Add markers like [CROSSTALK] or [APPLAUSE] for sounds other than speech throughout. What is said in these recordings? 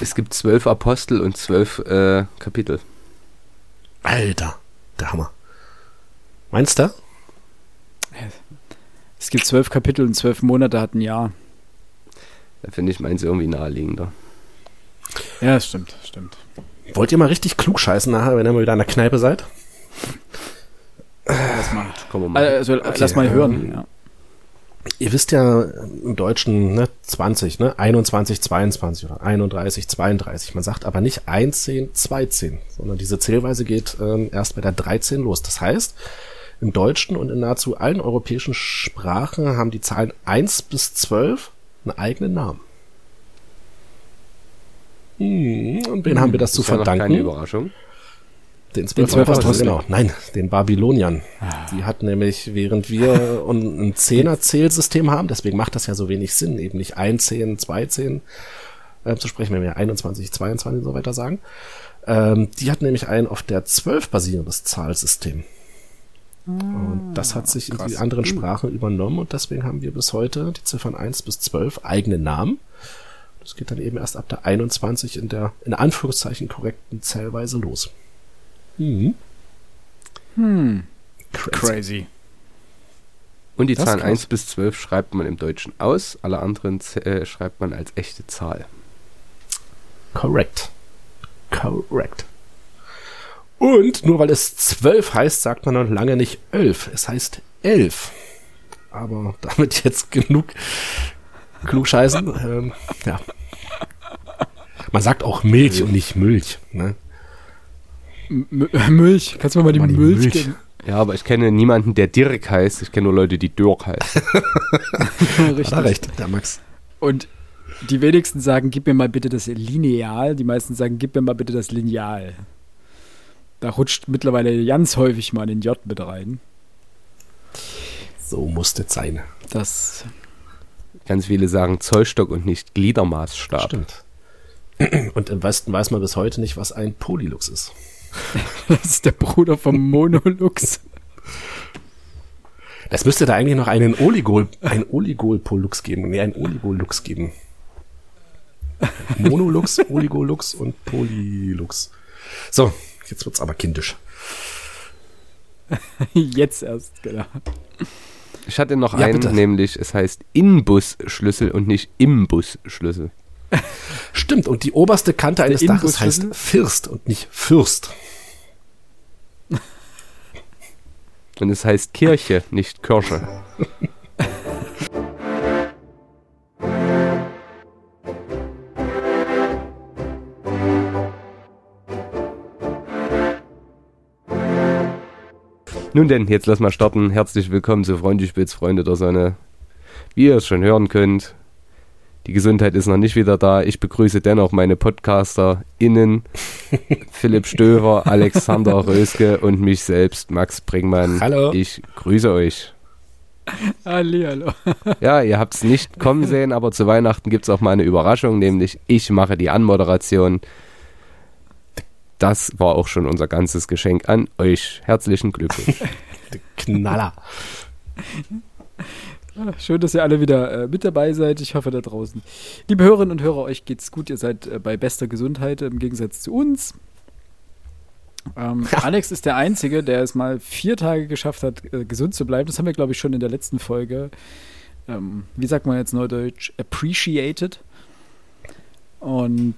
Es gibt zwölf Apostel und zwölf äh, Kapitel. Alter, der Hammer. Meinst du? Es gibt zwölf Kapitel und zwölf Monate hat ein Jahr. Da finde ich meins irgendwie naheliegender. Ja, das stimmt, stimmt. Wollt ihr mal richtig klug scheißen nachher, wenn ihr mal wieder an der Kneipe seid? Lass mal, also, lass mal hören. Ja. Ihr wisst ja im Deutschen ne, 20, ne, 21, 22 oder 31, 32. Man sagt aber nicht 1, 10, 2, 10, sondern diese Zählweise geht ähm, erst bei der 13 los. Das heißt, im Deutschen und in nahezu allen europäischen Sprachen haben die Zahlen 1 bis 12 einen eigenen Namen. Hm, und wen haben wir das zu ist ja noch keine verdanken? Überraschung. Den Den zwölf Apostel, Apostel. genau. Nein, den Babyloniern. Die hat nämlich, während wir ein Zehner-Zählsystem haben, deswegen macht das ja so wenig Sinn, eben nicht ein Zehn, zwei Zehn äh, zu sprechen, wenn wir 21, 22 und so weiter sagen. Ähm, die hat nämlich ein auf der 12 basierendes Zahlsystem. Und das hat sich in die krass. anderen Sprachen übernommen und deswegen haben wir bis heute die Ziffern 1 bis 12 eigene Namen. Das geht dann eben erst ab der 21 in der, in Anführungszeichen, korrekten Zählweise los. Mhm. Hm, Crazy. crazy. Und die Das Zahlen krass. 1 bis 12 schreibt man im Deutschen aus, alle anderen äh, schreibt man als echte Zahl. Correct. Correct. Und nur weil es 12 heißt, sagt man noch lange nicht 11. Es heißt 11. Aber damit jetzt genug klugscheißen. ähm, ja. Man sagt auch Milch und nicht Milch. Ne? M Milch, kannst du mir mal die, Mal die Milch, Milch. geben? Ja, aber ich kenne niemanden, der Dirk heißt. Ich kenne nur Leute, die Dirk heißen. [LAUGHS] Richtig. Hat recht, der Max. Und die wenigsten sagen, gib mir mal bitte das Lineal. Die meisten sagen, gib mir mal bitte das Lineal. Da rutscht mittlerweile ganz häufig mal ein J mit rein. So muss das sein. Das Ganz viele sagen Zollstock und nicht Gliedermaßstab. Stimmt. Und im Westen weiß man bis heute nicht, was ein Polylux ist. [LAUGHS] Das ist der Bruder vom Monolux. Es müsste da eigentlich noch einen Oligol, ein Oligol-Polux geben. Nee, ein Oligolux geben. Monolux, [LAUGHS] Oligolux und Polylux. So, jetzt wird's aber kindisch. Jetzt erst, genau. Ich hatte noch Ja, einen, bitte. nämlich es heißt Inbusschlüssel und nicht Imbusschlüssel. Stimmt, und die oberste Kante eines Der Daches heißt? First und nicht Fürst. [LAUGHS] Und es heißt Kirche, nicht Kirche. [LAUGHS] Nun denn, jetzt lass mal starten. Herzlich willkommen zu Freundlich Spitz, Freunde der Sonne. Wie ihr es schon hören könnt, die Gesundheit ist noch nicht wieder da. Ich begrüße dennoch meine PodcasterInnen, [LAUGHS] Philipp Stöver, Alexander Röske und mich selbst, Max Bringmann. Hallo. Ich grüße euch. Hallihallo. [LAUGHS] Ja, ihr habt es nicht kommen sehen, aber zu Weihnachten gibt es auch mal eine Überraschung, nämlich ich mache die Anmoderation. Das war auch schon unser ganzes Geschenk an euch. Herzlichen Glückwunsch. [LAUGHS] Knaller. Schön, dass ihr alle wieder äh, mit dabei seid. Ich hoffe da draußen. Liebe Hörerinnen und Hörer, euch geht's gut. Ihr seid äh, bei bester Gesundheit im Gegensatz zu uns. Ähm, Alex ist der Einzige, der es mal vier Tage geschafft hat, äh, gesund zu bleiben. Das haben wir, glaube ich, schon in der letzten Folge, ähm, wie sagt man jetzt neudeutsch, appreciated. Und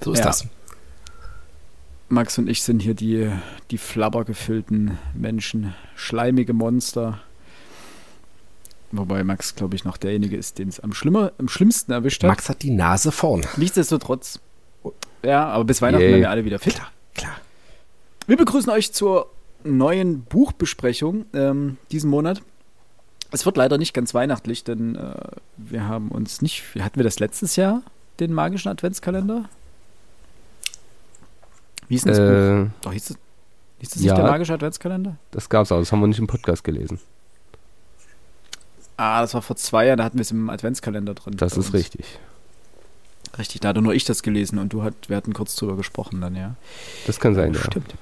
So ist Ja. das. Max und ich sind hier die, die flabbergefüllten Menschen, schleimige Monster. Wobei Max, glaube ich, noch derjenige ist, den es am, schlimmer, am schlimmsten erwischt hat. Max hat die Nase vorn. Nichtsdestotrotz. Ja, aber bis Weihnachten werden wir alle wieder fit. Klar, klar. Wir begrüßen euch zur neuen Buchbesprechung ähm, diesen Monat. Es wird leider nicht ganz weihnachtlich, denn äh, wir haben uns nicht. Hatten wir das letztes Jahr, den magischen Adventskalender? Wie hieß denn das Buch? äh, Doch, hieß es, hieß es ja. nicht der magische Adventskalender? das gab's auch, das haben wir nicht im Podcast gelesen. Ah, das war vor zwei Jahren, da hatten wir es im Adventskalender drin. Das ist uns. richtig. Richtig, da hatte nur ich das gelesen und du hat, wir hatten kurz drüber gesprochen dann, ja. Das kann sein, ja. Stimmt.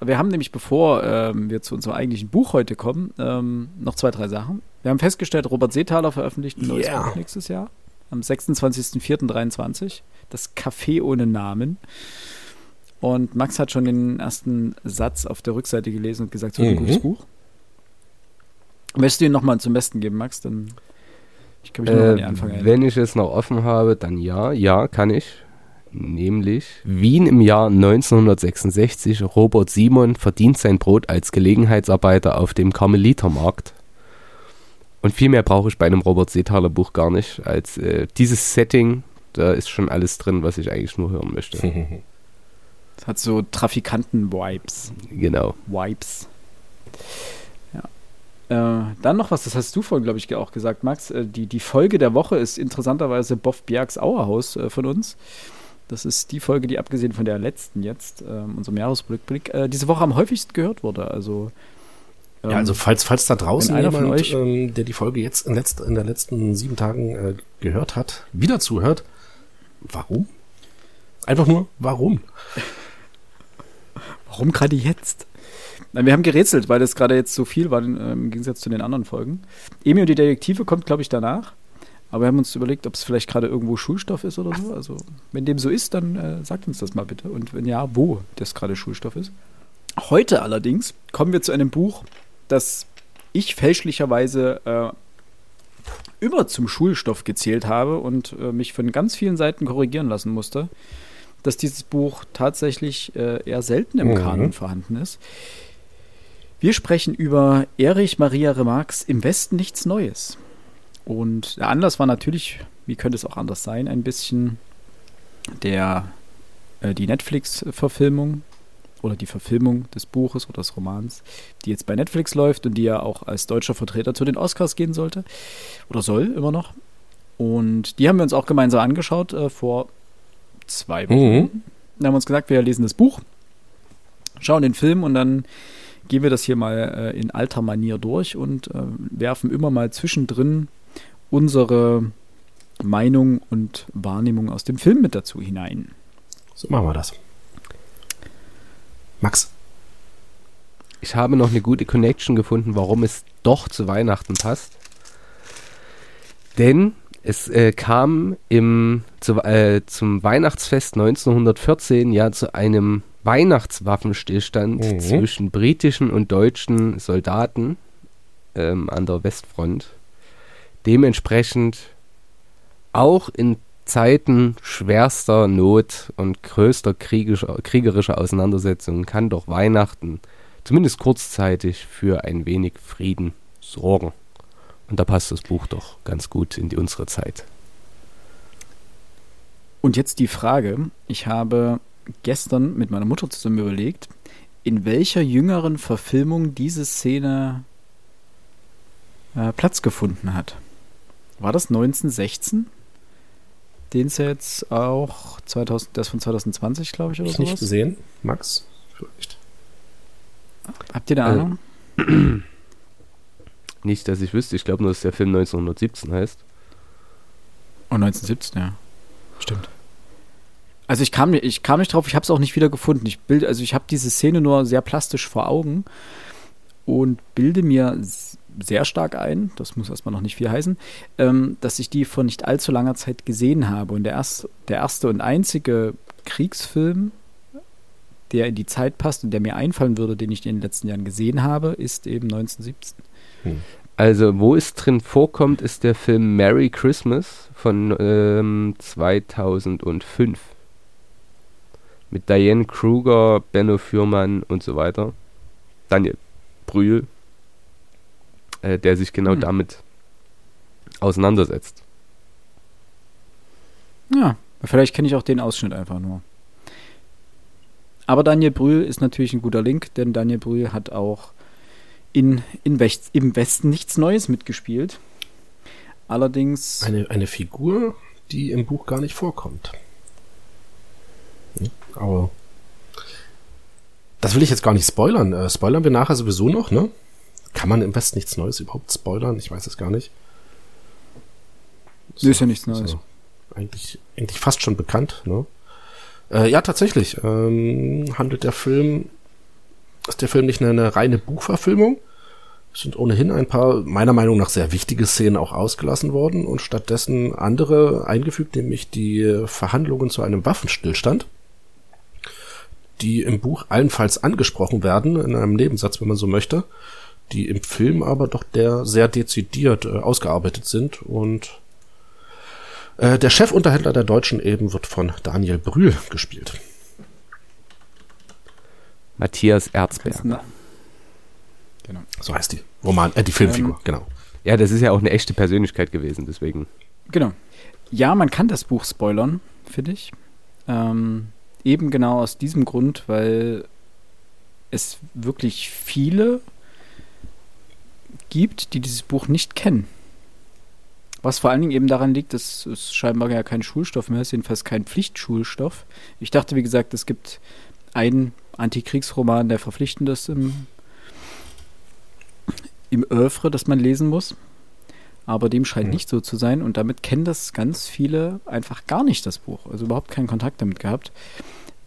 Wir haben nämlich, bevor ähm, wir zu unserem eigentlichen Buch heute kommen, ähm, noch zwei, drei Sachen. Wir haben festgestellt, Robert Seethaler veröffentlicht ein neues Yeah. Buch nächstes Jahr. am 26.04.23. Das Café ohne Namen. Und Max hat schon den ersten Satz auf der Rückseite gelesen und gesagt, so ein Mhm. gutes Buch. Möchtest du ihn nochmal zum Besten geben, Max? Dann ich kann mich noch an Äh, den Anfang erinnern. wenn ich es noch offen habe, dann ja, ja, kann ich. Nämlich Wien im Jahr 1966. Robert Simon verdient sein Brot als Gelegenheitsarbeiter auf dem Karmelitermarkt. Und viel mehr brauche ich bei einem Robert Seethaler Buch gar nicht, als äh, dieses Setting. Da ist schon alles drin, was ich eigentlich nur hören möchte. [LAUGHS] Das hat so Trafikanten-Vibes. genau. Vibes. Äh, dann noch was, das hast du vorhin, glaube ich, auch gesagt, Max. Äh, die, die Folge der Woche ist interessanterweise Boff Bjergs Auerhaus äh, von uns. Das ist die Folge, die abgesehen von der letzten jetzt, ähm, unserem Jahresrückblick, äh, diese Woche am häufigsten gehört wurde. Also, ähm, Ja, also falls, falls da draußen einer von jemand, euch- ähm, der die Folge jetzt in, letzt, in der letzten sieben Tagen äh, gehört hat, wieder zuhört, warum? Einfach nur, warum? [LAUGHS] warum gerade jetzt? Wir haben gerätselt, weil das gerade jetzt so viel war ähm, im Gegensatz zu den anderen Folgen. Emi und die Detektive kommt, glaube ich, danach. Aber wir haben uns überlegt, ob es vielleicht gerade irgendwo Schulstoff ist oder so. Also, wenn dem so ist, dann äh, sagt uns das mal bitte. Und wenn ja, wo das gerade Schulstoff ist. Heute allerdings kommen wir zu einem Buch, das ich fälschlicherweise äh, immer zum Schulstoff gezählt habe und äh, mich von ganz vielen Seiten korrigieren lassen musste, dass dieses Buch tatsächlich äh, eher selten im Mhm. Kanon vorhanden ist. Wir sprechen über Erich Maria Remarques Im Westen nichts Neues. Und der Anlass war natürlich, wie könnte es auch anders sein, ein bisschen der, äh, die Netflix-Verfilmung oder die Verfilmung des Buches oder des Romans, die jetzt bei Netflix läuft und die ja auch als deutscher Vertreter zu den Oscars gehen sollte oder soll immer noch. Und die haben wir uns auch gemeinsam angeschaut äh, vor zwei Wochen. Mhm. Dann haben wir uns gesagt, wir lesen das Buch, schauen den Film und dann gehen wir das hier mal äh, in alter Manier durch und äh, werfen immer mal zwischendrin unsere Meinung und Wahrnehmung aus dem Film mit dazu hinein. So machen wir das. Max. Ich habe noch eine gute Connection gefunden, warum es doch zu Weihnachten passt. Denn es äh, kam im, zu, äh, zum Weihnachtsfest 1914 ja zu einem Weihnachtswaffenstillstand Mhm. zwischen britischen und deutschen Soldaten ähm, an der Westfront. Dementsprechend auch in Zeiten schwerster Not und größter kriegischer, kriegerischer Auseinandersetzungen kann doch Weihnachten zumindest kurzzeitig für ein wenig Frieden sorgen. Und da passt das Buch doch ganz gut in die, unsere Zeit. Und jetzt die Frage, ich habe gestern mit meiner Mutter zusammen überlegt, in welcher jüngeren Verfilmung diese Szene äh, Platz gefunden hat. War das 1916? Den es ja jetzt auch 2000, das von 2020, glaube ich, oder Hab ich nicht gesehen. Max? Vielleicht. Habt ihr eine Äh, Ahnung? [CLEARS THROAT] Nicht, dass ich wüsste, ich glaube nur, dass der Film 1917 heißt. Oh, 1917, ja. Stimmt. Also ich kam, ich kam nicht drauf, ich habe es auch nicht wieder gefunden. Ich bild, also ich habe diese Szene nur sehr plastisch vor Augen und bilde mir sehr stark ein, das muss erstmal noch nicht viel heißen, ähm, dass ich die vor nicht allzu langer Zeit gesehen habe. Und der, erst, der erste und einzige Kriegsfilm, der in die Zeit passt und der mir einfallen würde, den ich in den letzten Jahren gesehen habe, ist eben 1917. Also, wo es drin vorkommt, ist der Film Merry Christmas von ähm, 2005. Mit Diane Kruger, Benno Fürmann und so weiter. Daniel Brühl, äh, der sich genau Hm. damit auseinandersetzt. Ja, vielleicht kenne ich auch den Ausschnitt einfach nur. Aber Daniel Brühl ist natürlich ein guter Link, denn Daniel Brühl hat auch in, in West, im Westen nichts Neues mitgespielt. Allerdings, Eine, eine Figur, die im Buch gar nicht vorkommt. Aber das will ich jetzt gar nicht spoilern. Äh, spoilern wir nachher sowieso noch, ne? Kann man im Westen nichts Neues überhaupt spoilern? Ich weiß es gar nicht. Nö, ist ja nichts Neues. So, eigentlich, eigentlich fast schon bekannt, ne? Äh, ja, tatsächlich. Ähm, handelt der Film, ist der Film nicht eine, eine reine Buchverfilmung? sind ohnehin ein paar meiner Meinung nach sehr wichtige Szenen auch ausgelassen worden und stattdessen andere eingefügt, nämlich die Verhandlungen zu einem Waffenstillstand, die im Buch allenfalls angesprochen werden, in einem Nebensatz, wenn man so möchte, die im Film aber doch der sehr dezidiert äh, ausgearbeitet sind und äh, der Chefunterhändler der Deutschen eben wird von Daniel Brühl gespielt. Matthias Erzberg. Genau. So heißt die Roman, äh, die Filmfigur, ähm, genau. Ja, das ist ja auch eine echte Persönlichkeit gewesen, deswegen. Genau. Ja, man kann das Buch spoilern, finde ich. Ähm, eben genau aus diesem Grund, weil es wirklich viele gibt, die dieses Buch nicht kennen. Was vor allen Dingen eben daran liegt, dass es scheinbar ja kein Schulstoff mehr ist, jedenfalls kein Pflichtschulstoff. Ich dachte, wie gesagt, es gibt einen Antikriegsroman, der verpflichtend ist im im Övre, das man lesen muss. Aber dem scheint mhm. nicht so zu sein und damit kennen das ganz viele einfach gar nicht, das Buch. Also überhaupt keinen Kontakt damit gehabt.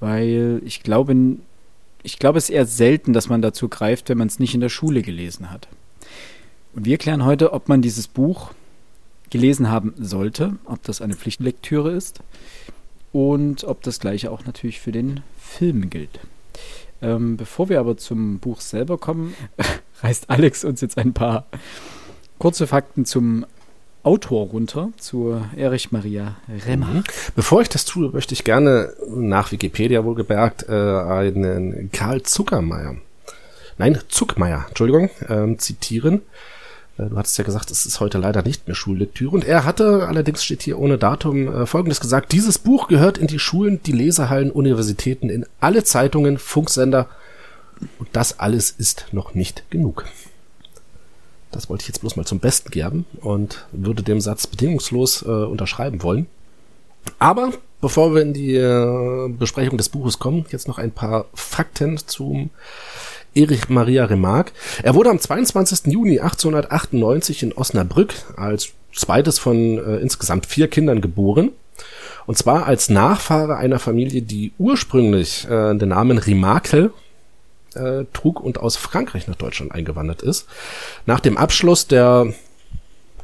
Weil ich glaube, ich glaube, es ist eher selten, dass man dazu greift, wenn man es nicht in der Schule gelesen hat. Und wir klären heute, ob man dieses Buch gelesen haben sollte, ob das eine Pflichtlektüre ist und ob das gleiche auch natürlich für den Film gilt. Ähm, bevor wir aber zum Buch selber kommen, [LAUGHS] reißt Alex uns jetzt ein paar kurze Fakten zum Autor runter, zu Erich Maria Remmer. Mhm. Bevor ich das tue, möchte ich gerne nach Wikipedia wohlgemerkt äh, einen Karl Zuckermeier, nein, Zuckmeier, Entschuldigung, ähm, zitieren. Äh, du hattest ja gesagt, es ist heute leider nicht mehr Schullektüre. Und er hatte, allerdings steht hier ohne Datum, äh, Folgendes gesagt. Dieses Buch gehört in die Schulen, die Lesehallen, Universitäten, in alle Zeitungen, Funksender und das alles ist noch nicht genug. Das wollte ich jetzt bloß mal zum Besten geben und würde dem Satz bedingungslos äh, unterschreiben wollen. Aber bevor wir in die äh, Besprechung des Buches kommen, jetzt noch ein paar Fakten zum Erich Maria Remarque. Er wurde am 22. Juni 1898 in Osnabrück als zweites von äh, insgesamt vier Kindern geboren. Und zwar als Nachfahre einer Familie, die ursprünglich äh, den Namen Rimakel äh, trug und aus Frankreich nach Deutschland eingewandert ist. Nach dem Abschluss der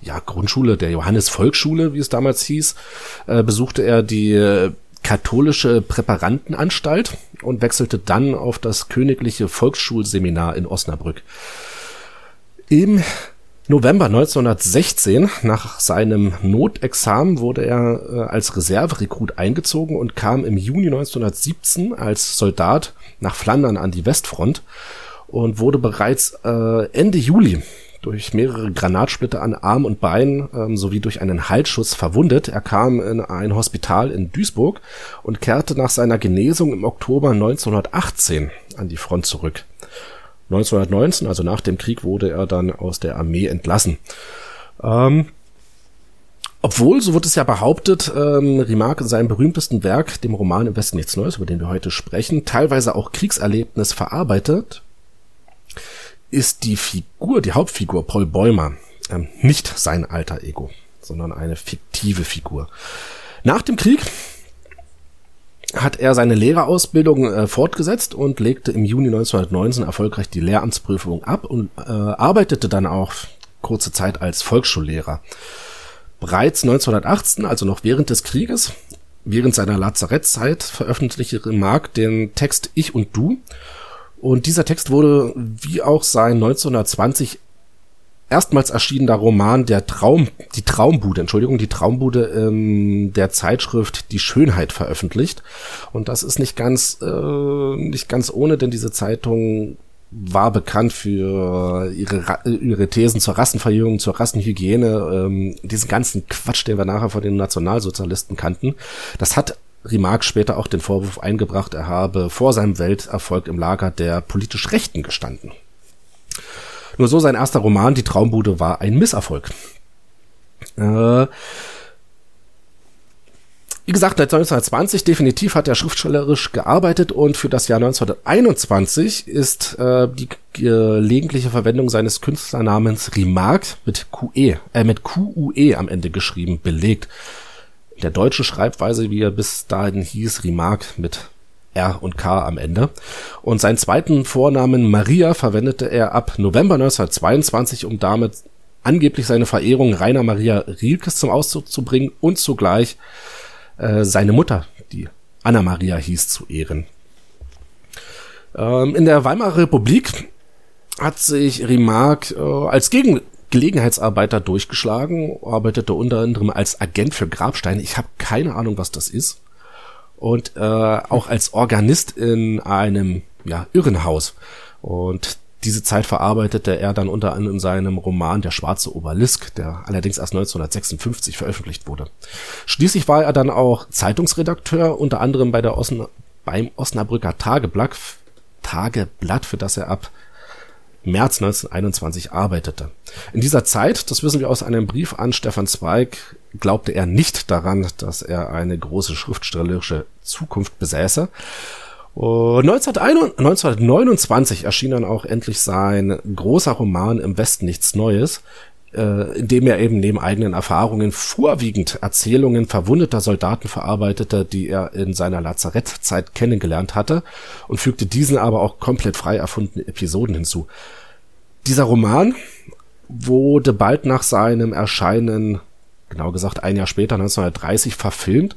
ja, Grundschule, der Johannes Volksschule, wie es damals hieß, äh, besuchte er die katholische Präparantenanstalt und wechselte dann auf das königliche Volksschulseminar in Osnabrück. Im November 1916, nach seinem Notexamen, wurde er äh, als Reserverekrut eingezogen und kam im Juni 1917 als Soldat nach Flandern an die Westfront und wurde bereits äh, Ende Juli durch mehrere Granatsplitter an Arm und Bein ähm, sowie durch einen Halsschuss verwundet. Er kam in ein Hospital in Duisburg und kehrte nach seiner Genesung im Oktober 1918 an die Front zurück. 1919, also nach dem Krieg, wurde er dann aus der Armee entlassen. Ähm, obwohl, so wird es ja behauptet, ähm, Remarque in seinem berühmtesten Werk, dem Roman Im Westen nichts Neues, über den wir heute sprechen, teilweise auch Kriegserlebnis verarbeitet, ist die Figur, die Hauptfigur Paul Bäumer, ähm, nicht sein alter Ego, sondern eine fiktive Figur. Nach dem Krieg hat er seine Lehrerausbildung äh, fortgesetzt und legte im Juni 1919 erfolgreich die Lehramtsprüfung ab und äh, arbeitete dann auch kurze Zeit als Volksschullehrer. Bereits 1918, also noch während des Krieges, während seiner Lazarettzeit, veröffentlichte Remarque den Text Ich und Du. Und dieser Text wurde, wie auch sein 1920 erstmals erschienener Roman der Traum, die Traumbude, Entschuldigung, die Traumbude ähm, der Zeitschrift Die Schönheit veröffentlicht. Und das ist nicht ganz, äh, nicht ganz ohne, denn diese Zeitung war bekannt für ihre, ihre Thesen zur Rassenverjüngung, zur Rassenhygiene, ähm, diesen ganzen Quatsch, den wir nachher von den Nationalsozialisten kannten. Das hat Remarque später auch den Vorwurf eingebracht, er habe vor seinem Welterfolg im Lager der politisch Rechten gestanden. Nur so sein erster Roman, Die Traumbude, war ein Misserfolg. Äh, wie gesagt, seit 1920 definitiv hat er schriftstellerisch gearbeitet und für das Jahr 1921 ist äh, die gelegentliche Verwendung seines Künstlernamens Remarque mit QE, äh, mit QUE am Ende geschrieben, belegt. Der deutsche Schreibweise, wie er bis dahin hieß, Remarque mit R und K am Ende. Und seinen zweiten Vornamen Maria verwendete er ab November 1922, um damit angeblich seine Verehrung Rainer Maria Rilkes zum Ausdruck zu bringen und zugleich äh, seine Mutter, die Anna Maria hieß, zu ehren. Ähm, in der Weimarer Republik hat sich Remarque äh, als Gegen Gelegenheitsarbeiter durchgeschlagen, arbeitete unter anderem als Agent für Grabsteine. Ich habe keine Ahnung, was das ist. Und äh, auch als Organist in einem ja, Irrenhaus. Und diese Zeit verarbeitete er dann unter anderem in seinem Roman Der schwarze Obelisk, der allerdings erst 1956 veröffentlicht wurde. Schließlich war er dann auch Zeitungsredakteur, unter anderem bei der Osn beim Osnabrücker Tageblatt, Tageblatt, für das er ab März 1921 arbeitete. In dieser Zeit, das wissen wir aus einem Brief an Stefan Zweig, glaubte er nicht daran, dass er eine große schriftstellerische Zukunft besäße. Und 1929 erschien dann auch endlich sein großer Roman Im Westen nichts Neues, äh, in dem er eben neben eigenen Erfahrungen vorwiegend Erzählungen verwundeter Soldaten verarbeitete, die er in seiner Lazarettzeit kennengelernt hatte und fügte diesen aber auch komplett frei erfundene Episoden hinzu. Dieser Roman wurde bald nach seinem Erscheinen, genau gesagt ein Jahr später, 1930, verfilmt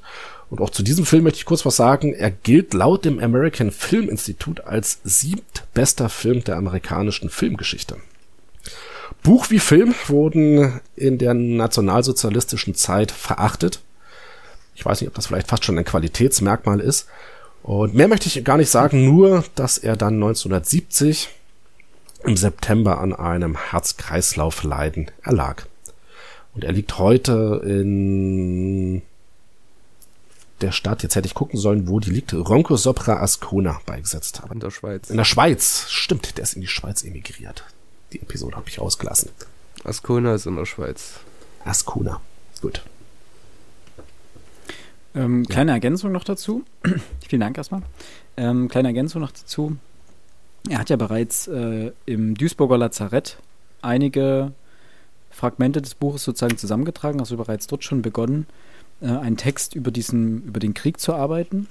und auch zu diesem Film möchte ich kurz was sagen. Er gilt laut dem American Film Institute als siebtbester Film der amerikanischen Filmgeschichte. Buch wie Film wurden in der nationalsozialistischen Zeit verachtet. Ich weiß nicht, ob das vielleicht fast schon ein Qualitätsmerkmal ist. Und mehr möchte ich gar nicht sagen, nur, dass er dann 1970 im September an einem Herz-Kreislauf-Leiden erlag. Und er liegt heute in der Stadt, jetzt hätte ich gucken sollen, wo die liegt, Ronco Sopra Ascona beigesetzt habe. In der Schweiz. In der Schweiz, stimmt, der ist in die Schweiz emigriert. Die Episode habe ich ausgelassen. Ascona ist in der Schweiz. Ascona, gut. Ähm, kleine ja. Ergänzung noch dazu. [CLEARS THROAT] Vielen Dank erstmal. Ähm, kleine Ergänzung noch dazu. Er hat ja bereits äh, im Duisburger Lazarett einige Fragmente des Buches sozusagen zusammengetragen, also bereits dort schon begonnen, äh, einen Text über, diesen, über den Krieg zu arbeiten.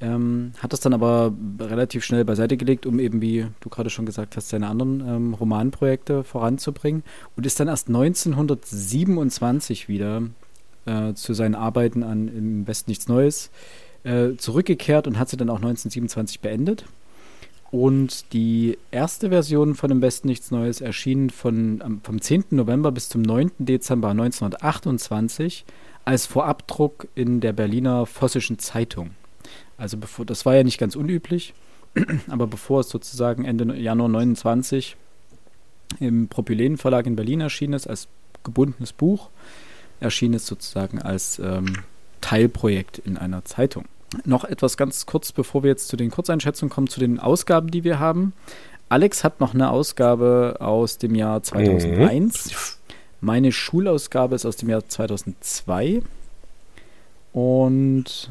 Ähm, hat das dann aber relativ schnell beiseite gelegt, um eben, wie du gerade schon gesagt hast, seine anderen ähm, Romanprojekte voranzubringen und ist dann erst 1927 wieder äh, zu seinen Arbeiten an Im Westen nichts Neues äh, zurückgekehrt und hat sie dann auch 1927 beendet. Und die erste Version von Im Westen nichts Neues erschien von, vom 10. November bis zum 9. Dezember 1928 als Vorabdruck in der Berliner Vossischen Zeitung. Also bevor, das war ja nicht ganz unüblich, [CLEARS THROAT] aber bevor es sozusagen Ende Januar 29 im Propylen Verlag in Berlin erschienen ist, als gebundenes Buch, erschien es sozusagen als ähm, Teilprojekt in einer Zeitung. Noch etwas ganz kurz, bevor wir jetzt zu den Kurzeinschätzungen kommen, zu den Ausgaben, die wir haben. Alex hat noch eine Ausgabe aus dem Jahr 2001. Mhm. Meine Schulausgabe ist aus dem Jahr 2002. Und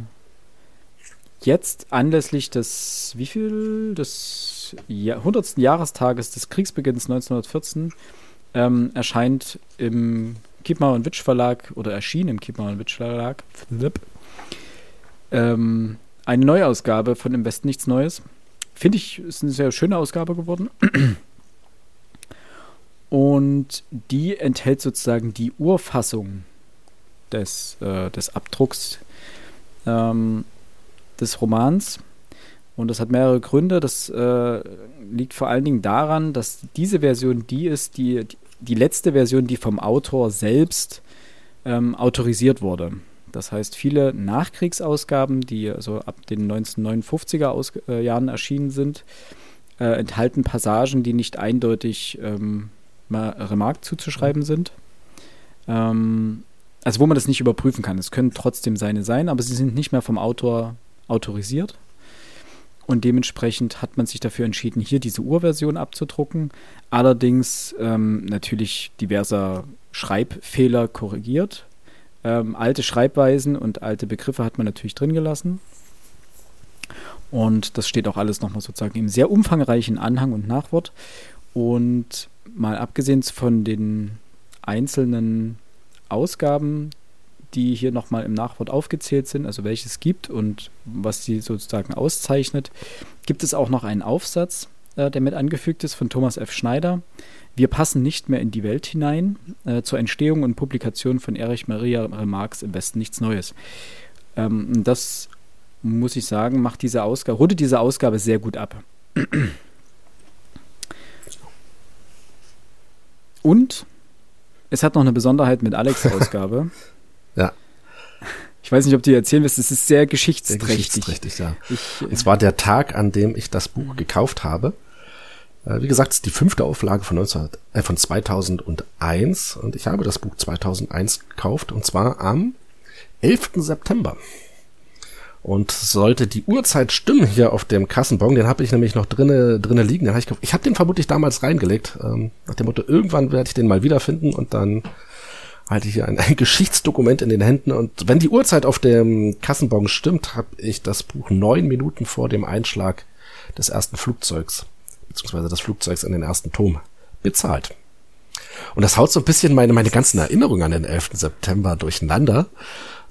jetzt anlässlich des, wie viel, des 100. Jahrestages des Kriegsbeginns 1914 ähm, erscheint im Kiepmauer und Witsch Verlag oder erschien im Kiepmauer und Witsch Verlag ähm, eine Neuausgabe von Im Westen nichts Neues. Finde ich, ist eine sehr schöne Ausgabe geworden. Und die enthält sozusagen die Urfassung des, äh, des Abdrucks ähm, des Romans. Und das hat mehrere Gründe. Das äh, liegt vor allen Dingen daran, dass diese Version die ist, die, die letzte Version, die vom Autor selbst ähm, autorisiert wurde. Das heißt, viele Nachkriegsausgaben, die also ab den 1959er Aus äh, Jahren erschienen sind, äh, enthalten Passagen, die nicht eindeutig ähm, Remarque zuzuschreiben sind. Ähm, also wo man das nicht überprüfen kann. Es können trotzdem seine sein, aber sie sind nicht mehr vom Autor autorisiert. Und dementsprechend hat man sich dafür entschieden, hier diese Urversion abzudrucken. Allerdings ähm, natürlich diverser Schreibfehler korrigiert. Ähm, alte Schreibweisen und alte Begriffe hat man natürlich drin gelassen. Und das steht auch alles nochmal sozusagen im sehr umfangreichen Anhang und Nachwort. Und mal abgesehen von den einzelnen Ausgaben, die hier nochmal im Nachwort aufgezählt sind, also welche es gibt und was sie sozusagen auszeichnet, gibt es auch noch einen Aufsatz, äh, der mit angefügt ist von Thomas F. Schneider. Wir passen nicht mehr in die Welt hinein. Äh, zur Entstehung und Publikation von Erich Maria Remarques im Westen nichts Neues. Ähm, das muss ich sagen, macht diese Ausgabe, rundet diese Ausgabe sehr gut ab. Und es hat noch eine Besonderheit mit Alex Ausgabe. [LAUGHS] ja. Ich weiß nicht, ob du dir erzählen wirst, es ist sehr geschichtsträchtig. Sehr geschichtsträchtig, ja. Ich, Und zwar der Tag, an dem ich das Buch gekauft habe. Äh, wie gesagt, es ist die fünfte Auflage von, 19, äh, von 2001 und ich habe das Buch 2001 gekauft und zwar am 11. September. Und sollte die Uhrzeit stimmen hier auf dem Kassenbon, den habe ich nämlich noch drinnen drinne liegen. Den hab ich ich habe den vermutlich damals reingelegt, ähm, nach dem Motto, irgendwann werde ich den mal wiederfinden und dann halte ich hier ein, ein [LAUGHS] Geschichtsdokument in den Händen. Und wenn die Uhrzeit auf dem Kassenbon stimmt, habe ich das Buch neun Minuten vor dem Einschlag des ersten Flugzeugs, beziehungsweise des Flugzeugs in den ersten Turm, bezahlt. Und das haut so ein bisschen meine, meine ganzen Erinnerungen an den 11. September durcheinander.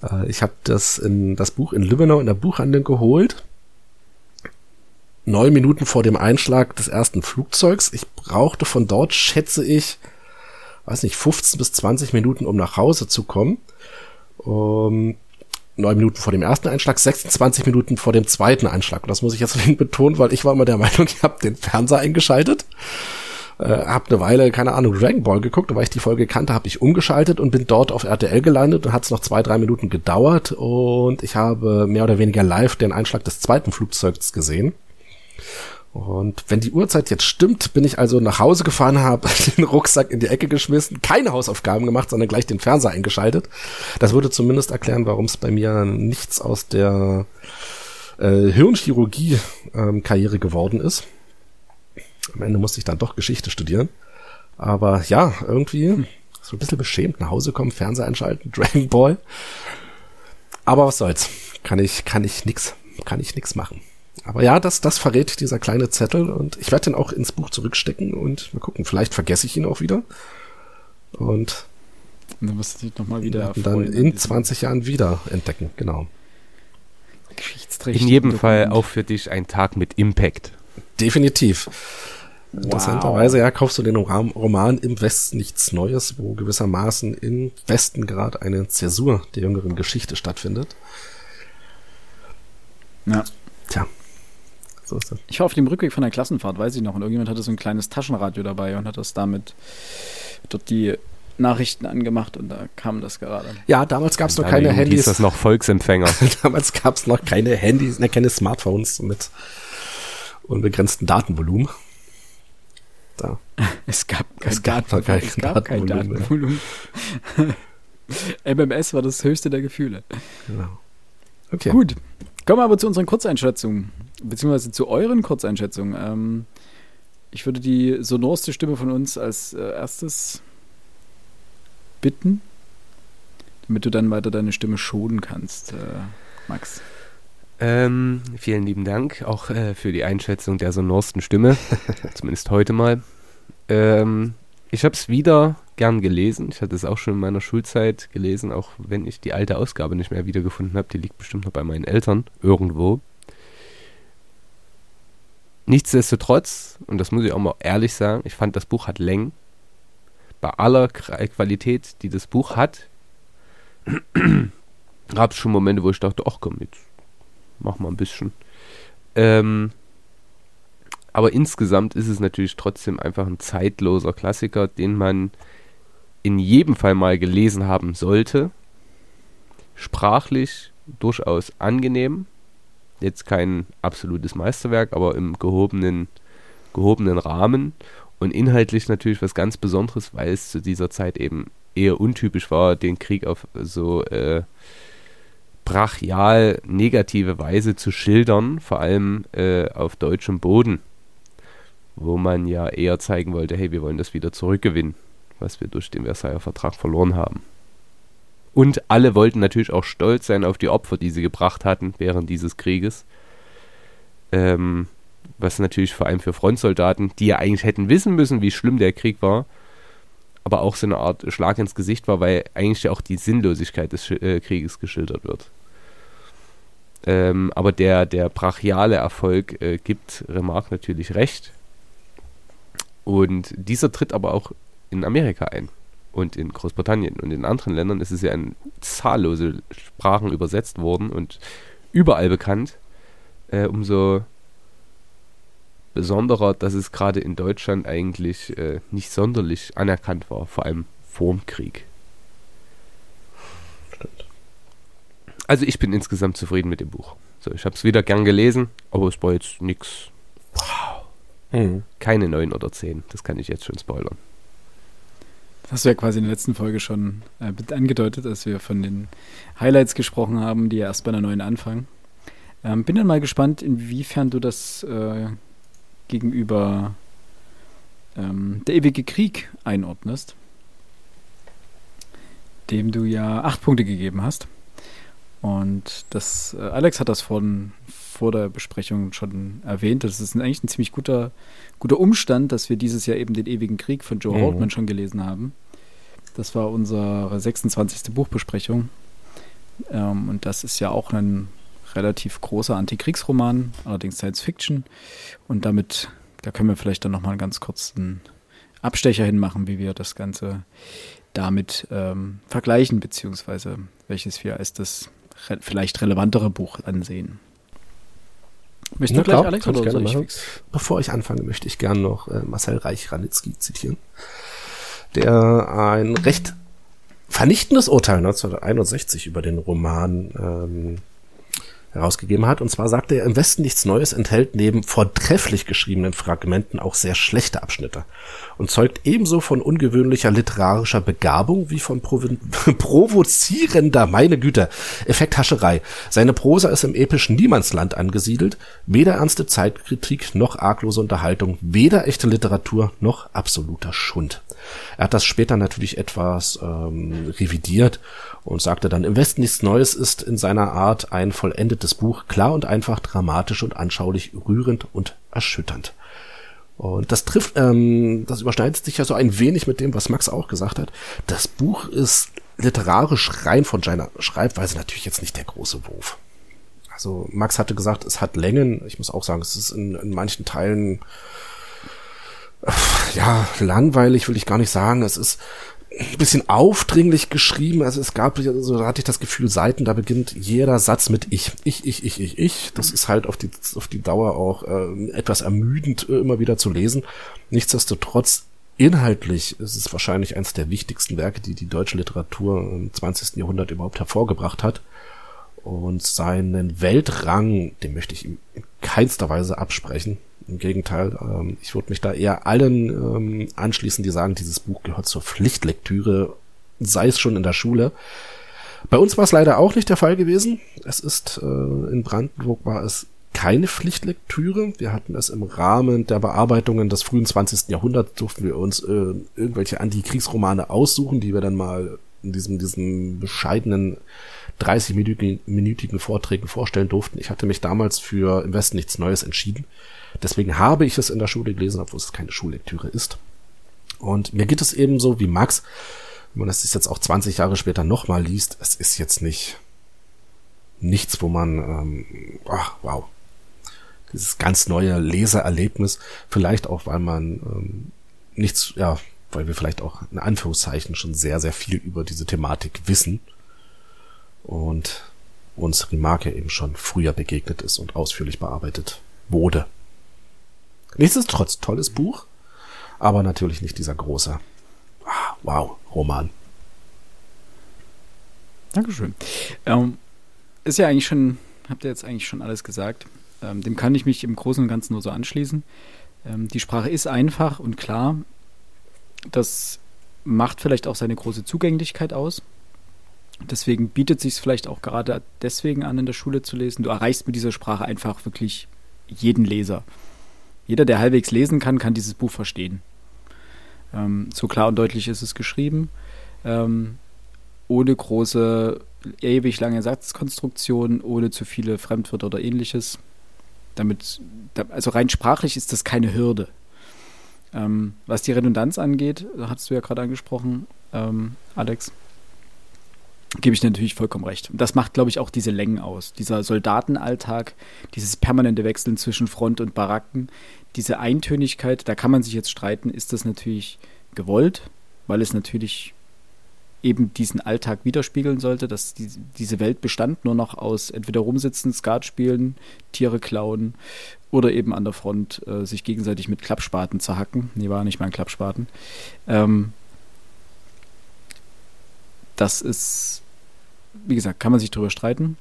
Äh, ich habe das in das Buch in Lübbenau in der Buchhandlung geholt. Neun Minuten vor dem Einschlag des ersten Flugzeugs. Ich brauchte von dort, schätze ich, weiß nicht, 15 bis 20 Minuten, um nach Hause zu kommen. Um, neun Minuten vor dem ersten Einschlag, 26 Minuten vor dem zweiten Einschlag. Und das muss ich jetzt [LAUGHS] betonen, weil ich war immer der Meinung, ich habe den Fernseher eingeschaltet äh, habe eine Weile, keine Ahnung, Dragon Ball geguckt und weil ich die Folge kannte, habe ich umgeschaltet und bin dort auf RTL gelandet und hat es noch zwei, drei Minuten gedauert und ich habe mehr oder weniger live den Einschlag des zweiten Flugzeugs gesehen. Und wenn die Uhrzeit jetzt stimmt, bin ich also nach Hause gefahren, habe [LAUGHS] den Rucksack in die Ecke geschmissen, keine Hausaufgaben gemacht, sondern gleich den Fernseher eingeschaltet. Das würde zumindest erklären, warum es bei mir nichts aus der äh, Hirnchirurgie-Karriere ähm, geworden ist. Am Ende musste ich dann doch Geschichte studieren. Aber ja, irgendwie so ein bisschen beschämt nach Hause kommen, Fernseher einschalten, [LAUGHS] Dragon Ball. Aber was soll's? Kann ich, kann ich nix, kann ich nix machen. Aber ja, das, das verrät dieser kleine Zettel und ich werde den auch ins Buch zurückstecken und mal gucken, vielleicht vergesse ich ihn auch wieder. Und dann wirst du dich nochmal wieder dann in 20 Jahren wieder entdecken, genau. In jedem Fall auch für dich ein Tag mit Impact. Definitiv. Wow. Interessanterweise, ja, kaufst du den Roman im Westen nichts Neues, wo gewissermaßen im Westen gerade eine Zäsur der jüngeren Geschichte stattfindet. Ja. Tja. So ist das. Ich war auf dem Rückweg von der Klassenfahrt, weiß ich noch, und irgendjemand hatte so ein kleines Taschenradio dabei und hat das damit dort die Nachrichten angemacht und da kam das gerade. Ja, damals gab es noch keine Handys. Ist das noch Volksempfänger? [LAUGHS] damals gab es noch keine Handys, ne, keine Smartphones mit unbegrenzten Datenvolumen. Da. [LAUGHS] Es gab kein, es gab Daten, kein, es gab kein Datenvolumen. MMS [LAUGHS] war das höchste der Gefühle. Genau. Okay. Gut. Kommen wir aber zu unseren Kurzeinschätzungen, beziehungsweise zu euren Kurzeinschätzungen. Ähm, ich würde die sonorste Stimme von uns als äh, erstes bitten, damit du dann weiter deine Stimme schonen kannst, äh, Max. Ähm, vielen lieben Dank auch äh, für die Einschätzung der sonorsten Stimme, [LAUGHS] zumindest heute mal. Ähm, ich habe es wieder gern gelesen. Ich hatte es auch schon in meiner Schulzeit gelesen, auch wenn ich die alte Ausgabe nicht mehr wiedergefunden habe. Die liegt bestimmt noch bei meinen Eltern irgendwo. Nichtsdestotrotz, und das muss ich auch mal ehrlich sagen, ich fand, das Buch hat Längen. Bei aller Qualität, die das Buch hat, [CLEARS THROAT] gab es schon Momente, wo ich dachte, ach komm, jetzt mach mal ein bisschen. Ähm, aber insgesamt ist es natürlich trotzdem einfach ein zeitloser Klassiker, den man in jedem Fall mal gelesen haben sollte. Sprachlich durchaus angenehm. Jetzt kein absolutes Meisterwerk, aber im gehobenen, gehobenen Rahmen. Und inhaltlich natürlich was ganz Besonderes, weil es zu dieser Zeit eben eher untypisch war, den Krieg auf so äh, brachial negative Weise zu schildern, vor allem äh, auf deutschem Boden, wo man ja eher zeigen wollte, hey, wir wollen das wieder zurückgewinnen, was wir durch den Versailler Vertrag verloren haben. Und alle wollten natürlich auch stolz sein auf die Opfer, die sie gebracht hatten während dieses Krieges. Ähm, was natürlich vor allem für Frontsoldaten, die ja eigentlich hätten wissen müssen, wie schlimm der Krieg war, aber auch so eine Art Schlag ins Gesicht war, weil eigentlich ja auch die Sinnlosigkeit des äh, Krieges geschildert wird. Ähm, aber der, der brachiale Erfolg äh, gibt Remarque natürlich recht. Und dieser tritt aber auch in Amerika ein und in Großbritannien und in anderen Ländern ist es ja in zahllose Sprachen übersetzt worden und überall bekannt. Äh, umso besonderer, dass es gerade in Deutschland eigentlich äh, nicht sonderlich anerkannt war, vor allem vorm Krieg. Also ich bin insgesamt zufrieden mit dem Buch. So, ich habe es wieder gern gelesen, aber es war jetzt nichts. Wow. Mhm. Keine 9 oder 10, das kann ich jetzt schon spoilern. Das hast du ja quasi in der letzten Folge schon äh, angedeutet, als wir von den Highlights gesprochen haben, die ja erst bei einer neuen anfangen. Ähm, bin dann mal gespannt, inwiefern du das äh, gegenüber ähm, Der ewige Krieg einordnest, dem du ja acht Punkte gegeben hast. Und das, äh, Alex hat das von, vor der Besprechung schon erwähnt. Das ist eigentlich ein ziemlich guter, guter Umstand, dass wir dieses Jahr eben den ewigen Krieg von Joe mhm. Haltman schon gelesen haben. Das war unsere 26. Buchbesprechung. Ähm, und das ist ja auch ein relativ großer Antikriegsroman, allerdings Science Fiction. Und damit, da können wir vielleicht dann nochmal ganz kurz einen Abstecher hinmachen, wie wir das Ganze damit ähm, vergleichen, beziehungsweise welches wir als das re vielleicht relevantere Buch ansehen. Möchtest du gleich, klar, Alex, oder ich fix? Bevor ich anfange, möchte ich gerne noch äh, Marcel Reich-Ranitzky zitieren, der ein recht vernichtendes Urteil 1961 über den Roman ähm, herausgegeben hat. Und zwar sagte er, im Westen nichts Neues enthält neben vortrefflich geschriebenen Fragmenten auch sehr schlechte Abschnitte und zeugt ebenso von ungewöhnlicher literarischer Begabung wie von [LAUGHS] provozierender, meine Güte, Effekthascherei. Seine Prosa ist im epischen Niemandsland angesiedelt, weder ernste Zeitkritik noch arglose Unterhaltung, weder echte Literatur noch absoluter Schund. Er hat das später natürlich etwas ähm, revidiert und sagte dann, im Westen nichts Neues ist in seiner Art ein vollendetes Buch, klar und einfach, dramatisch und anschaulich, rührend und erschütternd. Und das trifft, ähm, das überschneidet sich ja so ein wenig mit dem, was Max auch gesagt hat. Das Buch ist literarisch rein von seiner Schreibweise natürlich jetzt nicht der große Wurf. Also Max hatte gesagt, es hat Längen. Ich muss auch sagen, es ist in, in manchen Teilen ja, langweilig will ich gar nicht sagen. Es ist bisschen aufdringlich geschrieben. Also es gab, so da hatte ich das Gefühl, Seiten, da beginnt jeder Satz mit ich, ich, ich, ich, ich, ich. Das ist halt auf die, auf die Dauer auch äh, etwas ermüdend äh, immer wieder zu lesen. Nichtsdestotrotz inhaltlich ist es wahrscheinlich eines der wichtigsten Werke, die die deutsche Literatur im 20. Jahrhundert überhaupt hervorgebracht hat. Und seinen Weltrang, den möchte ich ihm in keinster Weise absprechen. Im Gegenteil, ähm, ich würde mich da eher allen ähm, anschließen, die sagen, dieses Buch gehört zur Pflichtlektüre, sei es schon in der Schule. Bei uns war es leider auch nicht der Fall gewesen. Es ist äh, in Brandenburg war es keine Pflichtlektüre. Wir hatten es im Rahmen der Bearbeitungen des frühen 20. Jahrhunderts, durften wir uns äh, irgendwelche Antikriegsromane aussuchen, die wir dann mal in diesem, diesem bescheidenen 30-minütigen Vorträgen vorstellen durften. Ich hatte mich damals für Im Westen nichts Neues entschieden. Deswegen habe ich es in der Schule gelesen, obwohl es keine Schullektüre ist. Und mir geht es ebenso wie Max, wenn man das jetzt auch 20 Jahre später nochmal liest, es ist jetzt nicht nichts, wo man, ähm, ach, wow, dieses ganz neue Lesererlebnis, vielleicht auch, weil man ähm, nichts, ja, weil wir vielleicht auch in Anführungszeichen schon sehr, sehr viel über diese Thematik wissen und uns Remarque eben schon früher begegnet ist und ausführlich bearbeitet wurde. Nichtsdestotrotz, tolles Buch, aber natürlich nicht dieser große, ah, wow, Roman. Dankeschön. Ähm, ist ja eigentlich schon, habt ihr jetzt eigentlich schon alles gesagt. Ähm, dem kann ich mich im Großen und Ganzen nur so anschließen. Ähm, die Sprache ist einfach und klar. Das macht vielleicht auch seine große Zugänglichkeit aus. Deswegen bietet sich es vielleicht auch gerade deswegen an, in der Schule zu lesen. Du erreichst mit dieser Sprache einfach wirklich jeden Leser jeder, der halbwegs lesen kann, kann dieses Buch verstehen. Ähm, so klar und deutlich ist es geschrieben. Ähm, ohne große, ewig lange Satzkonstruktionen, ohne zu viele Fremdwörter oder ähnliches. Damit, also rein sprachlich ist das keine Hürde. Ähm, was die Redundanz angeht, hast du ja gerade angesprochen, ähm, Alex, gebe ich natürlich vollkommen recht. Und das macht, glaube ich, auch diese Längen aus. Dieser Soldatenalltag, dieses permanente Wechseln zwischen Front und Baracken, diese Eintönigkeit, da kann man sich jetzt streiten, ist das natürlich gewollt, weil es natürlich eben diesen Alltag widerspiegeln sollte, dass die, diese Welt bestand nur noch aus entweder rumsitzen, Skat spielen, Tiere klauen oder eben an der Front äh, sich gegenseitig mit Klappspaten zu hacken. Nee, war nicht mal ein Klappspaten. Ähm, das ist, wie gesagt, kann man sich darüber streiten.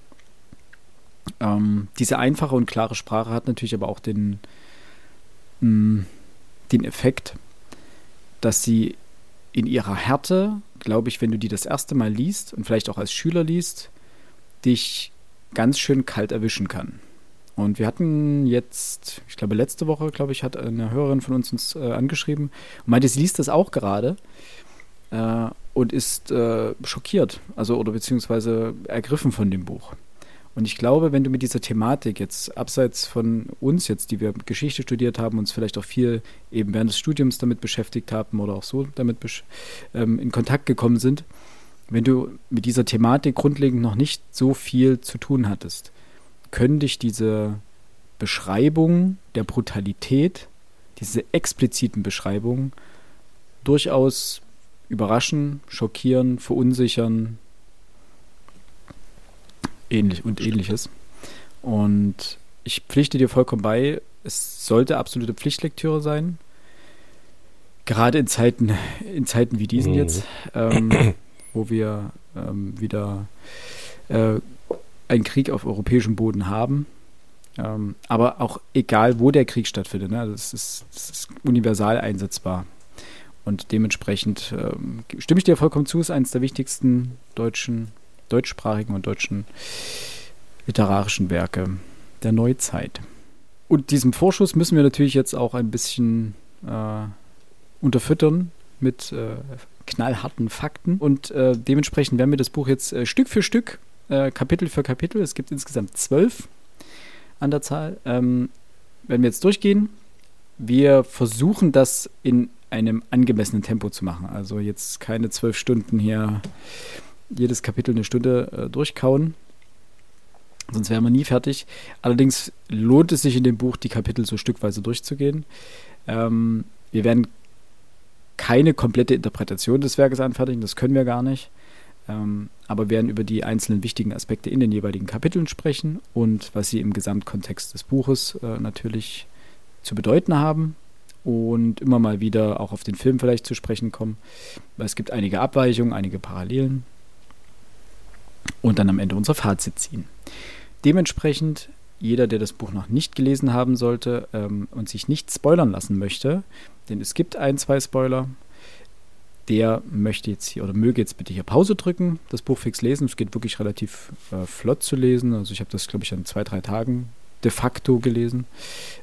Ähm, diese einfache und klare Sprache hat natürlich aber auch den, mh, mm, den Effekt, dass sie in ihrer Härte, glaube ich, wenn du die das erste Mal liest und vielleicht auch als Schüler liest, dich ganz schön kalt erwischen kann. Und wir hatten jetzt, ich glaube letzte Woche, glaube ich, hat eine Hörerin von uns uns äh, angeschrieben und meinte, sie liest das auch gerade äh, und ist äh, schockiert, also oder beziehungsweise ergriffen von dem Buch. Und ich glaube, wenn du mit dieser Thematik jetzt abseits von uns jetzt, die wir Geschichte studiert haben, uns vielleicht auch viel eben während des Studiums damit beschäftigt haben oder auch so damit ähm, in Kontakt gekommen sind, wenn du mit dieser Thematik grundlegend noch nicht so viel zu tun hattest, können dich diese Beschreibung der Brutalität, diese expliziten Beschreibungen durchaus überraschen, schockieren, verunsichern, ähnlich und ähnliches. Und ich pflichte dir vollkommen bei, es sollte absolute Pflichtlektüre sein. Gerade in Zeiten, in Zeiten wie diesen mhm. jetzt, ähm, wo wir ähm, wieder äh, einen Krieg auf europäischem Boden haben. Ähm, aber auch egal, wo der Krieg stattfindet, ne, das, ist, das ist universal einsetzbar. Und dementsprechend ähm, stimme ich dir vollkommen zu, ist eines der wichtigsten deutschen deutschsprachigen und deutschen literarischen Werke der Neuzeit. Und diesem Vorschuss müssen wir natürlich jetzt auch ein bisschen äh, unterfüttern mit äh, knallharten Fakten. Und äh, dementsprechend werden wir das Buch jetzt äh, Stück für Stück, äh, Kapitel für Kapitel, es gibt insgesamt zwölf an der Zahl, ähm, werden wir jetzt durchgehen. Wir versuchen das in einem angemessenen Tempo zu machen. Also jetzt keine zwölf Stunden hier jedes Kapitel eine Stunde äh, durchkauen. Sonst wären wir nie fertig. Allerdings lohnt es sich in dem Buch, die Kapitel so stückweise durchzugehen. Ähm, wir werden keine komplette Interpretation des Werkes anfertigen, das können wir gar nicht. Ähm, aber werden über die einzelnen wichtigen Aspekte in den jeweiligen Kapiteln sprechen und was sie im Gesamtkontext des Buches äh, natürlich zu bedeuten haben und immer mal wieder auch auf den Film vielleicht zu sprechen kommen. Weil es gibt einige Abweichungen, einige Parallelen und dann am Ende unser Fazit ziehen. Dementsprechend, jeder, der das Buch noch nicht gelesen haben sollte ähm, und sich nicht spoilern lassen möchte, denn es gibt ein, zwei Spoiler, der möchte jetzt hier oder möge jetzt bitte hier Pause drücken, das Buch fix lesen. Es geht wirklich relativ äh, flott zu lesen. Also ich habe das, glaube ich, an zwei, drei Tagen de facto gelesen.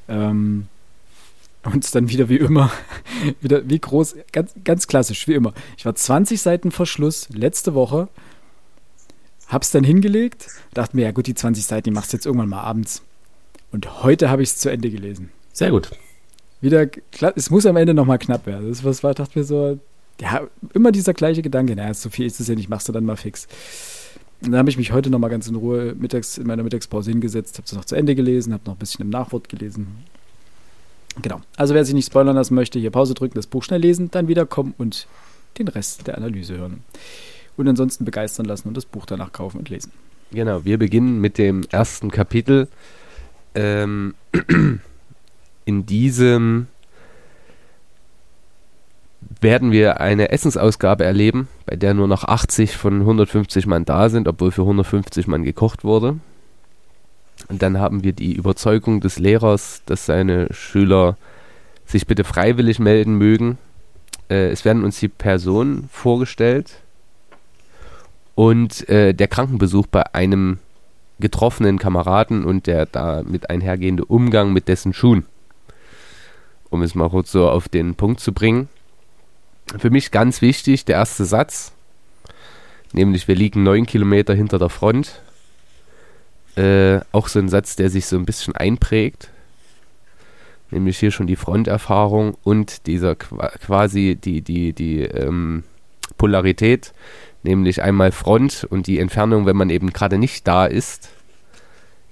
Ähm, und es dann wieder wie immer, [LAUGHS] wieder wie groß, ganz, ganz klassisch, wie immer. Ich war 20 Seiten vor Schluss letzte Woche Hab's dann hingelegt, dachte mir, ja gut, die 20 Seiten, die machst du jetzt irgendwann mal abends. Und heute habe ich es zu Ende gelesen. Sehr gut. Wieder, es muss am Ende nochmal knapp werden. Das was war, dachte mir so, ja, immer dieser gleiche Gedanke, naja, so viel ist es ja nicht, machst du dann mal fix. Und dann habe ich mich heute nochmal ganz in Ruhe mittags, in meiner Mittagspause hingesetzt, habe es noch zu Ende gelesen, habe noch ein bisschen im Nachwort gelesen. Genau. Also wer sich nicht spoilern lassen möchte, hier Pause drücken, das Buch schnell lesen, dann wiederkommen und den Rest der Analyse hören und ansonsten begeistern lassen und das Buch danach kaufen und lesen. Genau, wir beginnen mit dem ersten Kapitel. Ähm, [CLEARS THROAT] in diesem werden wir eine Essensausgabe erleben, bei der nur noch 80 von 150 Mann da sind, obwohl für 150 Mann gekocht wurde. Und dann haben wir die Überzeugung des Lehrers, dass seine Schüler sich bitte freiwillig melden mögen. Äh, es werden uns die Personen vorgestellt, und äh, der Krankenbesuch bei einem getroffenen Kameraden und der damit einhergehende Umgang mit dessen Schuhen. Um es mal kurz so auf den Punkt zu bringen. Für mich ganz wichtig der erste Satz, nämlich wir liegen neun Kilometer hinter der Front. Äh, auch so ein Satz, der sich so ein bisschen einprägt. nämlich hier schon die Fronterfahrung und dieser quasi die, die, die ähm, Polarität, nämlich einmal Front und die Entfernung, wenn man eben gerade nicht da ist,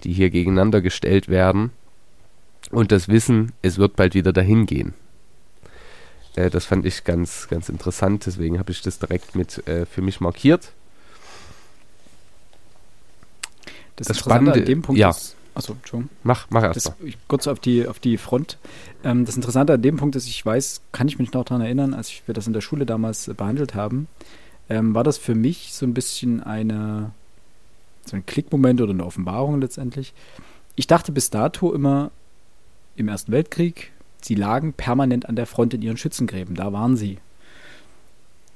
die hier gegeneinander gestellt werden und das Wissen, es wird bald wieder dahin gehen. Äh, das fand ich ganz, ganz interessant, deswegen habe ich das direkt mit äh, für mich markiert. Das, das Spannende an dem Punkt ja. ist, Achso, Entschuldigung. Mach, mach erst das, mal. Kurz auf die, auf die Front. Ähm, das Interessante an dem Punkt ist, ich weiß, kann ich mich noch daran erinnern, als wir das in der Schule damals äh, behandelt haben, ähm, war das für mich so ein bisschen eine, so ein Klickmoment oder eine Offenbarung letztendlich. Ich dachte bis dato immer im Ersten Weltkrieg, sie lagen permanent an der Front in ihren Schützengräben. Da waren sie.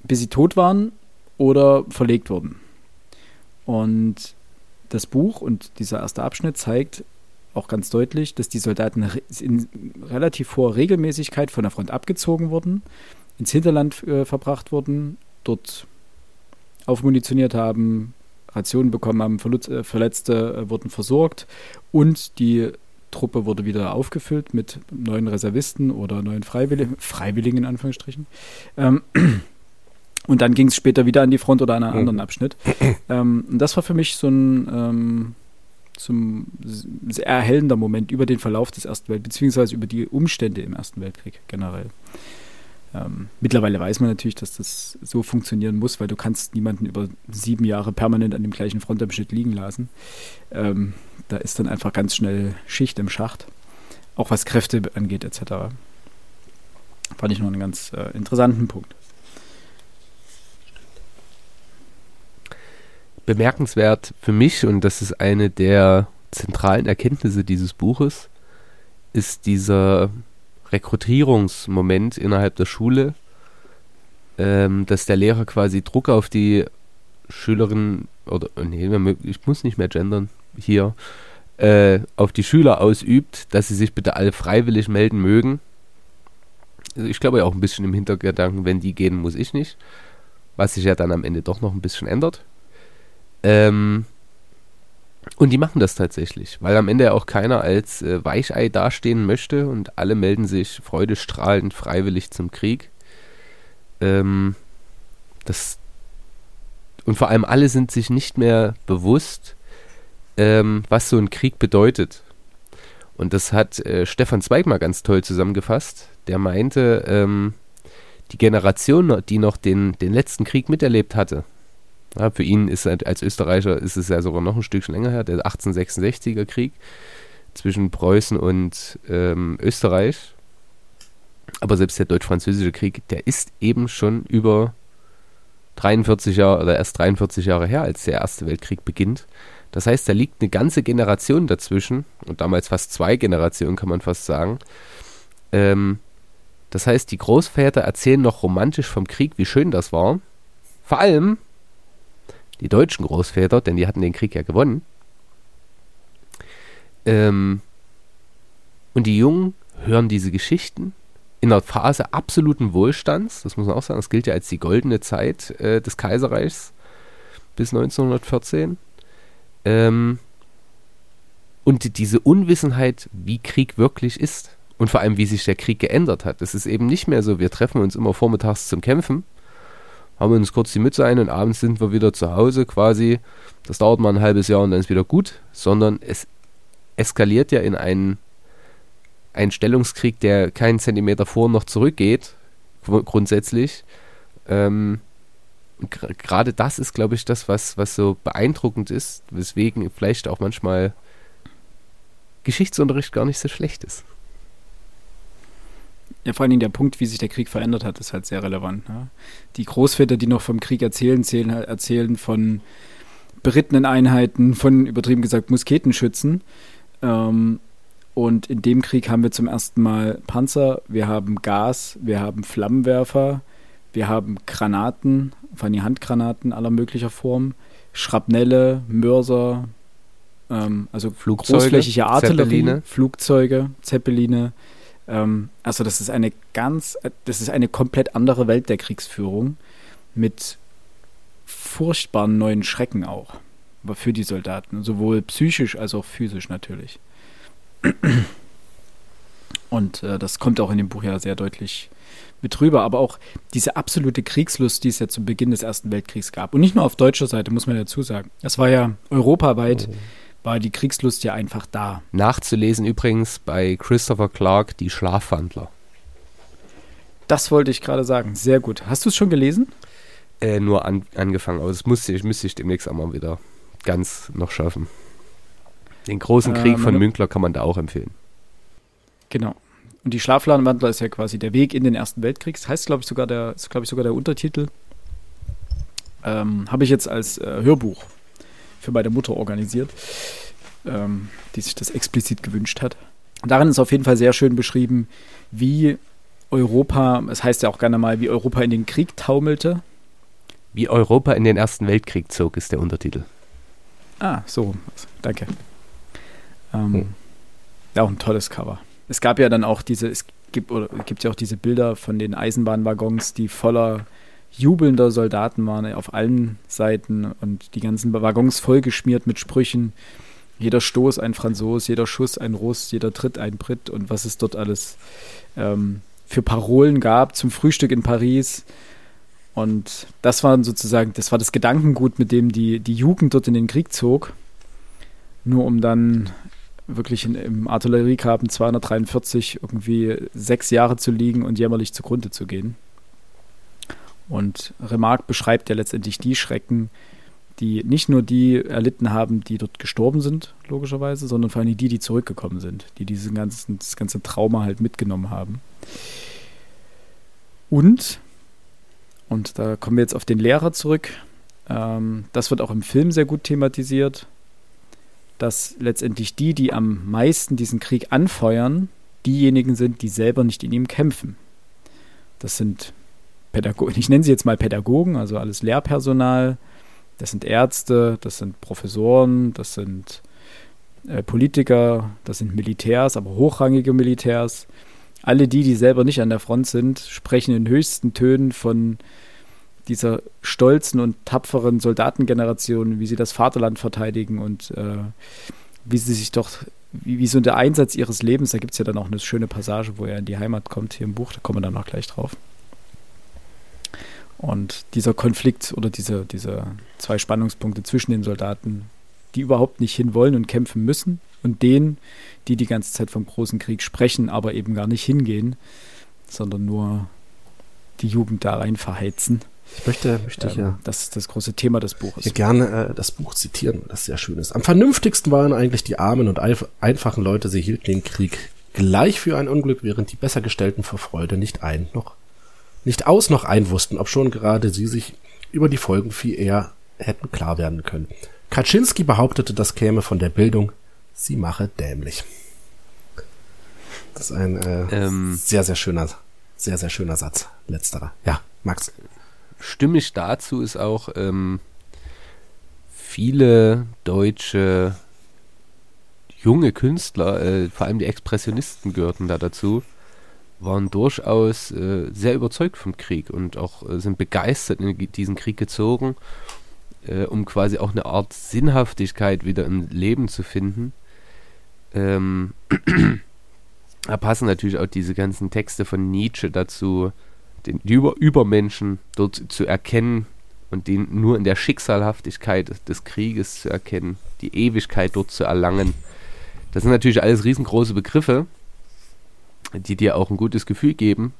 Bis sie tot waren oder verlegt wurden. Und das Buch und dieser erste Abschnitt zeigt auch ganz deutlich, dass die Soldaten in relativ hoher Regelmäßigkeit von der Front abgezogen wurden, ins Hinterland äh, verbracht wurden, dort aufmunitioniert haben, Rationen bekommen haben, Verlust, äh, Verletzte äh, wurden versorgt und die Truppe wurde wieder aufgefüllt mit neuen Reservisten oder neuen Freiwilligen, Freiwilligen in Anführungsstrichen. Ähm, und dann ging es später wieder an die Front oder an einen anderen Abschnitt. Ähm, und das war für mich so ein ähm, zum sehr erhellender Moment über den Verlauf des Ersten Weltkriegs, beziehungsweise über die Umstände im Ersten Weltkrieg generell. Ähm, mittlerweile weiß man natürlich, dass das so funktionieren muss, weil du kannst niemanden über sieben Jahre permanent an dem gleichen Frontabschnitt liegen lassen. Ähm, da ist dann einfach ganz schnell Schicht im Schacht, auch was Kräfte angeht etc. Fand ich noch einen ganz äh, interessanten Punkt. Bemerkenswert für mich, und das ist eine der zentralen Erkenntnisse dieses Buches, ist dieser Rekrutierungsmoment innerhalb der Schule, ähm, dass der Lehrer quasi Druck auf die Schülerinnen oder nee, ich muss nicht mehr gendern hier äh, auf die Schüler ausübt, dass sie sich bitte alle freiwillig melden mögen. Also ich glaube ja auch ein bisschen im Hintergedanken, wenn die gehen, muss ich nicht. Was sich ja dann am Ende doch noch ein bisschen ändert. Ähm, und die machen das tatsächlich, weil am Ende auch keiner als äh, Weichei dastehen möchte und alle melden sich freudestrahlend freiwillig zum Krieg. Ähm, das, und vor allem alle sind sich nicht mehr bewusst, ähm, was so ein Krieg bedeutet. Und das hat äh, Stefan Zweig mal ganz toll zusammengefasst. Der meinte, ähm, die Generation, die noch den, den letzten Krieg miterlebt hatte, ja, für ihn ist als Österreicher ist es ja sogar noch ein Stückchen länger her, der 1866er Krieg zwischen Preußen und ähm, Österreich. Aber selbst der deutsch-französische Krieg, der ist eben schon über 43 Jahre oder erst 43 Jahre her, als der Erste Weltkrieg beginnt. Das heißt, da liegt eine ganze Generation dazwischen und damals fast zwei Generationen, kann man fast sagen. Ähm, das heißt, die Großväter erzählen noch romantisch vom Krieg, wie schön das war. Vor allem, die deutschen Großväter, denn die hatten den Krieg ja gewonnen. Ähm, und die Jungen hören diese Geschichten in einer Phase absoluten Wohlstands, das muss man auch sagen, das gilt ja als die goldene Zeit äh, des Kaiserreichs bis 1914. Ähm, und die, diese Unwissenheit, wie Krieg wirklich ist und vor allem, wie sich der Krieg geändert hat. Es ist eben nicht mehr so, wir treffen uns immer vormittags zum Kämpfen haben uns kurz die Mütze ein und abends sind wir wieder zu Hause quasi. Das dauert mal ein halbes Jahr und dann ist wieder gut, sondern es eskaliert ja in einen, einen Stellungskrieg, der keinen Zentimeter vor noch zurückgeht, grundsätzlich. Ähm, Gerade das ist, glaube ich, das, was, was so beeindruckend ist, weswegen vielleicht auch manchmal Geschichtsunterricht gar nicht so schlecht ist. Ja, vor allen Dingen der Punkt, wie sich der Krieg verändert hat, ist halt sehr relevant. Ne? Die Großväter, die noch vom Krieg erzählen, zählen, erzählen von berittenen Einheiten, von übertrieben gesagt Musketenschützen. Ähm, und in dem Krieg haben wir zum ersten Mal Panzer, wir haben Gas, wir haben Flammenwerfer, wir haben Granaten, vor allem Handgranaten aller möglicher Form, Schrapnelle, Mörser, ähm, also Flugzeuge, großflächige Artillerie, Zeppeline. Flugzeuge, Zeppeline, ähm, also das ist eine ganz, das ist eine komplett andere Welt der Kriegsführung mit furchtbaren neuen Schrecken auch. Aber für die Soldaten, sowohl psychisch als auch physisch natürlich. Und äh, das kommt auch in dem Buch ja sehr deutlich mit rüber. Aber auch diese absolute Kriegslust, die es ja zu Beginn des Ersten Weltkriegs gab. Und nicht nur auf deutscher Seite, muss man dazu sagen. Es war ja europaweit, oh. War die Kriegslust ja einfach da. Nachzulesen übrigens bei Christopher Clark, Die Schlafwandler. Das wollte ich gerade sagen. Sehr gut. Hast du es schon gelesen? Äh, nur an, angefangen, aber das musste ich, müsste ich demnächst einmal wieder ganz noch schaffen. Den großen Krieg äh, von Münkler kann man da auch empfehlen. Genau. Und die Schlafladenwandler ist ja quasi der Weg in den Ersten Weltkrieg. Das heißt, glaube ich, sogar der, ist, glaube ich, sogar der Untertitel. Ähm, Habe ich jetzt als äh, Hörbuch für meine Mutter organisiert, ähm, die sich das explizit gewünscht hat. Darin ist auf jeden Fall sehr schön beschrieben, wie Europa, es heißt ja auch gerne mal, wie Europa in den Krieg taumelte. Wie Europa in den Ersten Weltkrieg zog, ist der Untertitel. Ah, so, danke. Ähm, hm. Ja, auch ein tolles Cover. Es gab ja dann auch diese, es gibt, oder gibt ja auch diese Bilder von den Eisenbahnwaggons, die voller jubelnder Soldaten waren auf allen Seiten und die ganzen Waggons vollgeschmiert mit Sprüchen. Jeder Stoß ein Franzos, jeder Schuss ein Russ, jeder Tritt ein Brit und was es dort alles ähm, für Parolen gab zum Frühstück in Paris. Und das war sozusagen, das war das Gedankengut, mit dem die, die Jugend dort in den Krieg zog. Nur um dann wirklich in, im Artilleriegraben 243 irgendwie sechs Jahre zu liegen und jämmerlich zugrunde zu gehen. Und Remarque beschreibt ja letztendlich die Schrecken, die nicht nur die erlitten haben, die dort gestorben sind, logischerweise, sondern vor allem die, die zurückgekommen sind, die diesen ganzen, das ganze Trauma halt mitgenommen haben. Und, und da kommen wir jetzt auf den Lehrer zurück, ähm, das wird auch im Film sehr gut thematisiert, dass letztendlich die, die am meisten diesen Krieg anfeuern, diejenigen sind, die selber nicht in ihm kämpfen. Das sind Pädagogen, ich nenne sie jetzt mal Pädagogen, also alles Lehrpersonal, das sind Ärzte, das sind Professoren, das sind äh, Politiker, das sind Militärs, aber hochrangige Militärs. Alle die, die selber nicht an der Front sind, sprechen in höchsten Tönen von dieser stolzen und tapferen Soldatengeneration, wie sie das Vaterland verteidigen und äh, wie sie sich doch, wie, wie so der Einsatz ihres Lebens, da gibt es ja dann auch eine schöne Passage, wo er in die Heimat kommt, hier im Buch, da kommen wir dann auch gleich drauf. Und dieser Konflikt oder diese, diese zwei Spannungspunkte zwischen den Soldaten, die überhaupt nicht hinwollen und kämpfen müssen, und denen, die die ganze Zeit vom großen Krieg sprechen, aber eben gar nicht hingehen, sondern nur die Jugend da rein verheizen. Ich möchte, möchte ähm, ja. Das ist das große Thema des Buches. Ich gerne äh, das Buch zitieren, das sehr schön ist. Am vernünftigsten waren eigentlich die armen und einfachen Leute. Sie hielten den Krieg gleich für ein Unglück, während die Bessergestellten vor Freude nicht ein noch nicht aus noch ein wussten, ob schon gerade sie sich über die Folgen viel eher hätten klar werden können. Kaczynski behauptete, das käme von der Bildung, sie mache dämlich. Das ist ein äh, ähm, sehr, sehr schöner, sehr, sehr schöner Satz. Letzterer. Ja, Max stimmig dazu ist auch, ähm, viele deutsche junge Künstler, äh, vor allem die Expressionisten gehörten da dazu, waren durchaus äh, sehr überzeugt vom Krieg und auch äh, sind begeistert in diesen Krieg gezogen, äh, um quasi auch eine Art Sinnhaftigkeit wieder im Leben zu finden. Ähm, [CLEARS THROAT] da passen natürlich auch diese ganzen Texte von Nietzsche dazu, den Über Übermenschen dort zu erkennen und den nur in der Schicksalhaftigkeit des Krieges zu erkennen, die Ewigkeit dort zu erlangen. Das sind natürlich alles riesengroße Begriffe, die dir auch ein gutes Gefühl geben,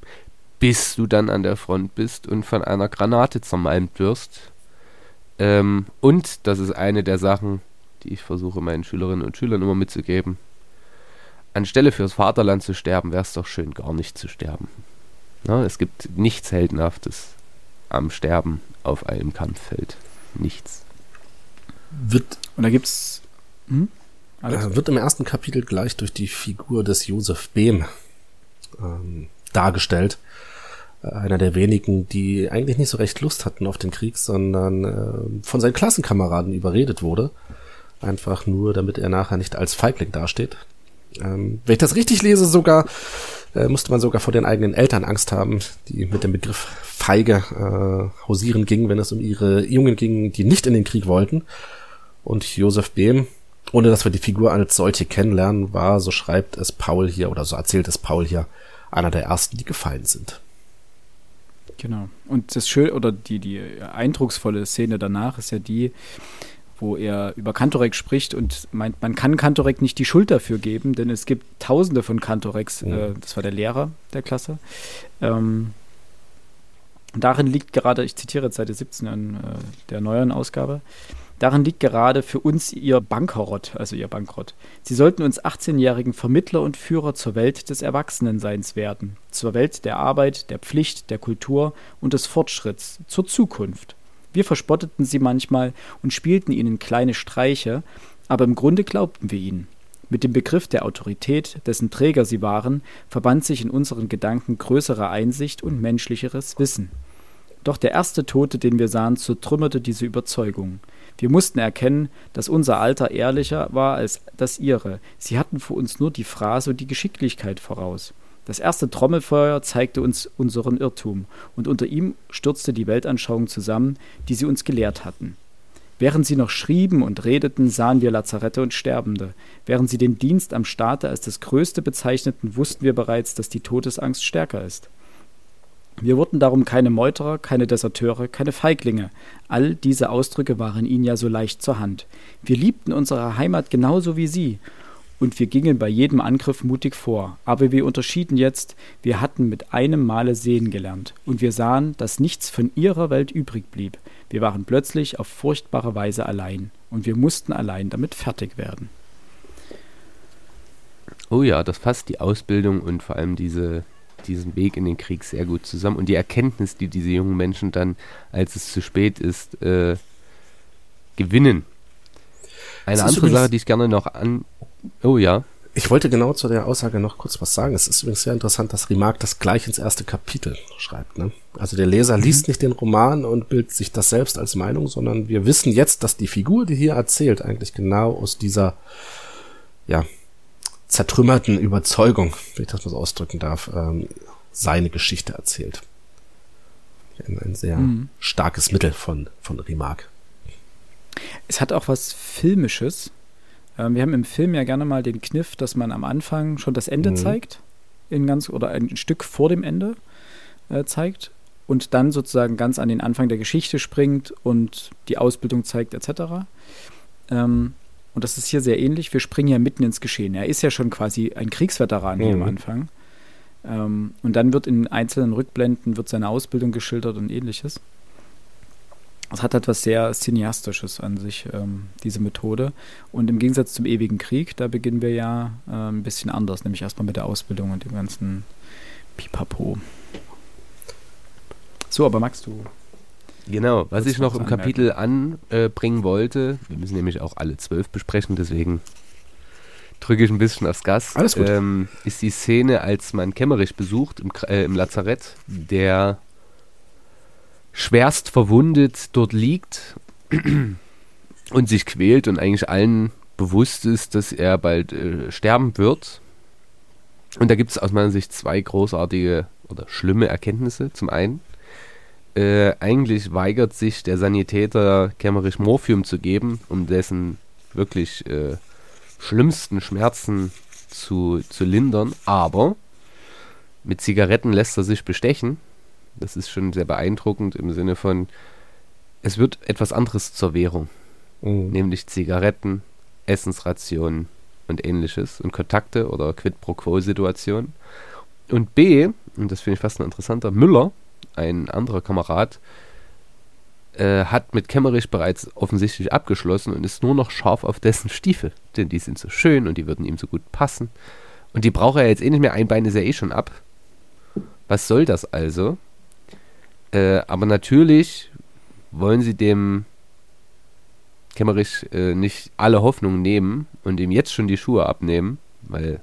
bis du dann an der Front bist und von einer Granate zermalmt wirst. Ähm, und das ist eine der Sachen, die ich versuche meinen Schülerinnen und Schülern immer mitzugeben. Anstelle fürs Vaterland zu sterben, wäre es doch schön, gar nicht zu sterben. Na, es gibt nichts Heldenhaftes am Sterben auf einem Kampffeld. Nichts. Wird, und da gibt's hm? äh, wird im ersten Kapitel gleich durch die Figur des Josef Behm ähm, dargestellt. Äh, einer der wenigen, die eigentlich nicht so recht Lust hatten auf den Krieg, sondern äh, von seinen Klassenkameraden überredet wurde. Einfach nur, damit er nachher nicht als Feigling dasteht. Ähm, wenn ich das richtig lese, sogar äh, musste man sogar vor den eigenen Eltern Angst haben, die mit dem Begriff feige äh, hausieren gingen, wenn es um ihre Jungen ging, die nicht in den Krieg wollten. Und Josef Behm ohne dass wir die Figur als solche kennenlernen, war, so schreibt es Paul hier oder so erzählt es Paul hier, einer der ersten, die gefallen sind. Genau. Und das schöne oder die, die eindrucksvolle Szene danach ist ja die, wo er über Kantorek spricht und meint, man kann Kantorek nicht die Schuld dafür geben, denn es gibt tausende von Kantoreks, mhm. äh, das war der Lehrer der Klasse. Ähm, darin liegt gerade, ich zitiere Seite 17 in äh, der neueren Ausgabe, darin liegt gerade für uns ihr Bankerott, also ihr Bankrott. Sie sollten uns 18-jährigen Vermittler und Führer zur Welt des Erwachsenenseins werden, zur Welt der Arbeit, der Pflicht, der Kultur und des Fortschritts, zur Zukunft. Wir verspotteten sie manchmal und spielten ihnen kleine Streiche, aber im Grunde glaubten wir ihnen. Mit dem Begriff der Autorität, dessen Träger sie waren, verband sich in unseren Gedanken größere Einsicht und menschlicheres Wissen. Doch der erste Tote, den wir sahen, zertrümmerte diese Überzeugung. Wir mussten erkennen, dass unser Alter ehrlicher war als das ihre. Sie hatten für uns nur die Phrase und die Geschicklichkeit voraus. Das erste Trommelfeuer zeigte uns unseren Irrtum, und unter ihm stürzte die Weltanschauung zusammen, die sie uns gelehrt hatten. Während sie noch schrieben und redeten, sahen wir Lazarette und Sterbende. Während sie den Dienst am Staate als das Größte bezeichneten, wussten wir bereits, dass die Todesangst stärker ist. Wir wurden darum keine Meuterer, keine Deserteure, keine Feiglinge. All diese Ausdrücke waren ihnen ja so leicht zur Hand. Wir liebten unsere Heimat genauso wie sie, und wir gingen bei jedem Angriff mutig vor. Aber wir unterschieden jetzt, wir hatten mit einem Male sehen gelernt, und wir sahen, dass nichts von ihrer Welt übrig blieb. Wir waren plötzlich auf furchtbare Weise allein, und wir mussten allein damit fertig werden. Oh ja, das fasst die Ausbildung und vor allem diese, diesen Weg in den Krieg sehr gut zusammen. Und die Erkenntnis, die diese jungen Menschen dann, als es zu spät ist, äh, gewinnen. Eine andere Sache, die ich gerne noch an, Oh ja. Ich wollte genau zu der Aussage noch kurz was sagen. Es ist übrigens sehr interessant, dass Remarque das gleich ins erste Kapitel schreibt. Ne? Also der Leser mhm. liest nicht den Roman und bildet sich das selbst als Meinung, sondern wir wissen jetzt, dass die Figur, die hier erzählt, eigentlich genau aus dieser ja, zertrümmerten Überzeugung, wenn ich das mal so ausdrücken darf, ähm, seine Geschichte erzählt. Ein, ein sehr mhm. starkes Mittel von, von Remarque. Es hat auch was Filmisches, ähm, wir haben im Film ja gerne mal den Kniff, dass man am Anfang schon das Ende mhm. zeigt, in ganz oder ein Stück vor dem Ende äh, zeigt und dann sozusagen ganz an den Anfang der Geschichte springt und die Ausbildung zeigt etc. Ähm, und das ist hier sehr ähnlich. Wir springen ja mitten ins Geschehen. Er ist ja schon quasi ein Kriegsveteran mhm. hier am mhm. Anfang. Ähm, und dann wird in einzelnen Rückblenden wird seine Ausbildung geschildert und ähnliches. Es hat etwas sehr Cineastisches an sich, ähm, diese Methode. Und im Gegensatz zum ewigen Krieg, da beginnen wir ja äh, ein bisschen anders, nämlich erstmal mit der Ausbildung und dem ganzen Pipapo. So, aber magst du. Genau, was ich noch im Kapitel anbringen wollte, wir müssen nämlich auch alle zwölf besprechen, deswegen drücke ich ein bisschen aufs Gas. Alles gut. Ähm, ist die Szene, als man Kemmerich besucht im, äh, im Lazarett, der schwerst verwundet dort liegt [CLEARS THROAT] und sich quält und eigentlich allen bewusst ist, dass er bald äh, sterben wird. Und da gibt es aus meiner Sicht zwei großartige oder schlimme Erkenntnisse. Zum einen, äh, eigentlich weigert sich der Sanitäter Kämmerich Morphium zu geben, um dessen wirklich äh, schlimmsten Schmerzen zu, zu lindern, aber mit Zigaretten lässt er sich bestechen das ist schon sehr beeindruckend im Sinne von, es wird etwas anderes zur Währung. Mhm. Nämlich Zigaretten, Essensrationen und ähnliches und Kontakte oder Quid pro Quo-Situationen. Und B, und das finde ich fast noch interessanter, Müller, ein anderer Kamerad, äh, hat mit Kemmerich bereits offensichtlich abgeschlossen und ist nur noch scharf auf dessen Stiefel. Denn die sind so schön und die würden ihm so gut passen. Und die braucht er jetzt eh nicht mehr. Ein Bein ist er eh schon ab. Was soll das also? Äh, aber natürlich wollen sie dem Kemmerich äh, nicht alle Hoffnung nehmen und ihm jetzt schon die Schuhe abnehmen, weil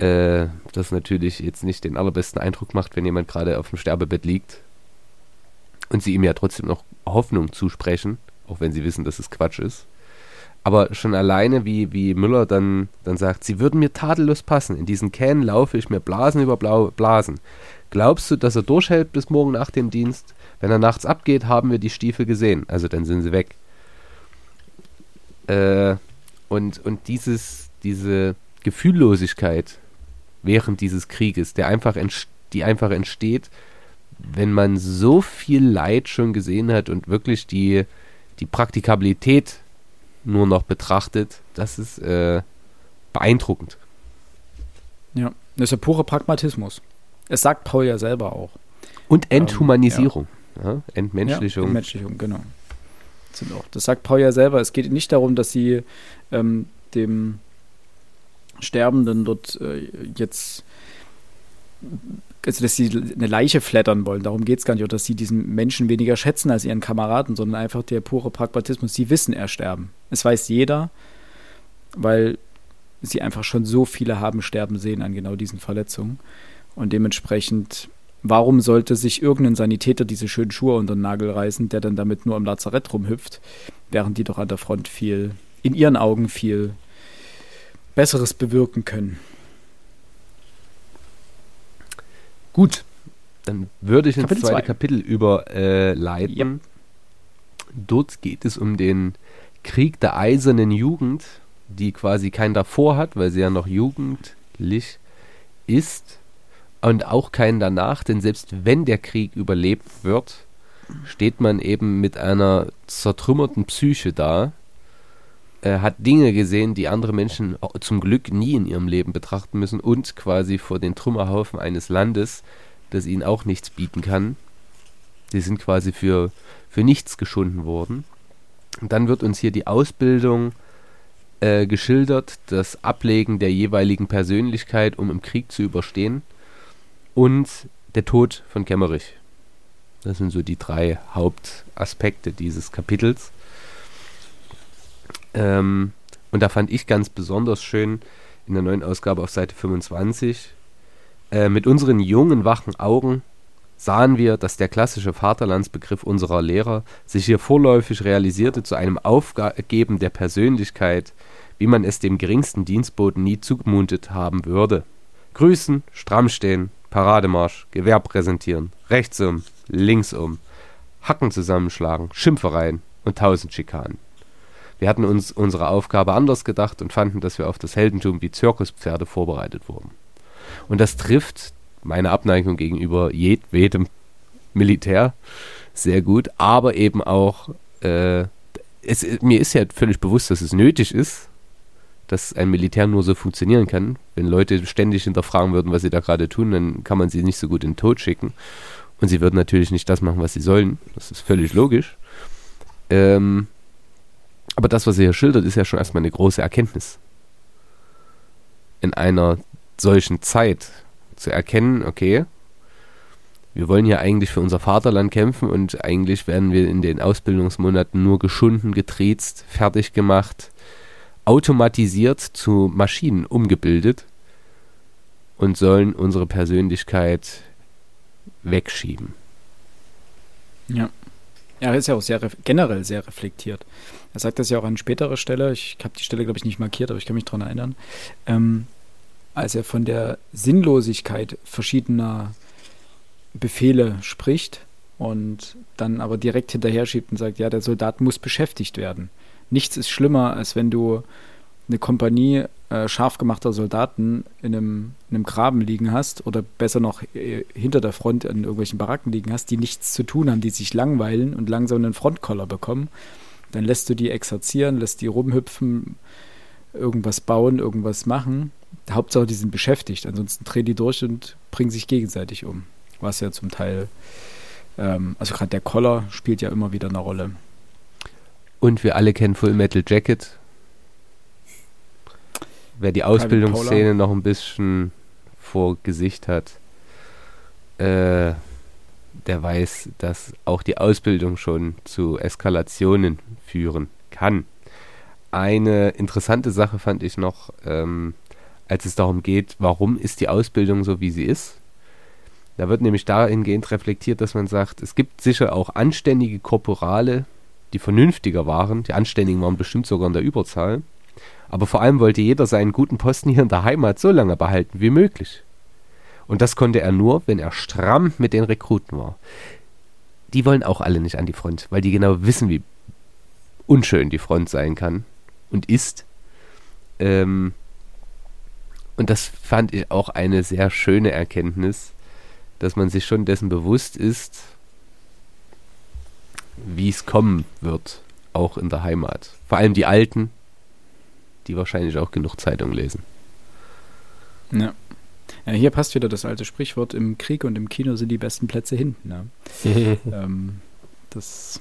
äh, das natürlich jetzt nicht den allerbesten Eindruck macht, wenn jemand gerade auf dem Sterbebett liegt und sie ihm ja trotzdem noch Hoffnung zusprechen, auch wenn sie wissen, dass es Quatsch ist. Aber schon alleine, wie, wie Müller dann, dann sagt, sie würden mir tadellos passen. In diesen Can laufe ich mir Blasen über Blau Blasen. Glaubst du, dass er durchhält bis morgen nach dem Dienst? Wenn er nachts abgeht, haben wir die Stiefel gesehen. Also dann sind sie weg. Äh, und, und dieses, diese Gefühllosigkeit während dieses Krieges, der einfach die einfach entsteht, wenn man so viel Leid schon gesehen hat und wirklich die, die Praktikabilität nur noch betrachtet, das ist äh, beeindruckend. Ja, das ist ja purer Pragmatismus. Es sagt Paul ja selber auch. Und Enthumanisierung. Ähm, ja. Ja, Entmenschlichung. Ja, Entmenschlichung, genau. Sind auch. Das sagt Paul ja selber. Es geht nicht darum, dass sie ähm, dem Sterbenden dort äh, jetzt also dass sie eine Leiche flattern wollen. Darum geht es gar nicht. Oder dass sie diesen Menschen weniger schätzen als ihren Kameraden, sondern einfach der pure Pragmatismus. Sie wissen ersterben. Es weiß jeder, weil sie einfach schon so viele haben sterben sehen an genau diesen Verletzungen. Und dementsprechend, warum sollte sich irgendein Sanitäter diese schönen Schuhe unter den Nagel reißen, der dann damit nur im Lazarett rumhüpft, während die doch an der Front viel, in ihren Augen viel Besseres bewirken können. Gut, dann würde ich ins Kapitel zweite zwei. Kapitel überleiten. Äh, yep. Dort geht es um den Krieg der eisernen Jugend, die quasi keinen davor hat, weil sie ja noch jugendlich ist. Und auch keinen danach, denn selbst wenn der Krieg überlebt wird, steht man eben mit einer zertrümmerten Psyche da, äh, hat Dinge gesehen, die andere Menschen zum Glück nie in ihrem Leben betrachten müssen und quasi vor den Trümmerhaufen eines Landes, das ihnen auch nichts bieten kann. Die sind quasi für, für nichts geschunden worden. Und dann wird uns hier die Ausbildung äh, geschildert, das Ablegen der jeweiligen Persönlichkeit, um im Krieg zu überstehen und der Tod von Kemmerich. Das sind so die drei Hauptaspekte dieses Kapitels. Ähm, und da fand ich ganz besonders schön in der neuen Ausgabe auf Seite 25, äh, mit unseren jungen, wachen Augen sahen wir, dass der klassische Vaterlandsbegriff unserer Lehrer sich hier vorläufig realisierte zu einem Aufgeben der Persönlichkeit, wie man es dem geringsten Dienstboten nie zugemutet haben würde. Grüßen, stramm stehen, Parademarsch, Gewehr präsentieren, rechts um, links um, Hacken zusammenschlagen, Schimpfereien und tausend Schikanen. Wir hatten uns unsere Aufgabe anders gedacht und fanden, dass wir auf das Heldentum wie Zirkuspferde vorbereitet wurden. Und das trifft meine Abneigung gegenüber jedem Militär sehr gut, aber eben auch, äh, es, mir ist ja völlig bewusst, dass es nötig ist, dass ein Militär nur so funktionieren kann. Wenn Leute ständig hinterfragen würden, was sie da gerade tun, dann kann man sie nicht so gut in den Tod schicken. Und sie würden natürlich nicht das machen, was sie sollen. Das ist völlig logisch. Ähm, aber das, was er hier schildert, ist ja schon erstmal eine große Erkenntnis. In einer solchen Zeit zu erkennen, okay, wir wollen ja eigentlich für unser Vaterland kämpfen und eigentlich werden wir in den Ausbildungsmonaten nur geschunden, getriezt, fertig gemacht, automatisiert zu Maschinen umgebildet und sollen unsere Persönlichkeit wegschieben. Ja. Er ist ja auch sehr generell sehr reflektiert. Er sagt das ja auch an späterer Stelle. Ich habe die Stelle, glaube ich, nicht markiert, aber ich kann mich daran erinnern. Ähm, als er von der Sinnlosigkeit verschiedener Befehle spricht und dann aber direkt hinterher schiebt und sagt, ja, der Soldat muss beschäftigt werden. Nichts ist schlimmer, als wenn du eine Kompanie äh, scharf gemachter Soldaten in einem, in einem Graben liegen hast oder besser noch äh, hinter der Front in irgendwelchen Baracken liegen hast, die nichts zu tun haben, die sich langweilen und langsam einen Frontkoller bekommen. Dann lässt du die exerzieren, lässt die rumhüpfen, irgendwas bauen, irgendwas machen. Hauptsache, die sind beschäftigt. Ansonsten drehen die durch und bringen sich gegenseitig um. Was ja zum Teil, ähm, also gerade der Koller spielt ja immer wieder eine Rolle. Und wir alle kennen Full Metal Jacket, wer die Ausbildungsszene noch ein bisschen vor Gesicht hat, äh, der weiß, dass auch die Ausbildung schon zu Eskalationen führen kann. Eine interessante Sache fand ich noch, ähm, als es darum geht, warum ist die Ausbildung so, wie sie ist. Da wird nämlich dahingehend reflektiert, dass man sagt, es gibt sicher auch anständige Korporale, die vernünftiger waren. Die Anständigen waren bestimmt sogar in der Überzahl. Aber vor allem wollte jeder seinen guten Posten hier in der Heimat so lange behalten wie möglich. Und das konnte er nur, wenn er stramm mit den Rekruten war. Die wollen auch alle nicht an die Front, weil die genau wissen, wie unschön die Front sein kann. und ist. Ähm, und das fand ich auch eine sehr schöne Erkenntnis, dass man sich schon dessen bewusst ist, wie es kommen wird, auch in der Heimat. Vor allem die Alten, die wahrscheinlich auch genug Zeitung lesen. Ja. ja. Hier passt wieder das alte Sprichwort, im Krieg und im Kino sind die besten Plätze hinten. Ne? [LAUGHS] ähm, das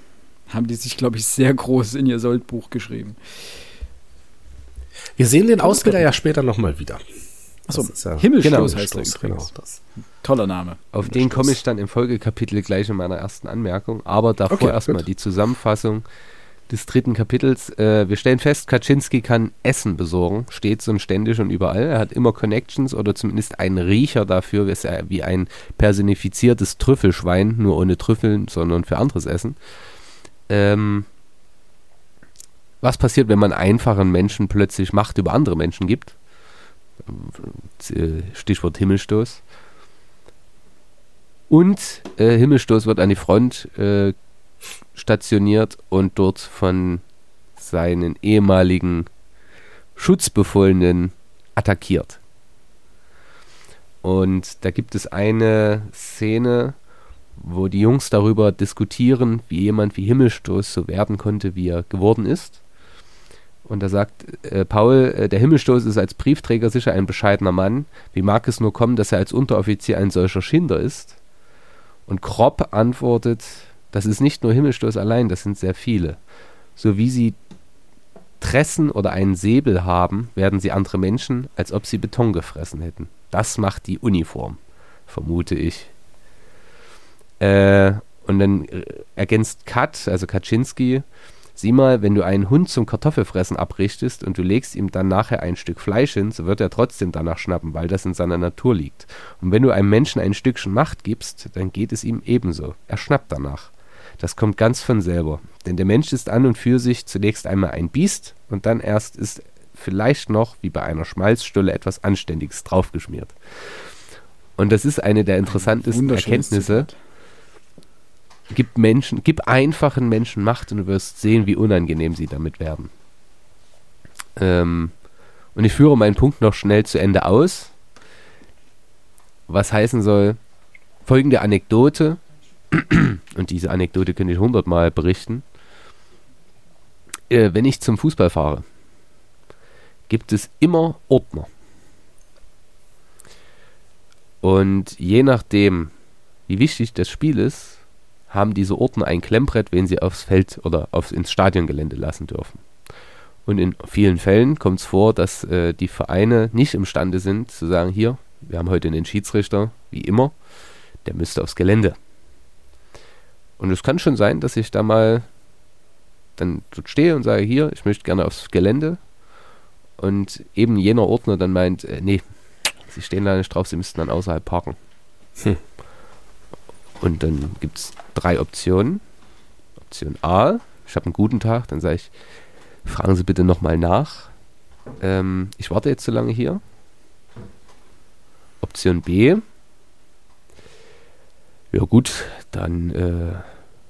haben die sich, glaube ich, sehr groß in ihr Soldbuch geschrieben. Wir sehen den Ausbilder ja später nochmal wieder. Achso, ja Himmelstoß genau, heißt er übrigens. Genau, Toller Name. Auf den komme ich dann im Folgekapitel gleich in meiner ersten Anmerkung. Aber davor okay, erstmal die Zusammenfassung des dritten Kapitels. Äh, wir stellen fest, Kaczynski kann Essen besorgen, stets und ständig und überall. Er hat immer Connections oder zumindest einen Riecher dafür, ist er wie ein personifiziertes Trüffelschwein, nur ohne Trüffeln, sondern für anderes Essen. Ähm, was passiert, wenn man einfachen Menschen plötzlich Macht über andere Menschen gibt? Stichwort Himmelstoß. Und äh, Himmelstoß wird an die Front äh, stationiert und dort von seinen ehemaligen Schutzbefohlenen attackiert. Und da gibt es eine Szene, wo die Jungs darüber diskutieren, wie jemand wie Himmelstoß so werden konnte, wie er geworden ist. Und da sagt äh, Paul, äh, der Himmelstoß ist als Briefträger sicher ein bescheidener Mann. Wie mag es nur kommen, dass er als Unteroffizier ein solcher Schinder ist? Und Kropp antwortet, das ist nicht nur Himmelstoß allein, das sind sehr viele. So wie sie Tressen oder einen Säbel haben, werden sie andere Menschen, als ob sie Beton gefressen hätten. Das macht die Uniform, vermute ich. Äh, und dann ergänzt Kat, also Kaczynski, Sieh mal, wenn du einen Hund zum Kartoffelfressen abrichtest und du legst ihm dann nachher ein Stück Fleisch hin, so wird er trotzdem danach schnappen, weil das in seiner Natur liegt. Und wenn du einem Menschen ein Stückchen Macht gibst, dann geht es ihm ebenso. Er schnappt danach. Das kommt ganz von selber. Denn der Mensch ist an und für sich zunächst einmal ein Biest und dann erst ist vielleicht noch, wie bei einer Schmalzstulle, etwas Anständiges draufgeschmiert. Und das ist eine der interessantesten Erkenntnisse. Gib Menschen, gib einfachen Menschen Macht und du wirst sehen, wie unangenehm sie damit werden. Ähm, und ich führe meinen Punkt noch schnell zu Ende aus. Was heißen soll, folgende Anekdote, und diese Anekdote könnte ich hundertmal berichten. Äh, wenn ich zum Fußball fahre, gibt es immer Ordner. Und je nachdem, wie wichtig das Spiel ist, haben diese Ordner ein Klemmbrett, wen sie aufs Feld oder aufs, ins Stadiongelände lassen dürfen. Und in vielen Fällen kommt es vor, dass äh, die Vereine nicht imstande sind zu sagen, hier, wir haben heute einen Schiedsrichter, wie immer, der müsste aufs Gelände. Und es kann schon sein, dass ich da mal dann dort stehe und sage, hier, ich möchte gerne aufs Gelände. Und eben jener Ordner dann meint, äh, nee, sie stehen da nicht drauf, sie müssten dann außerhalb parken. Hm. Und dann gibt es drei Optionen. Option A, ich habe einen guten Tag, dann sage ich, fragen Sie bitte nochmal nach. Ähm, ich warte jetzt so lange hier. Option B, ja gut, dann äh,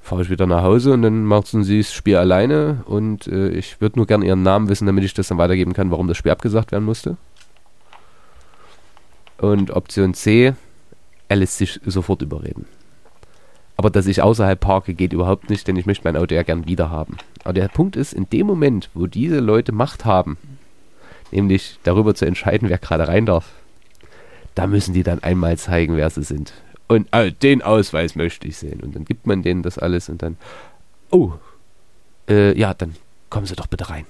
fahre ich wieder nach Hause und dann machen Sie das Spiel alleine und äh, ich würde nur gerne Ihren Namen wissen, damit ich das dann weitergeben kann, warum das Spiel abgesagt werden musste. Und Option C, er lässt sich sofort überreden. Aber dass ich außerhalb parke, geht überhaupt nicht, denn ich möchte mein Auto ja gern wieder haben. Aber der Punkt ist, in dem Moment, wo diese Leute Macht haben, nämlich darüber zu entscheiden, wer gerade rein darf, da müssen die dann einmal zeigen, wer sie sind. Und äh, den Ausweis möchte ich sehen. Und dann gibt man denen das alles und dann, oh, äh, ja, dann kommen sie doch bitte rein.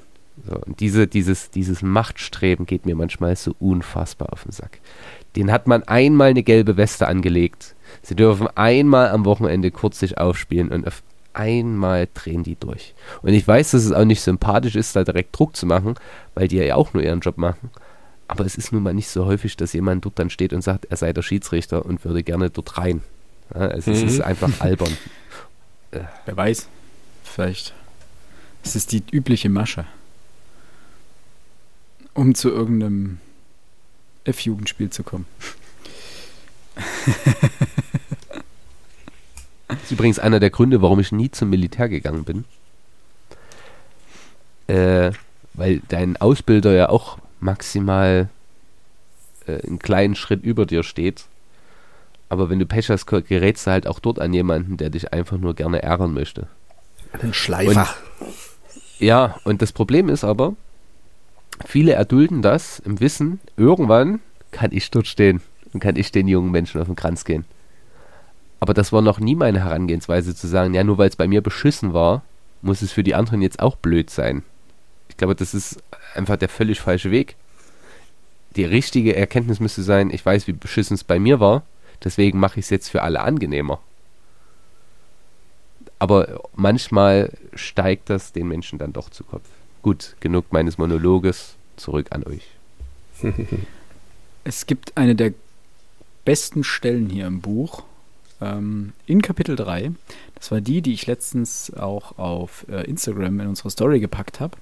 So, und diese, dieses, dieses Machtstreben geht mir manchmal so unfassbar auf den Sack. Den hat man einmal eine gelbe Weste angelegt Sie dürfen einmal am Wochenende kurz sich aufspielen und auf einmal drehen die durch. Und ich weiß, dass es auch nicht sympathisch ist, da direkt Druck zu machen, weil die ja auch nur ihren Job machen. Aber es ist nun mal nicht so häufig, dass jemand dort dann steht und sagt, er sei der Schiedsrichter und würde gerne dort rein. Ja, es, mhm. ist einfach [LAUGHS] albern. Wer weiß, vielleicht. Es ist die übliche Masche. Um zu irgendeinem F-Jugendspiel zu kommen. [LAUGHS] Das ist übrigens einer der Gründe, warum ich nie zum Militär gegangen bin. Äh, weil dein Ausbilder ja auch maximal äh, einen kleinen Schritt über dir steht. Aber wenn du Pech hast, gerätst du halt auch dort an jemanden, der dich einfach nur gerne ärgern möchte. Einen Schleifer. Und, ja, und das Problem ist aber, viele erdulden das im Wissen, irgendwann kann ich dort stehen und kann ich den jungen Menschen auf den Kranz gehen. Aber das war noch nie meine Herangehensweise zu sagen, ja, nur weil es bei mir beschissen war, muss es für die anderen jetzt auch blöd sein. Ich glaube, das ist einfach der völlig falsche Weg. Die richtige Erkenntnis müsste sein, ich weiß, wie beschissen es bei mir war, deswegen mache ich es jetzt für alle angenehmer. Aber manchmal steigt das den Menschen dann doch zu Kopf. Gut, genug meines Monologes, zurück an euch. Es gibt eine der besten Stellen hier im Buch, ähm, in Kapitel 3. Das war die, die ich letztens auch auf äh, Instagram in unsere Story gepackt habe.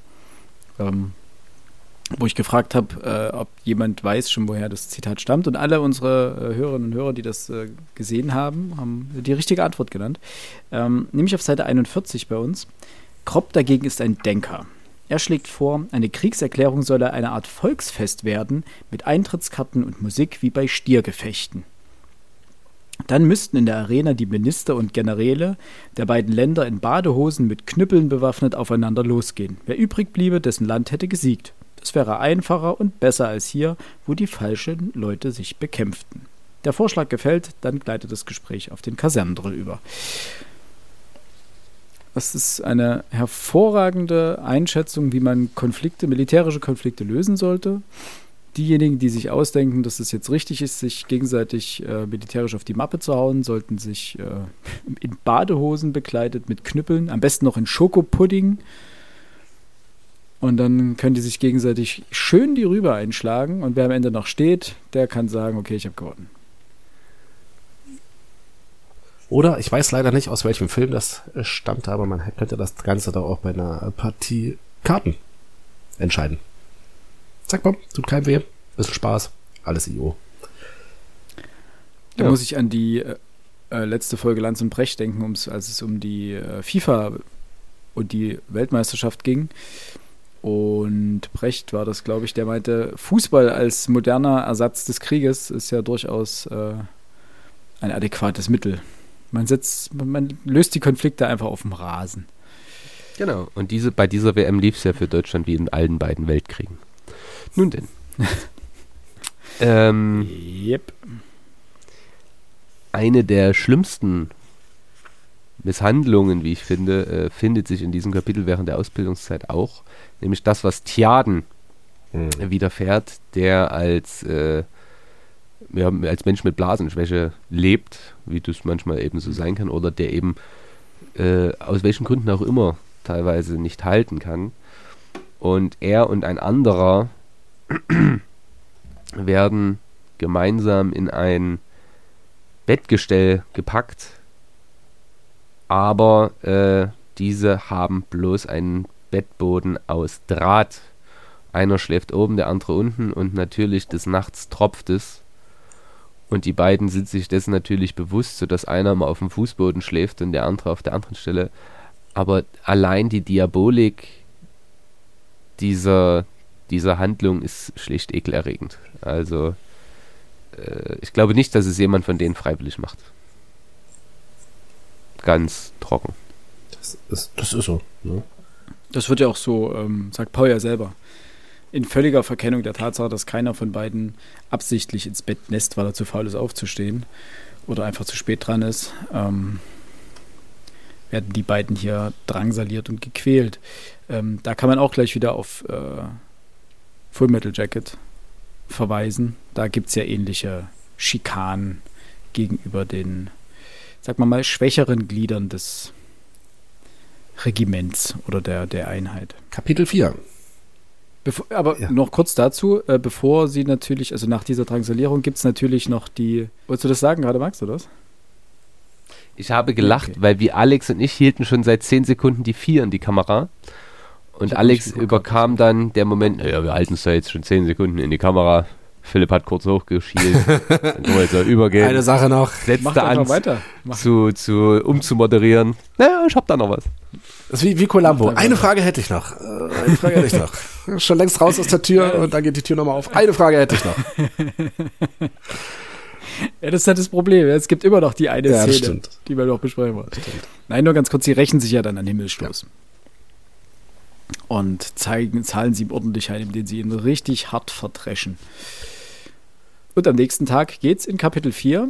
Ähm, wo ich gefragt habe, äh, ob jemand weiß schon, woher das Zitat stammt. Und alle unsere äh, Hörerinnen und Hörer, die das äh, gesehen haben, haben die richtige Antwort genannt. Ähm, nämlich auf Seite 41 bei uns. Kropp dagegen ist ein Denker. Er schlägt vor, eine Kriegserklärung solle eine Art Volksfest werden, mit Eintrittskarten und Musik wie bei Stiergefechten. Dann müssten in der Arena die Minister und Generäle der beiden Länder in Badehosen mit Knüppeln bewaffnet aufeinander losgehen. Wer übrig bliebe, dessen Land hätte gesiegt. Das wäre einfacher und besser als hier, wo die falschen Leute sich bekämpften. Der Vorschlag gefällt, dann gleitet das Gespräch auf den Kasernendrill über. Das ist eine hervorragende Einschätzung, wie man Konflikte, militärische Konflikte lösen sollte diejenigen, die sich ausdenken, dass es jetzt richtig ist, sich gegenseitig äh, militärisch auf die Mappe zu hauen, sollten sich äh, [LAUGHS] in Badehosen bekleidet mit Knüppeln, am besten noch in Schokopudding. Und dann können die sich gegenseitig schön die Rübe einschlagen. Und wer am Ende noch steht, der kann sagen, okay, ich habe gewonnen. Oder ich weiß leider nicht, aus welchem Film das äh, stammt, aber man könnte das Ganze da auch bei einer Partie Karten entscheiden. Zack, bom, tut keinem weh. Bisschen Spaß. Alles IO. Da ja. muss ich an die äh, äh, letzte Folge Lanz und Brecht denken, als es um die äh, FIFA und die Weltmeisterschaft ging. Und Brecht war das, glaube ich, der meinte, Fußball als moderner Ersatz des Krieges ist ja durchaus äh, ein adäquates Mittel. Man setzt, man löst die Konflikte einfach auf dem Rasen. Genau. Und diese, bei dieser WM lief es ja für Deutschland wie in allen beiden Weltkriegen. Nun denn. [LAUGHS] ähm, yep. Eine der schlimmsten Misshandlungen, wie ich finde, äh, findet sich in diesem Kapitel während der Ausbildungszeit auch. Nämlich das, was Tjaden mhm. widerfährt, der als, äh, ja, als Mensch mit Blasenschwäche lebt, wie das manchmal eben so sein kann, oder der eben äh, aus welchen Gründen auch immer teilweise nicht halten kann. Und er und ein anderer [CLEARS THROAT] werden gemeinsam in ein Bettgestell gepackt, aber äh, diese haben bloß einen Bettboden aus Draht. Einer schläft oben, der andere unten und natürlich des Nachts tropft es. Und die beiden sind sich dessen natürlich bewusst, sodass einer mal auf dem Fußboden schläft und der andere auf der anderen Stelle. Aber allein die Diabolik dieser, diese Handlung ist schlicht ekelerregend. Also äh, ich glaube nicht, dass es jemand von denen freiwillig macht. Ganz trocken. Das ist, das ist so. Ne? Das wird ja auch so, ähm, sagt Paul ja selber, in völliger Verkennung der Tatsache, dass keiner von beiden absichtlich ins Bett nässt, weil er zu faul ist aufzustehen oder einfach zu spät dran ist, ähm, werden die beiden hier drangsaliert und gequält. Ähm, da kann man auch gleich wieder auf äh, Full Metal Jacket verweisen. Da gibt es ja ähnliche Schikanen gegenüber den, sag mal mal, schwächeren Gliedern des Regiments oder der, der Einheit. Kapitel 4. Bevor, aber ja. noch kurz dazu, äh, bevor sie natürlich, also nach dieser Drangsalierung gibt es natürlich noch die. Wolltest du das sagen gerade, Max, oder was? Ich habe gelacht, okay. weil wir Alex und ich hielten schon seit 10 Sekunden die 4 in die Kamera. Und Alex überkam dann der Moment, naja, wir halten es ja jetzt schon 10 Sekunden in die Kamera. Philipp hat kurz hochgeschielt. dann wir jetzt übergehen. Eine Sache noch. Setzte an, weiter. Zu, zu, um zu moderieren. Naja, ich hab da noch was. Das ist wie, wie Columbo. Eine Frage hätte ich noch. Äh, eine Frage hätte ich noch. [LAUGHS] schon längst raus aus der Tür und dann geht die Tür nochmal auf. Eine Frage hätte ich noch. [LAUGHS] Ja, das ist halt das Problem. Es gibt immer noch die eine Ja, Szene, stimmt. die wir noch besprechen wollen. Nein, nur ganz kurz, sie rächen sich ja dann an Himmelstoß. Und zeigen, zahlen sie ihm ordentlich ein, indem sie ihn richtig hart verdreschen. Und am nächsten Tag geht's in Kapitel 4.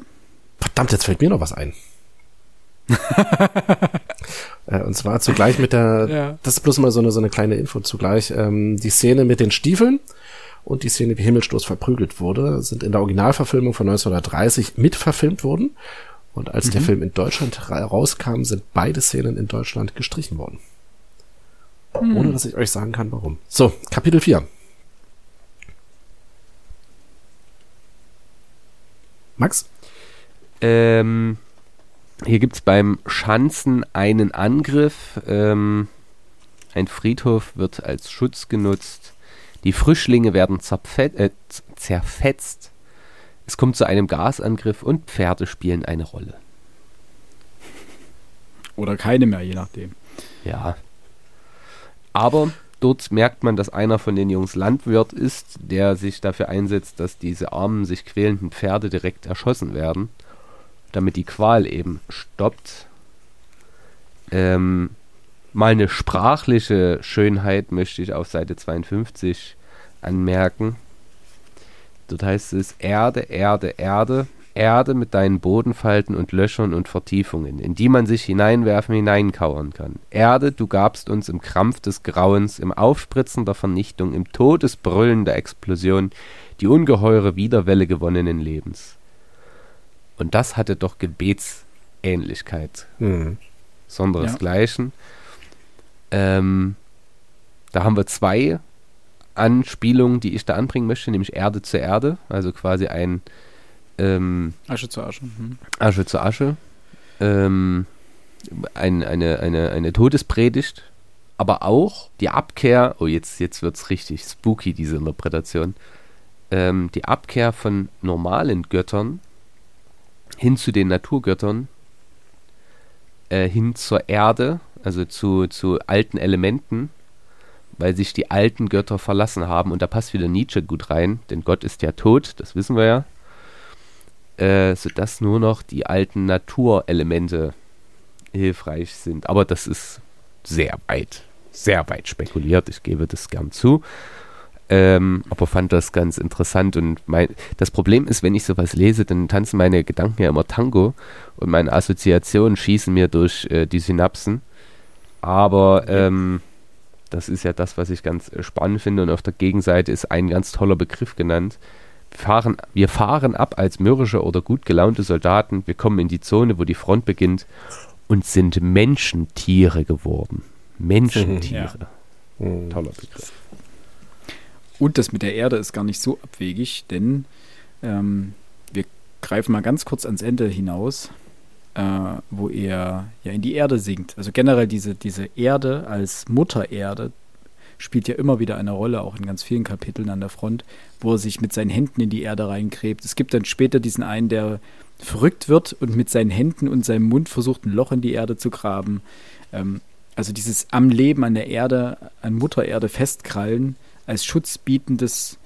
Verdammt, jetzt fällt mir noch was ein. [LAUGHS] Äh, und zwar zugleich mit der, Ja. das ist bloß mal so eine, so eine kleine Info zugleich, ähm, die Szene mit den Stiefeln und die Szene, wie Himmelstoß verprügelt wurde, sind in der Originalverfilmung von 1930 mitverfilmt worden. Und als der Film in Deutschland ra- rauskam, sind beide Szenen in Deutschland gestrichen worden. Ohne dass ich euch sagen kann, warum. So, Kapitel 4. Max? Ähm, hier gibt es beim Schanzen einen Angriff. Ähm, ein Friedhof wird als Schutz genutzt. Die Frischlinge werden äh, zerfetzt. Es kommt zu einem Gasangriff und Pferde spielen eine Rolle. Oder keine mehr, je nachdem. Ja. Aber dort merkt man, dass einer von den Jungs Landwirt ist, der sich dafür einsetzt, dass diese armen, sich quälenden Pferde direkt erschossen werden, damit die Qual eben stoppt. Ähm, mal eine sprachliche Schönheit möchte ich auf Seite 52 anmerken. Dort heißt es Erde, Erde, Erde, Erde mit deinen Bodenfalten und Löchern und Vertiefungen, in die man sich hineinwerfen, hineinkauern kann. Erde, du gabst uns im Krampf des Grauens, im Aufspritzen der Vernichtung, im Todesbrüllen der Explosion die ungeheure Widerwelle gewonnenen Lebens. Und das hatte doch Gebetsähnlichkeit Hm. sonderesgleichen. Ähm, da haben wir zwei Anspielungen, die ich da anbringen möchte, nämlich Erde zu Erde, also quasi ein ähm, Asche zu Asche. Hm. Asche zu Asche, ähm, ein, eine, eine, eine Todespredigt, aber auch die Abkehr, oh jetzt, jetzt wird es richtig spooky, diese Interpretation, ähm, die Abkehr von normalen Göttern hin zu den Naturgöttern, äh, hin zur Erde, also zu, zu alten Elementen, weil sich die alten Götter verlassen haben. Und da passt wieder Nietzsche gut rein, denn Gott ist ja tot, das wissen wir ja. Äh, sodass nur noch die alten Naturelemente hilfreich sind. Aber das ist sehr weit, sehr weit spekuliert, ich gebe das gern zu. Ähm, aber fand das ganz interessant und mein, das Problem ist, wenn ich sowas lese, dann tanzen meine Gedanken ja immer Tango und meine Assoziationen schießen mir durch äh, die Synapsen. Aber ähm, das ist ja das, was ich ganz äh, spannend finde und auf der Gegenseite ist ein ganz toller Begriff genannt. Wir fahren, wir fahren ab als mürrische oder gut gelaunte Soldaten, wir kommen in die Zone, wo die Front beginnt und sind Menschentiere geworden. Menschentiere. Hm. Toller Begriff. Und das mit der Erde ist gar nicht so abwegig, denn ähm, wir greifen mal ganz kurz ans Ende hinaus, äh, wo er ja in die Erde sinkt. Also generell diese, diese Erde als Muttererde spielt ja immer wieder eine Rolle, auch in ganz vielen Kapiteln an der Front, wo er sich mit seinen Händen in die Erde reingräbt. Es gibt dann später diesen einen, der verrückt wird und mit seinen Händen und seinem Mund versucht, ein Loch in die Erde zu graben. Ähm, also dieses am Leben, an der Erde, an Muttererde festkrallen, als schutzbietendes,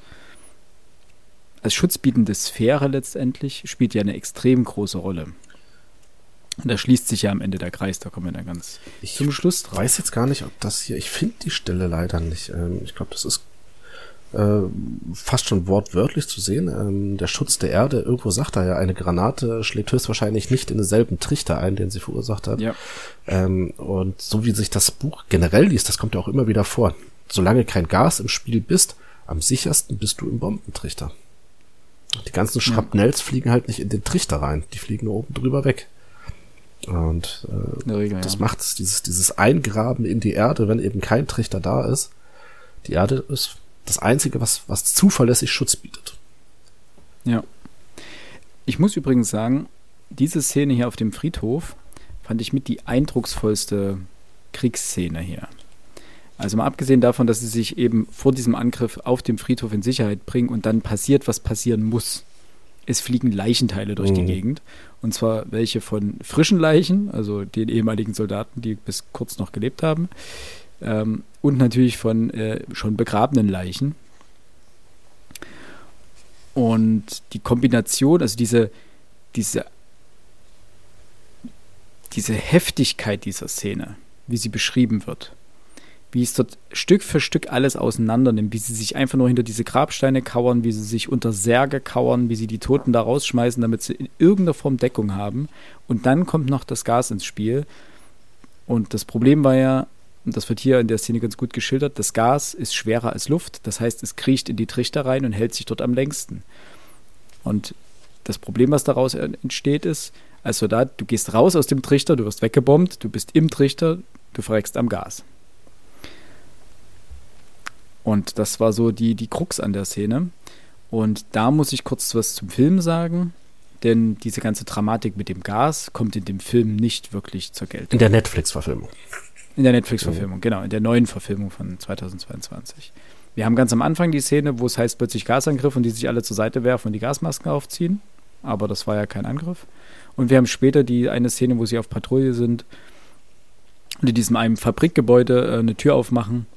als schutzbietende Sphäre letztendlich, spielt ja eine extrem große Rolle. Und da schließt sich ja am Ende der Kreis, da kommen wir dann ganz Ich zum Schluss drauf. weiß jetzt gar nicht, ob das hier, ich finde die Stelle leider nicht. Ähm, ich glaube, das ist äh, fast schon wortwörtlich zu sehen. Ähm, der Schutz der Erde, irgendwo sagt er ja, eine Granate schlägt höchstwahrscheinlich nicht in denselben Trichter ein, den sie verursacht hat. Ja. Ähm, und so wie sich das Buch generell liest, das kommt ja auch immer wieder vor. Solange kein Gas im Spiel bist, am sichersten bist du im Bombentrichter. Die ganzen Schrapnells fliegen halt nicht in den Trichter rein, die fliegen nur oben drüber weg. Und äh, Regel, das ja. macht es, dieses, dieses Eingraben in die Erde, wenn eben kein Trichter da ist. Die Erde ist das Einzige, was, was zuverlässig Schutz bietet. Ja. Ich muss übrigens sagen, diese Szene hier auf dem Friedhof fand ich mit die eindrucksvollste Kriegsszene hier. Also mal abgesehen davon, dass sie sich eben vor diesem Angriff auf dem Friedhof in Sicherheit bringen und dann passiert, was passieren muss. Es fliegen Leichenteile durch die Mhm. Gegend. Und zwar welche von frischen Leichen, also den ehemaligen Soldaten, die bis kurz noch gelebt haben, ähm, und natürlich von äh, schon begrabenen Leichen. Und die Kombination, also diese, diese, diese Heftigkeit dieser Szene, wie sie beschrieben wird, wie es dort Stück für Stück alles auseinander nimmt, wie sie sich einfach nur hinter diese Grabsteine kauern, wie sie sich unter Särge kauern, wie sie die Toten da rausschmeißen, damit sie in irgendeiner Form Deckung haben. Und dann kommt noch das Gas ins Spiel. Und das Problem war ja, und das wird hier in der Szene ganz gut geschildert, das Gas ist schwerer als Luft, das heißt, es kriecht in die Trichter rein und hält sich dort am längsten. Und das Problem, was daraus entsteht, ist, als Soldat, du gehst raus aus dem Trichter, du wirst weggebombt, du bist im Trichter, du verreckst am Gas. Und das war so die, die Krux an der Szene. Und da muss ich kurz was zum Film sagen, denn diese ganze Dramatik mit dem Gas kommt in dem Film nicht wirklich zur Geltung. In der Netflix-Verfilmung. In der Netflix-Verfilmung, mhm. genau, in der neuen Verfilmung von 2022. Wir haben ganz am Anfang die Szene, wo es heißt plötzlich Gasangriff und die sich alle zur Seite werfen und die Gasmasken aufziehen. Aber das war ja kein Angriff. Und wir haben später die eine Szene, wo sie auf Patrouille sind und in diesem einem Fabrikgebäude äh, eine Tür aufmachen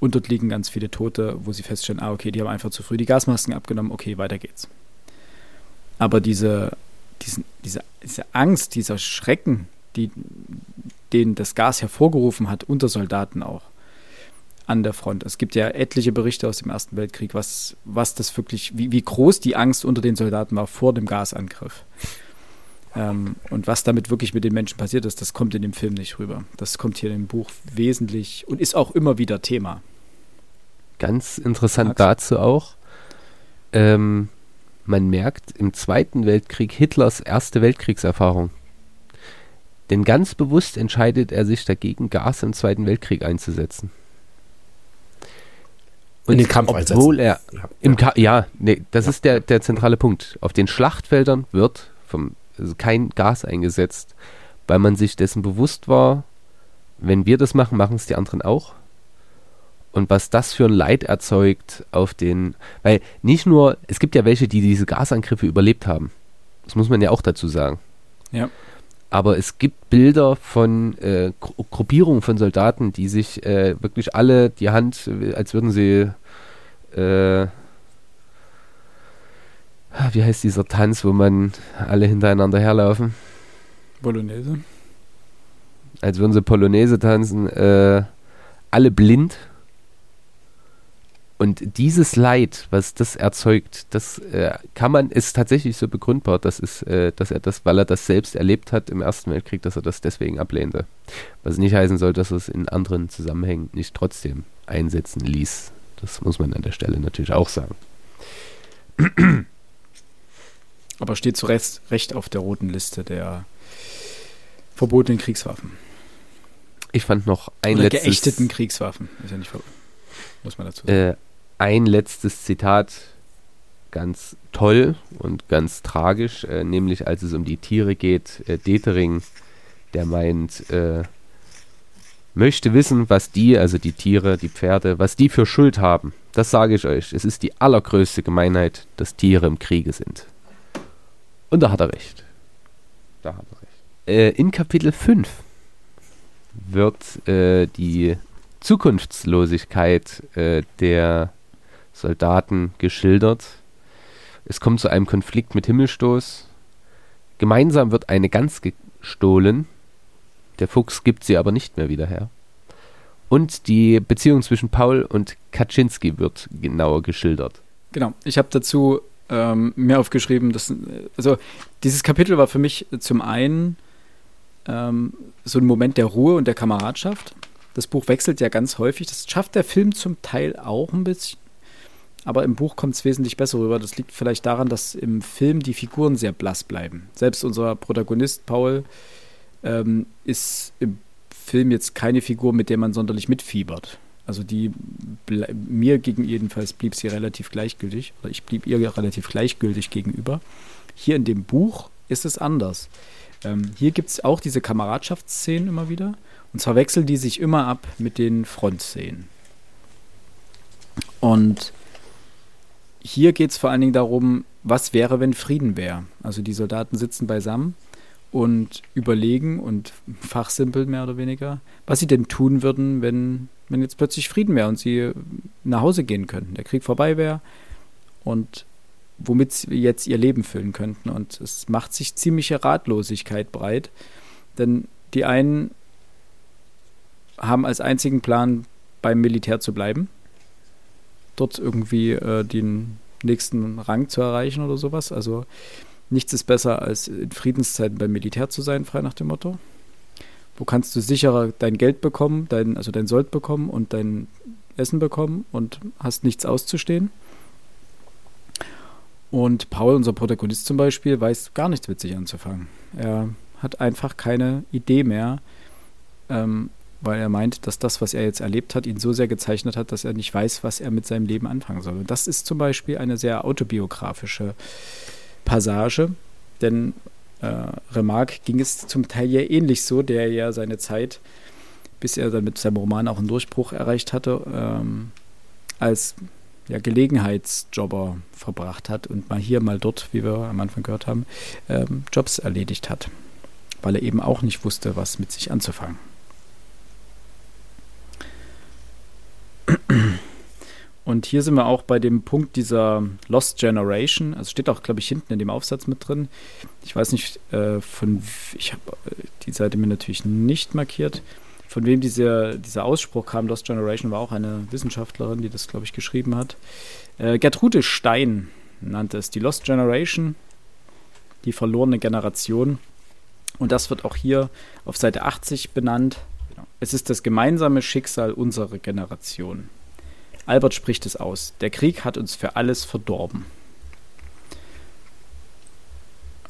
und dort liegen ganz viele Tote, wo sie feststellen, ah, okay, die haben einfach zu früh die Gasmasken abgenommen, okay, weiter geht's. Aber diese, diesen, diese, diese Angst, dieser Schrecken, die, den das Gas hervorgerufen hat, unter Soldaten auch an der Front. Es gibt ja etliche Berichte aus dem Ersten Weltkrieg, was, was das wirklich, wie, wie groß die Angst unter den Soldaten war vor dem Gasangriff. Ähm, und was damit wirklich mit den Menschen passiert ist, das kommt in dem Film nicht rüber. Das kommt hier im Buch wesentlich und ist auch immer wieder Thema. Ganz interessant Max? dazu auch. Ähm, man merkt im Zweiten Weltkrieg Hitlers erste Weltkriegserfahrung. Denn ganz bewusst entscheidet er sich dagegen, Gas im Zweiten Weltkrieg einzusetzen. Und in den Kampf obwohl er im ja, ja nee, das ja. ist der, der zentrale Punkt. Auf den Schlachtfeldern wird vom kein Gas eingesetzt, weil man sich dessen bewusst war, wenn wir das machen, machen es die anderen auch. Und was das für ein Leid erzeugt auf den, weil nicht nur, es gibt ja welche, die diese Gasangriffe überlebt haben. Das muss man ja auch dazu sagen. Ja. Aber es gibt Bilder von äh, Gruppierungen von Soldaten, die sich äh, wirklich alle die Hand, als würden sie äh, wie heißt dieser Tanz, wo man alle hintereinander herlaufen? Polonaise. Als würden sie Polonaise tanzen, äh, alle blind. Und dieses Leid, was das erzeugt, das äh, kann man, ist tatsächlich so begründbar, dass, ist, äh, dass er das, weil er das selbst erlebt hat im Ersten Weltkrieg, dass er das deswegen ablehnte. Was nicht heißen soll, dass er es in anderen Zusammenhängen nicht trotzdem einsetzen ließ. Das muss man an der Stelle natürlich auch sagen. Aber steht zu Recht, Recht auf der roten Liste der verbotenen Kriegswaffen. Ich fand noch ein Oder letztes. geächteten Kriegswaffen. Ist ja nicht muss man dazu sagen. Äh, ein letztes Zitat, ganz toll und ganz tragisch, äh, nämlich als es um die Tiere geht. Äh, Detering, der meint, äh, möchte wissen, was die, also die Tiere, die Pferde, was die für Schuld haben. Das sage ich euch. Es ist die allergrößte Gemeinheit, dass Tiere im Kriege sind. Und da hat er recht. Da hat er recht. Äh, in Kapitel 5 wird äh, die Zukunftslosigkeit äh, der Soldaten geschildert. Es kommt zu einem Konflikt mit Himmelstoß. Gemeinsam wird eine Gans gestohlen. Der Fuchs gibt sie aber nicht mehr wieder her. Und die Beziehung zwischen Paul und Kaczynski wird genauer geschildert. Genau. Ich habe dazu ähm, mir aufgeschrieben, dass, also dieses Kapitel war für mich zum einen ähm, so ein Moment der Ruhe und der Kameradschaft. Das Buch wechselt ja ganz häufig. Das schafft der Film zum Teil auch ein bisschen. Aber im Buch kommt es wesentlich besser rüber. Das liegt vielleicht daran, dass im Film die Figuren sehr blass bleiben. Selbst unser Protagonist Paul ähm, ist im Film jetzt keine Figur, mit der man sonderlich mitfiebert. Also die mir gegen jedenfalls blieb sie relativ gleichgültig oder ich blieb ihr relativ gleichgültig gegenüber. Hier in dem Buch ist es anders. Ähm, hier gibt es auch diese Kameradschaftsszenen immer wieder. Und zwar wechseln die sich immer ab mit den Frontszenen. Und hier geht es vor allen Dingen darum, was wäre, wenn Frieden wäre. Also die Soldaten sitzen beisammen und überlegen und fachsimpeln mehr oder weniger, was sie denn tun würden, wenn wenn jetzt plötzlich Frieden wäre und sie nach Hause gehen könnten, der Krieg vorbei wäre und womit sie jetzt ihr Leben füllen könnten. Und es macht sich ziemliche Ratlosigkeit breit, denn die einen haben als einzigen Plan, beim Militär zu bleiben, dort irgendwie äh, den nächsten Rang zu erreichen oder sowas. Also nichts ist besser, als in Friedenszeiten beim Militär zu sein, frei nach dem Motto. Wo kannst du sicherer dein Geld bekommen, dein, also dein Sold bekommen und dein Essen bekommen und hast nichts auszustehen. Und Paul, unser Protagonist zum Beispiel, weiß gar nichts mit sich anzufangen. Er hat einfach keine Idee mehr, ähm, weil er meint, dass das, was er jetzt erlebt hat, ihn so sehr gezeichnet hat, dass er nicht weiß, was er mit seinem Leben anfangen soll. Und das ist zum Beispiel eine sehr autobiografische Passage, denn Remarque ging es zum Teil ja ähnlich so, der ja seine Zeit, bis er dann mit seinem Roman auch einen Durchbruch erreicht hatte, ähm, als ja, Gelegenheitsjobber verbracht hat und mal hier, mal dort, wie wir am Anfang gehört haben, ähm, Jobs erledigt hat, weil er eben auch nicht wusste, was mit sich anzufangen. Und hier sind wir auch bei dem Punkt dieser Lost Generation. Also steht auch, glaube ich, hinten in dem Aufsatz mit drin. Ich weiß nicht, äh, von ich habe äh, die Seite mir natürlich nicht markiert. Von wem dieser, dieser Ausspruch kam, Lost Generation, war auch eine Wissenschaftlerin, die das, glaube ich, geschrieben hat. Äh, Gertrude Stein nannte es die Lost Generation, die verlorene Generation. Und das wird auch hier auf Seite 80 benannt. Es ist das gemeinsame Schicksal unserer Generation. Albert spricht es aus. Der Krieg hat uns für alles verdorben.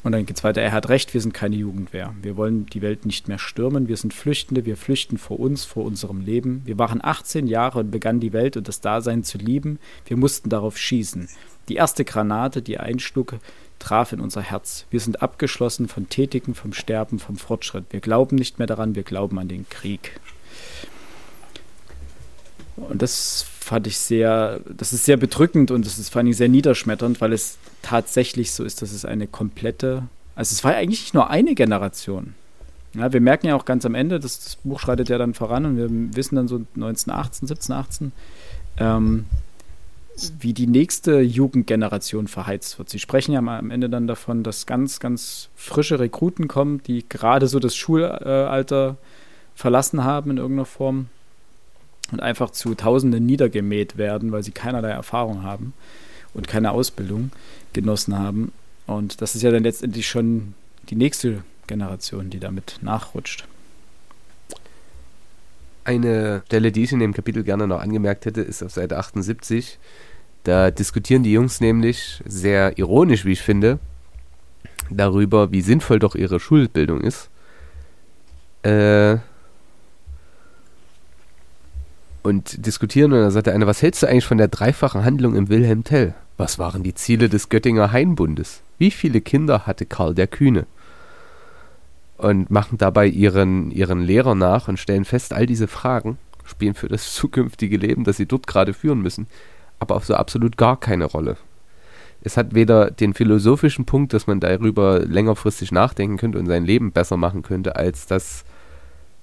Und dann geht es weiter. Er hat recht, wir sind keine Jugendwehr. Wir wollen die Welt nicht mehr stürmen. Wir sind Flüchtende. Wir flüchten vor uns, vor unserem Leben. Wir waren 18 Jahre und begannen die Welt und das Dasein zu lieben. Wir mussten darauf schießen. Die erste Granate, die einschlug, traf in unser Herz. Wir sind abgeschlossen von Tätigen, vom Sterben, vom Fortschritt. Wir glauben nicht mehr daran, wir glauben an den Krieg. Und das fand ich sehr, das ist sehr bedrückend und das ist vor allem sehr niederschmetternd, weil es tatsächlich so ist, dass es eine komplette, also es war eigentlich nicht nur eine Generation. Ja, wir merken ja auch ganz am Ende, dass das Buch schreitet ja dann voran und wir wissen dann so 1918, 17, 18, ähm, wie die nächste Jugendgeneration verheizt wird. Sie sprechen ja mal am Ende dann davon, dass ganz, ganz frische Rekruten kommen, die gerade so das Schulalter verlassen haben in irgendeiner Form und einfach zu Tausenden niedergemäht werden, weil sie keinerlei Erfahrung haben und keine Ausbildung genossen haben. Und das ist ja dann letztendlich schon die nächste Generation, die damit nachrutscht. Eine Stelle, die ich in dem Kapitel gerne noch angemerkt hätte, ist auf Seite 78. Da diskutieren die Jungs nämlich sehr ironisch, wie ich finde, darüber, wie sinnvoll doch ihre Schulbildung ist. Äh, und diskutieren. Und dann sagt der eine, was hältst du eigentlich von der dreifachen Handlung im Wilhelm Tell? Was waren die Ziele des Göttinger Hainbundes? Wie viele Kinder hatte Karl der Kühne? Und machen dabei ihren, ihren Lehrer nach und stellen fest, all diese Fragen spielen für das zukünftige Leben, das sie dort gerade führen müssen, aber auf so absolut gar keine Rolle. Es hat weder den philosophischen Punkt, dass man darüber längerfristig nachdenken könnte und sein Leben besser machen könnte, als dass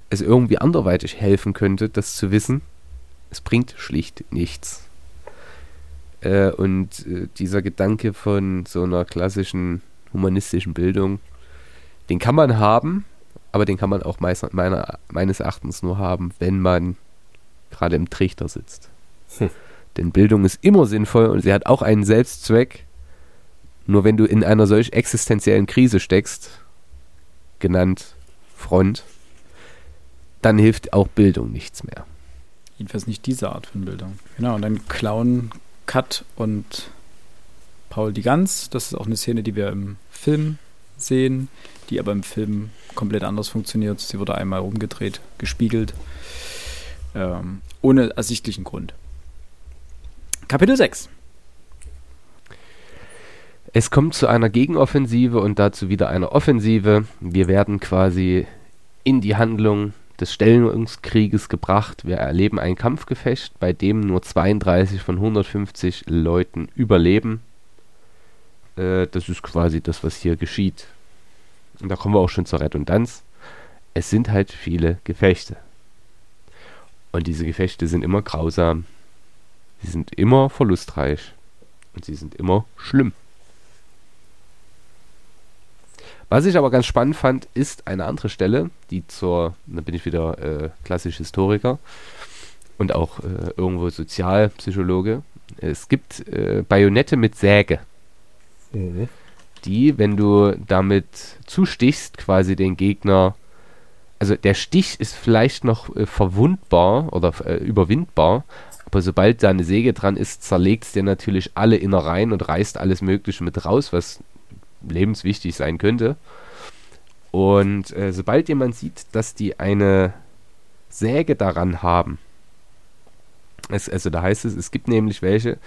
es irgendwie anderweitig helfen könnte, das zu wissen es bringt schlicht nichts. Äh, und äh, dieser Gedanke von so einer klassischen humanistischen Bildung, den kann man haben, aber den kann man auch meist, meiner, meines Erachtens nur haben, wenn man gerade im Trichter sitzt. Hm. Denn Bildung ist immer sinnvoll und sie hat auch einen Selbstzweck. Nur wenn du in einer solch existenziellen Krise steckst, genannt Front, dann hilft auch Bildung nichts mehr. Jedenfalls nicht diese Art von Bildung. Genau, und dann Clown, Cut und Paul die Gans. Das ist auch eine Szene, die wir im Film sehen, die aber im Film komplett anders funktioniert. Sie wurde einmal rumgedreht, gespiegelt, ähm, ohne ersichtlichen Grund. Kapitel 6. Es kommt zu einer Gegenoffensive und dazu wieder eine Offensive. Wir werden quasi in die Handlung des Stellungskrieges gebracht. Wir erleben ein Kampfgefecht, bei dem nur 32 von 150 Leuten überleben. Äh, das ist quasi das, was hier geschieht. Und da kommen wir auch schon zur Redundanz. Es sind halt viele Gefechte. Und diese Gefechte sind immer grausam. Sie sind immer verlustreich. Und sie sind immer schlimm. Was ich aber ganz spannend fand, ist eine andere Stelle, die zur, da bin ich wieder äh, klassisch Historiker und auch äh, irgendwo Sozialpsychologe. Es gibt äh, Bajonette mit Säge, Mhm. die, wenn du damit zustichst, quasi den Gegner, also der Stich ist vielleicht noch äh, verwundbar oder äh, überwindbar, aber sobald da eine Säge dran ist, zerlegt es dir natürlich alle Innereien und reißt alles Mögliche mit raus, was lebenswichtig sein könnte. Und äh, sobald jemand sieht, dass die eine Säge daran haben, es, also da heißt es, es gibt nämlich welche,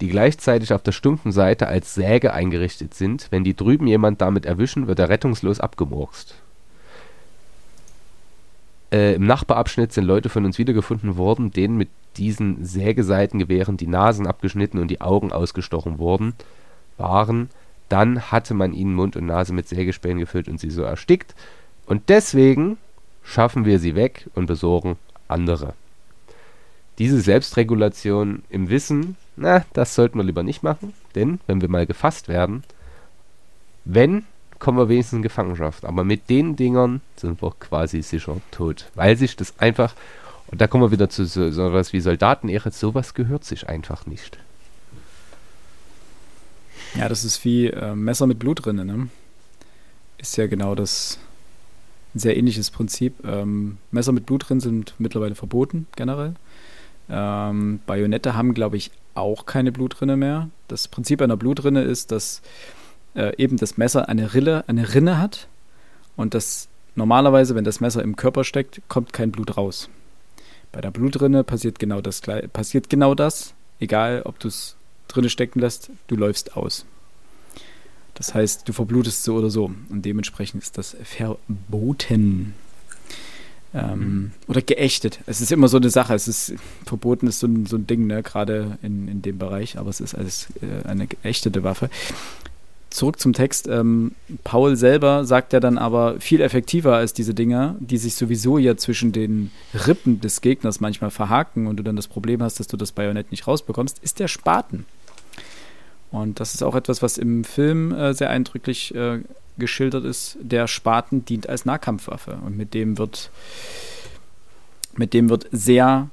die gleichzeitig auf der stumpfen Seite als Säge eingerichtet sind. Wenn die drüben jemand damit erwischen, wird er rettungslos abgemurkst. Äh, Im Nachbarabschnitt sind Leute von uns wiedergefunden worden, denen mit diesen Sägeseitengewehren die Nasen abgeschnitten und die Augen ausgestochen worden waren. Dann hatte man ihnen Mund und Nase mit Sägespänen gefüllt und sie so erstickt. Und deswegen schaffen wir sie weg und besorgen andere. Diese Selbstregulation im Wissen, na, das sollten wir lieber nicht machen, denn wenn wir mal gefasst werden, wenn, kommen wir wenigstens in Gefangenschaft. Aber mit den Dingern sind wir quasi sicher tot. Weil sich das einfach, und da kommen wir wieder zu so, so wie Soldatenehre, sowas gehört sich einfach nicht. Ja, das ist wie äh, Messer mit Blut drin, ne? Ist ja genau das sehr ähnliches Prinzip. Ähm, Messer mit Blut drin sind mittlerweile verboten, generell. Ähm, Bajonette haben, glaube ich, auch keine Blutrinne mehr. Das Prinzip einer Blutrinne ist, dass äh, eben das Messer eine Rille, eine Rinne hat und das normalerweise, wenn das Messer im Körper steckt, kommt kein Blut raus. Bei der Blutrinne passiert genau das, passiert genau das, egal ob du es drinne stecken lässt, du läufst aus. Das heißt, du verblutest so oder so und dementsprechend ist das verboten. Ähm, oder geächtet. Es ist immer so eine Sache. Es ist verboten ist so ein, so ein Ding, ne? gerade in, in dem Bereich, aber es ist als äh, eine geächtete Waffe. Zurück zum Text. Ähm, Paul selber sagt ja dann aber viel effektiver als diese Dinger, die sich sowieso ja zwischen den Rippen des Gegners manchmal verhaken und du dann das Problem hast, dass du das Bajonett nicht rausbekommst, ist der Spaten. Und das ist auch etwas, was im Film äh, sehr eindrücklich äh, geschildert ist. Der Spaten dient als Nahkampfwaffe und mit dem wird mit dem wird sehr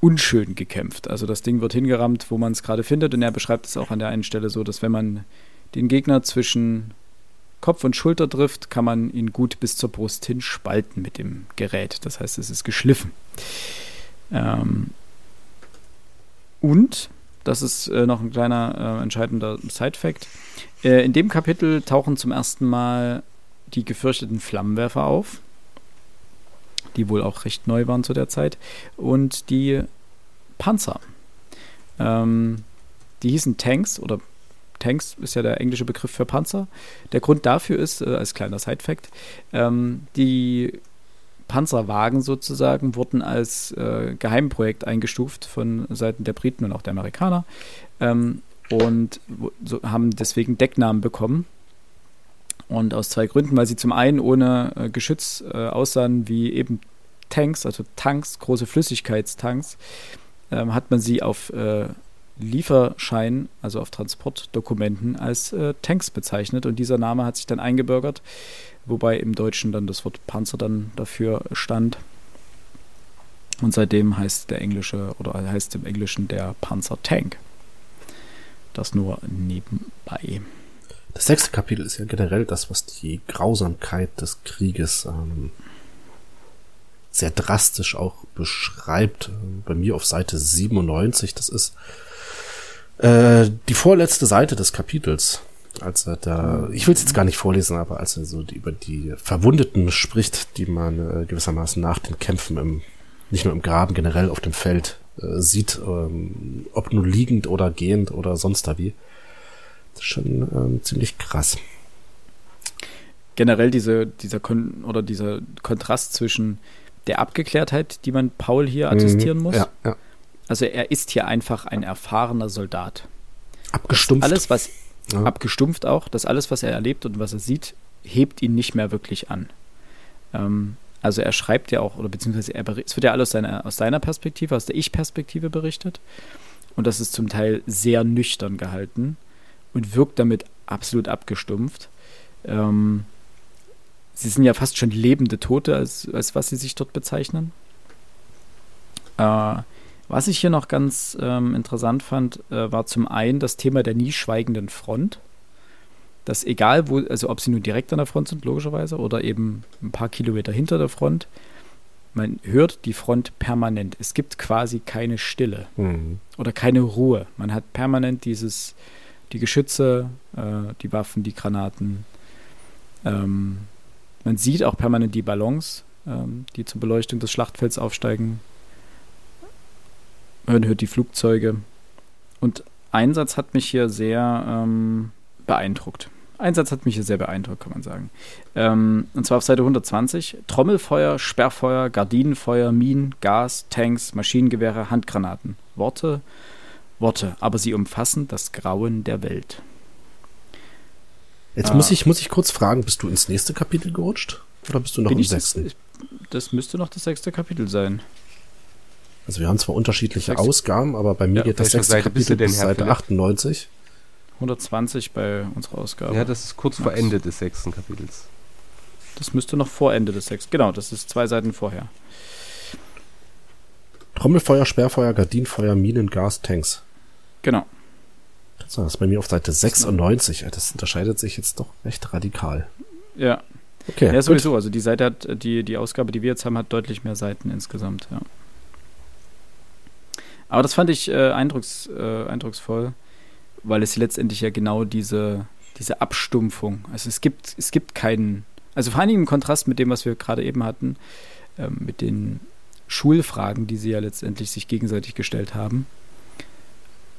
unschön gekämpft. Also das Ding wird hingerammt, wo man es gerade findet und er beschreibt es auch an der einen Stelle so, dass wenn man den Gegner zwischen Kopf und Schulter trifft, kann man ihn gut bis zur Brust hin spalten mit dem Gerät. Das heißt, es ist geschliffen. Ähm und, das ist äh, noch ein kleiner äh, entscheidender Side-Fact, äh, in dem Kapitel tauchen zum ersten Mal die gefürchteten Flammenwerfer auf, die wohl auch recht neu waren zu der Zeit, und die Panzer. Ähm, die hießen Tanks oder Tanks ist ja der englische Begriff für Panzer. Der Grund dafür ist, äh, als kleiner Side-Fact, ähm, die Panzerwagen sozusagen wurden als äh, Geheimprojekt eingestuft von Seiten der Briten und auch der Amerikaner ähm, und so, haben deswegen Decknamen bekommen. Und aus zwei Gründen, weil sie zum einen ohne äh, Geschütz äh, aussahen wie eben Tanks, also Tanks, große Flüssigkeitstanks, ähm, hat man sie auf äh, Lieferschein, also auf Transportdokumenten, als äh, Tanks bezeichnet. Und dieser Name hat sich dann eingebürgert, wobei im Deutschen dann das Wort Panzer dann dafür stand. Und seitdem heißt der englische oder heißt im Englischen der Panzer Tank. Das nur nebenbei. Das sechste Kapitel ist ja generell das, was die Grausamkeit des Krieges ähm, sehr drastisch auch beschreibt. Bei mir auf Seite 97, das ist äh, die vorletzte Seite des Kapitels. Als er da, ich will es jetzt gar nicht vorlesen, aber als er so die, über die Verwundeten spricht, die man äh, gewissermaßen nach den Kämpfen im, nicht nur im Graben, generell auf dem Feld äh, sieht, ähm, ob nur liegend oder gehend oder sonst da wie. Das ist schon ähm, ziemlich krass. generell diese, dieser Kon oder dieser Kontrast zwischen der Abgeklärtheit, die man Paul hier attestieren muss. Ja, ja. Also er ist hier einfach ein erfahrener Soldat. Abgestumpft. Alles, was Ja. abgestumpft auch, dass alles, was er erlebt und was er sieht, hebt ihn nicht mehr wirklich an. Ähm, Also er schreibt ja auch, oder beziehungsweise er es wird ja alles aus seiner, aus seiner Perspektive, aus der Ich-Perspektive berichtet. Und das ist zum Teil sehr nüchtern gehalten und wirkt damit absolut abgestumpft. Ähm, sie sind ja fast schon lebende Tote, als, als was sie sich dort bezeichnen. Äh, was ich hier noch ganz ähm, interessant fand, äh, war zum einen das Thema der nie schweigenden Front dass egal wo, also ob sie nun direkt an der Front sind, logischerweise, oder eben ein paar Kilometer hinter der Front, man hört die Front permanent. Es gibt quasi keine Stille mhm. oder keine Ruhe. Man hat permanent dieses, die Geschütze, äh, die Waffen, die Granaten. Ähm, man sieht auch permanent die Ballons, ähm, die zur Beleuchtung des Schlachtfelds aufsteigen. Man hört die Flugzeuge. Und Einsatz hat mich hier sehr ähm, beeindruckt. Einsatz hat mich hier sehr beeindruckt, kann man sagen. Ähm, und zwar auf Seite 120. Trommelfeuer, Sperrfeuer, Gardinenfeuer, Minen, Gas, Tanks, Maschinengewehre, Handgranaten. Worte, Worte, aber sie umfassen das Grauen der Welt. Jetzt ah. muss, ich, muss ich kurz fragen, bist du ins nächste Kapitel gerutscht? Oder bist du noch im sechsten? Das, das, müsste noch das sechste Kapitel sein. Also wir haben zwar unterschiedliche Sechste. Ausgaben, aber bei mir ja, geht das sechste Seite Kapitel bis Seite 98. 120 bei unserer Ausgabe. Ja, das ist kurz Max. vor Ende des sechsten Kapitels. Das müsste noch vor Ende des sechsten. Genau, das ist zwei Seiten vorher. Trommelfeuer, Sperrfeuer, Gardinenfeuer, Minen, Gas, Tanks. Genau. Das ist bei mir auf Seite 96. Das unterscheidet sich jetzt doch recht radikal. Ja. Okay. Ja, sowieso. Gut. Also die Seite hat, die, die Ausgabe, die wir jetzt haben, hat deutlich mehr Seiten insgesamt, ja. Aber das fand ich äh, eindrucks, äh, eindrucksvoll weil es letztendlich ja genau diese, diese Abstumpfung, also es gibt, es gibt keinen, also vor allem im Kontrast mit dem, was wir gerade eben hatten, ähm, mit den Schulfragen, die sie ja letztendlich sich gegenseitig gestellt haben,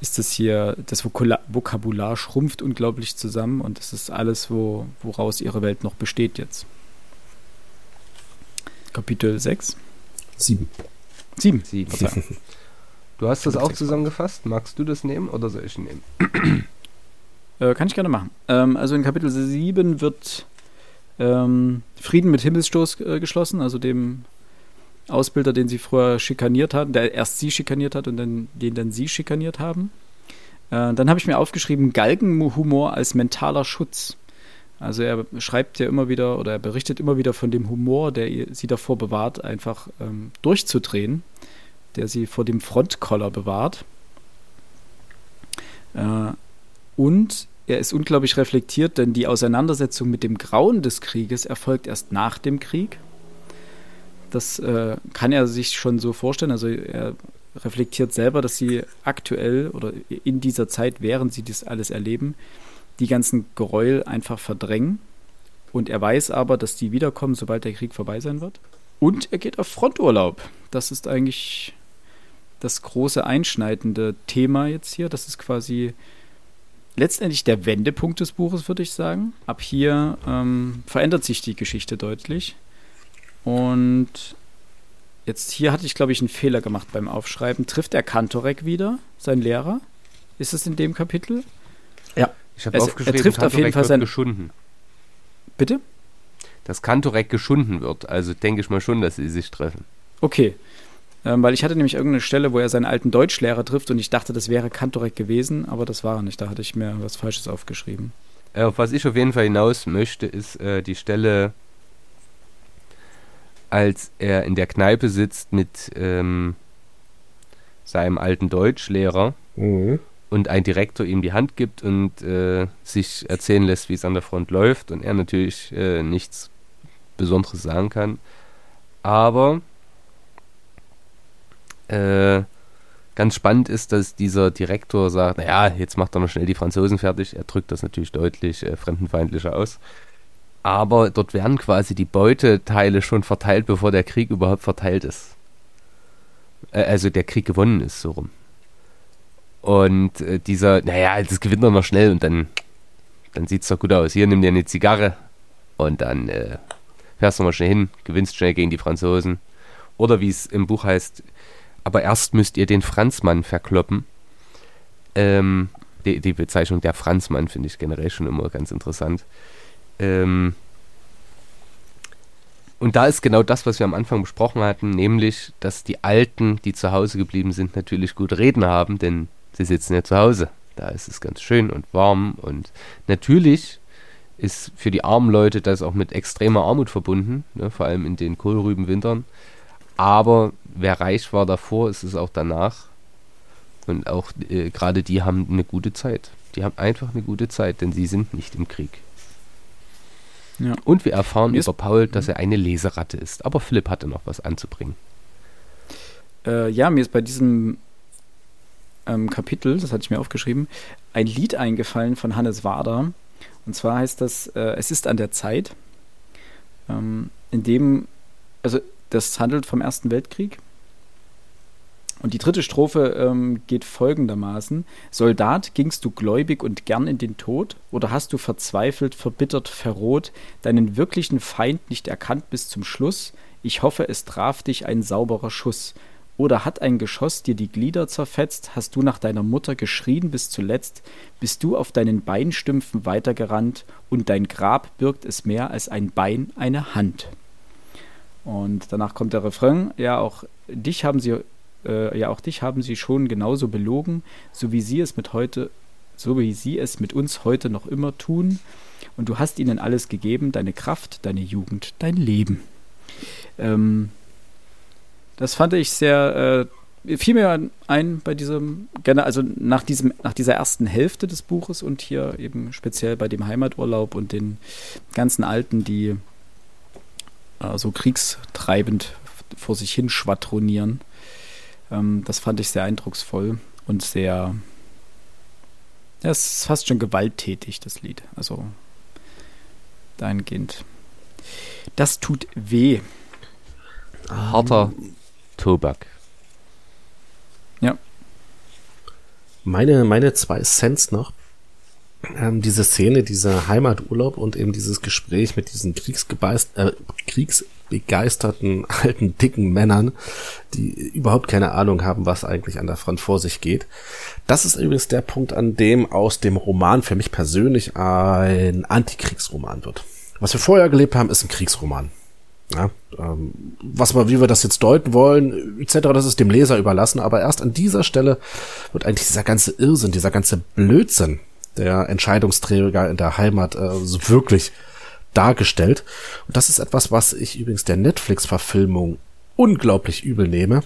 ist das hier, das Vokabular schrumpft unglaublich zusammen und das ist alles, wo, woraus ihre Welt noch besteht jetzt. Kapitel 6? 7. 7. 7. Du hast das auch zusammengefasst. Magst du das nehmen oder soll ich nehmen? [CLEARS THROAT] Äh, kann ich gerne machen. Ähm, also in Kapitel 7 wird ähm, Frieden mit Himmelsstoß äh, geschlossen, also dem Ausbilder, den sie früher schikaniert hatten, der erst sie schikaniert hat und dann, den dann sie schikaniert haben. Äh, dann habe ich mir aufgeschrieben, Galgenhumor als mentaler Schutz. Also er schreibt ja immer wieder oder er berichtet immer wieder von dem Humor, der sie davor bewahrt, einfach ähm, durchzudrehen der sie vor dem Frontkoller bewahrt. Äh, und er ist unglaublich reflektiert, denn die Auseinandersetzung mit dem Grauen des Krieges erfolgt erst nach dem Krieg. Das äh, kann er sich schon so vorstellen. Also er reflektiert selber, dass sie aktuell oder in dieser Zeit, während sie das alles erleben, die ganzen Gräuel einfach verdrängen. Und er weiß aber, dass die wiederkommen, sobald der Krieg vorbei sein wird. Und er geht auf Fronturlaub. Das ist eigentlich das große einschneidende Thema jetzt hier. Das ist quasi letztendlich der Wendepunkt des Buches, würde ich sagen. Ab hier ähm, verändert sich die Geschichte deutlich. Und jetzt hier hatte ich, glaube ich, einen Fehler gemacht beim Aufschreiben. Trifft er Kantorek wieder, sein Lehrer? Ist es in dem Kapitel? Ja. Ich habe aufgeschrieben, er trifft Kantorek auf jeden Fall sein geschunden. Bitte? Dass Kantorek geschunden wird. Also denke ich mal schon, dass sie sich treffen. Okay. Ähm, weil ich hatte nämlich irgendeine Stelle, wo er seinen alten Deutschlehrer trifft und ich dachte, das wäre Kantorek gewesen, aber das war er nicht. Da hatte ich mir was Falsches aufgeschrieben. Äh, auf was ich auf jeden Fall hinaus möchte, ist äh, die Stelle, als er in der Kneipe sitzt mit ähm, seinem alten Deutschlehrer mhm. und ein Direktor ihm die Hand gibt und äh, sich erzählen lässt, wie es an der Front läuft und er natürlich äh, nichts Besonderes sagen kann. Aber äh, ganz spannend ist, dass dieser Direktor sagt, naja, jetzt macht er noch schnell die Franzosen fertig. Er drückt das natürlich deutlich äh, fremdenfeindlicher aus. Aber dort werden quasi die Beuteteile schon verteilt, bevor der Krieg überhaupt verteilt ist. Äh, also der Krieg gewonnen ist, so rum. Und äh, dieser, naja, das gewinnt er noch schnell und dann, dann sieht es doch gut aus. Hier, nimm dir eine Zigarre und dann äh, fährst du mal schnell hin, gewinnst schnell gegen die Franzosen. Oder wie es im Buch heißt, aber erst müsst ihr den Franzmann verkloppen. Ähm, die, die, Bezeichnung der Franzmann finde ich generell schon immer ganz interessant. Ähm, und da ist genau das, was wir am Anfang besprochen hatten, nämlich, dass die Alten, die zu Hause geblieben sind, natürlich gut reden haben, denn sie sitzen ja zu Hause. Da ist es ganz schön und warm und natürlich ist für die armen Leute das auch mit extremer Armut verbunden, ne, vor allem in den Kohlrübenwintern. Aber wer reich war davor, ist es auch danach. Und auch äh, gerade die haben eine gute Zeit. Die haben einfach eine gute Zeit, denn sie sind nicht im Krieg. Ja. Und wir erfahren über Paul, dass er eine Leseratte ist. Aber Philipp hatte noch was anzubringen. Äh, ja, mir ist bei diesem ähm, Kapitel, das hatte ich mir aufgeschrieben, ein Lied eingefallen von Hannes Wader. Und zwar heißt das, äh, es ist an der Zeit, ähm, in dem, also das handelt vom Ersten Weltkrieg. Und die dritte Strophe ähm, geht folgendermaßen: Soldat, gingst du gläubig und gern in den Tod? Oder hast du verzweifelt, verbittert, verroht, deinen wirklichen Feind nicht erkannt bis zum Schluss? Ich hoffe, es traf dich ein sauberer Schuss. Oder hat ein Geschoss dir die Glieder zerfetzt? Hast du nach deiner Mutter geschrien bis zuletzt? Bist du auf deinen Beinstümpfen weitergerannt? Und dein Grab birgt es mehr als ein Bein, eine Hand. Und danach kommt der Refrain: Ja, auch dich haben sie äh, ja auch dich haben sie schon genauso belogen, so wie sie es mit heute, so wie sie es mit uns heute noch immer tun. Und du hast ihnen alles gegeben, deine Kraft, deine Jugend, dein Leben. Ähm, das fand ich sehr, äh, fiel mir ein bei diesem, also nach diesem, nach dieser ersten Hälfte des Buches und hier eben speziell bei dem Heimaturlaub und den ganzen Alten, die äh, so kriegstreibend vor sich hin schwadronieren. Ähm, das fand ich sehr eindrucksvoll und sehr. Ja, es ist fast schon gewalttätig, das Lied. Also dahingehend. Das tut weh. Harter Tobak. Ja. Meine, meine zwei Cents noch. Ähm, diese Szene, dieser Heimaturlaub und eben dieses Gespräch mit diesen äh, Kriegs begeisterten [LAUGHS] alten dicken Männern, die überhaupt keine Ahnung haben, was eigentlich an der Front vor sich geht. Das ist übrigens der Punkt, an dem aus dem Roman für mich persönlich ein Antikriegsroman wird. Was wir vorher gelebt haben, ist ein Kriegsroman. Ja, ähm, was wir, wie wir das jetzt deuten wollen, etc., das ist dem Leser überlassen, aber erst an dieser Stelle wird eigentlich dieser ganze Irrsinn, dieser ganze Blödsinn der Entscheidungsträger in der Heimat äh, so wirklich dargestellt. Und das ist etwas, was ich übrigens der Netflix-Verfilmung unglaublich übel nehme.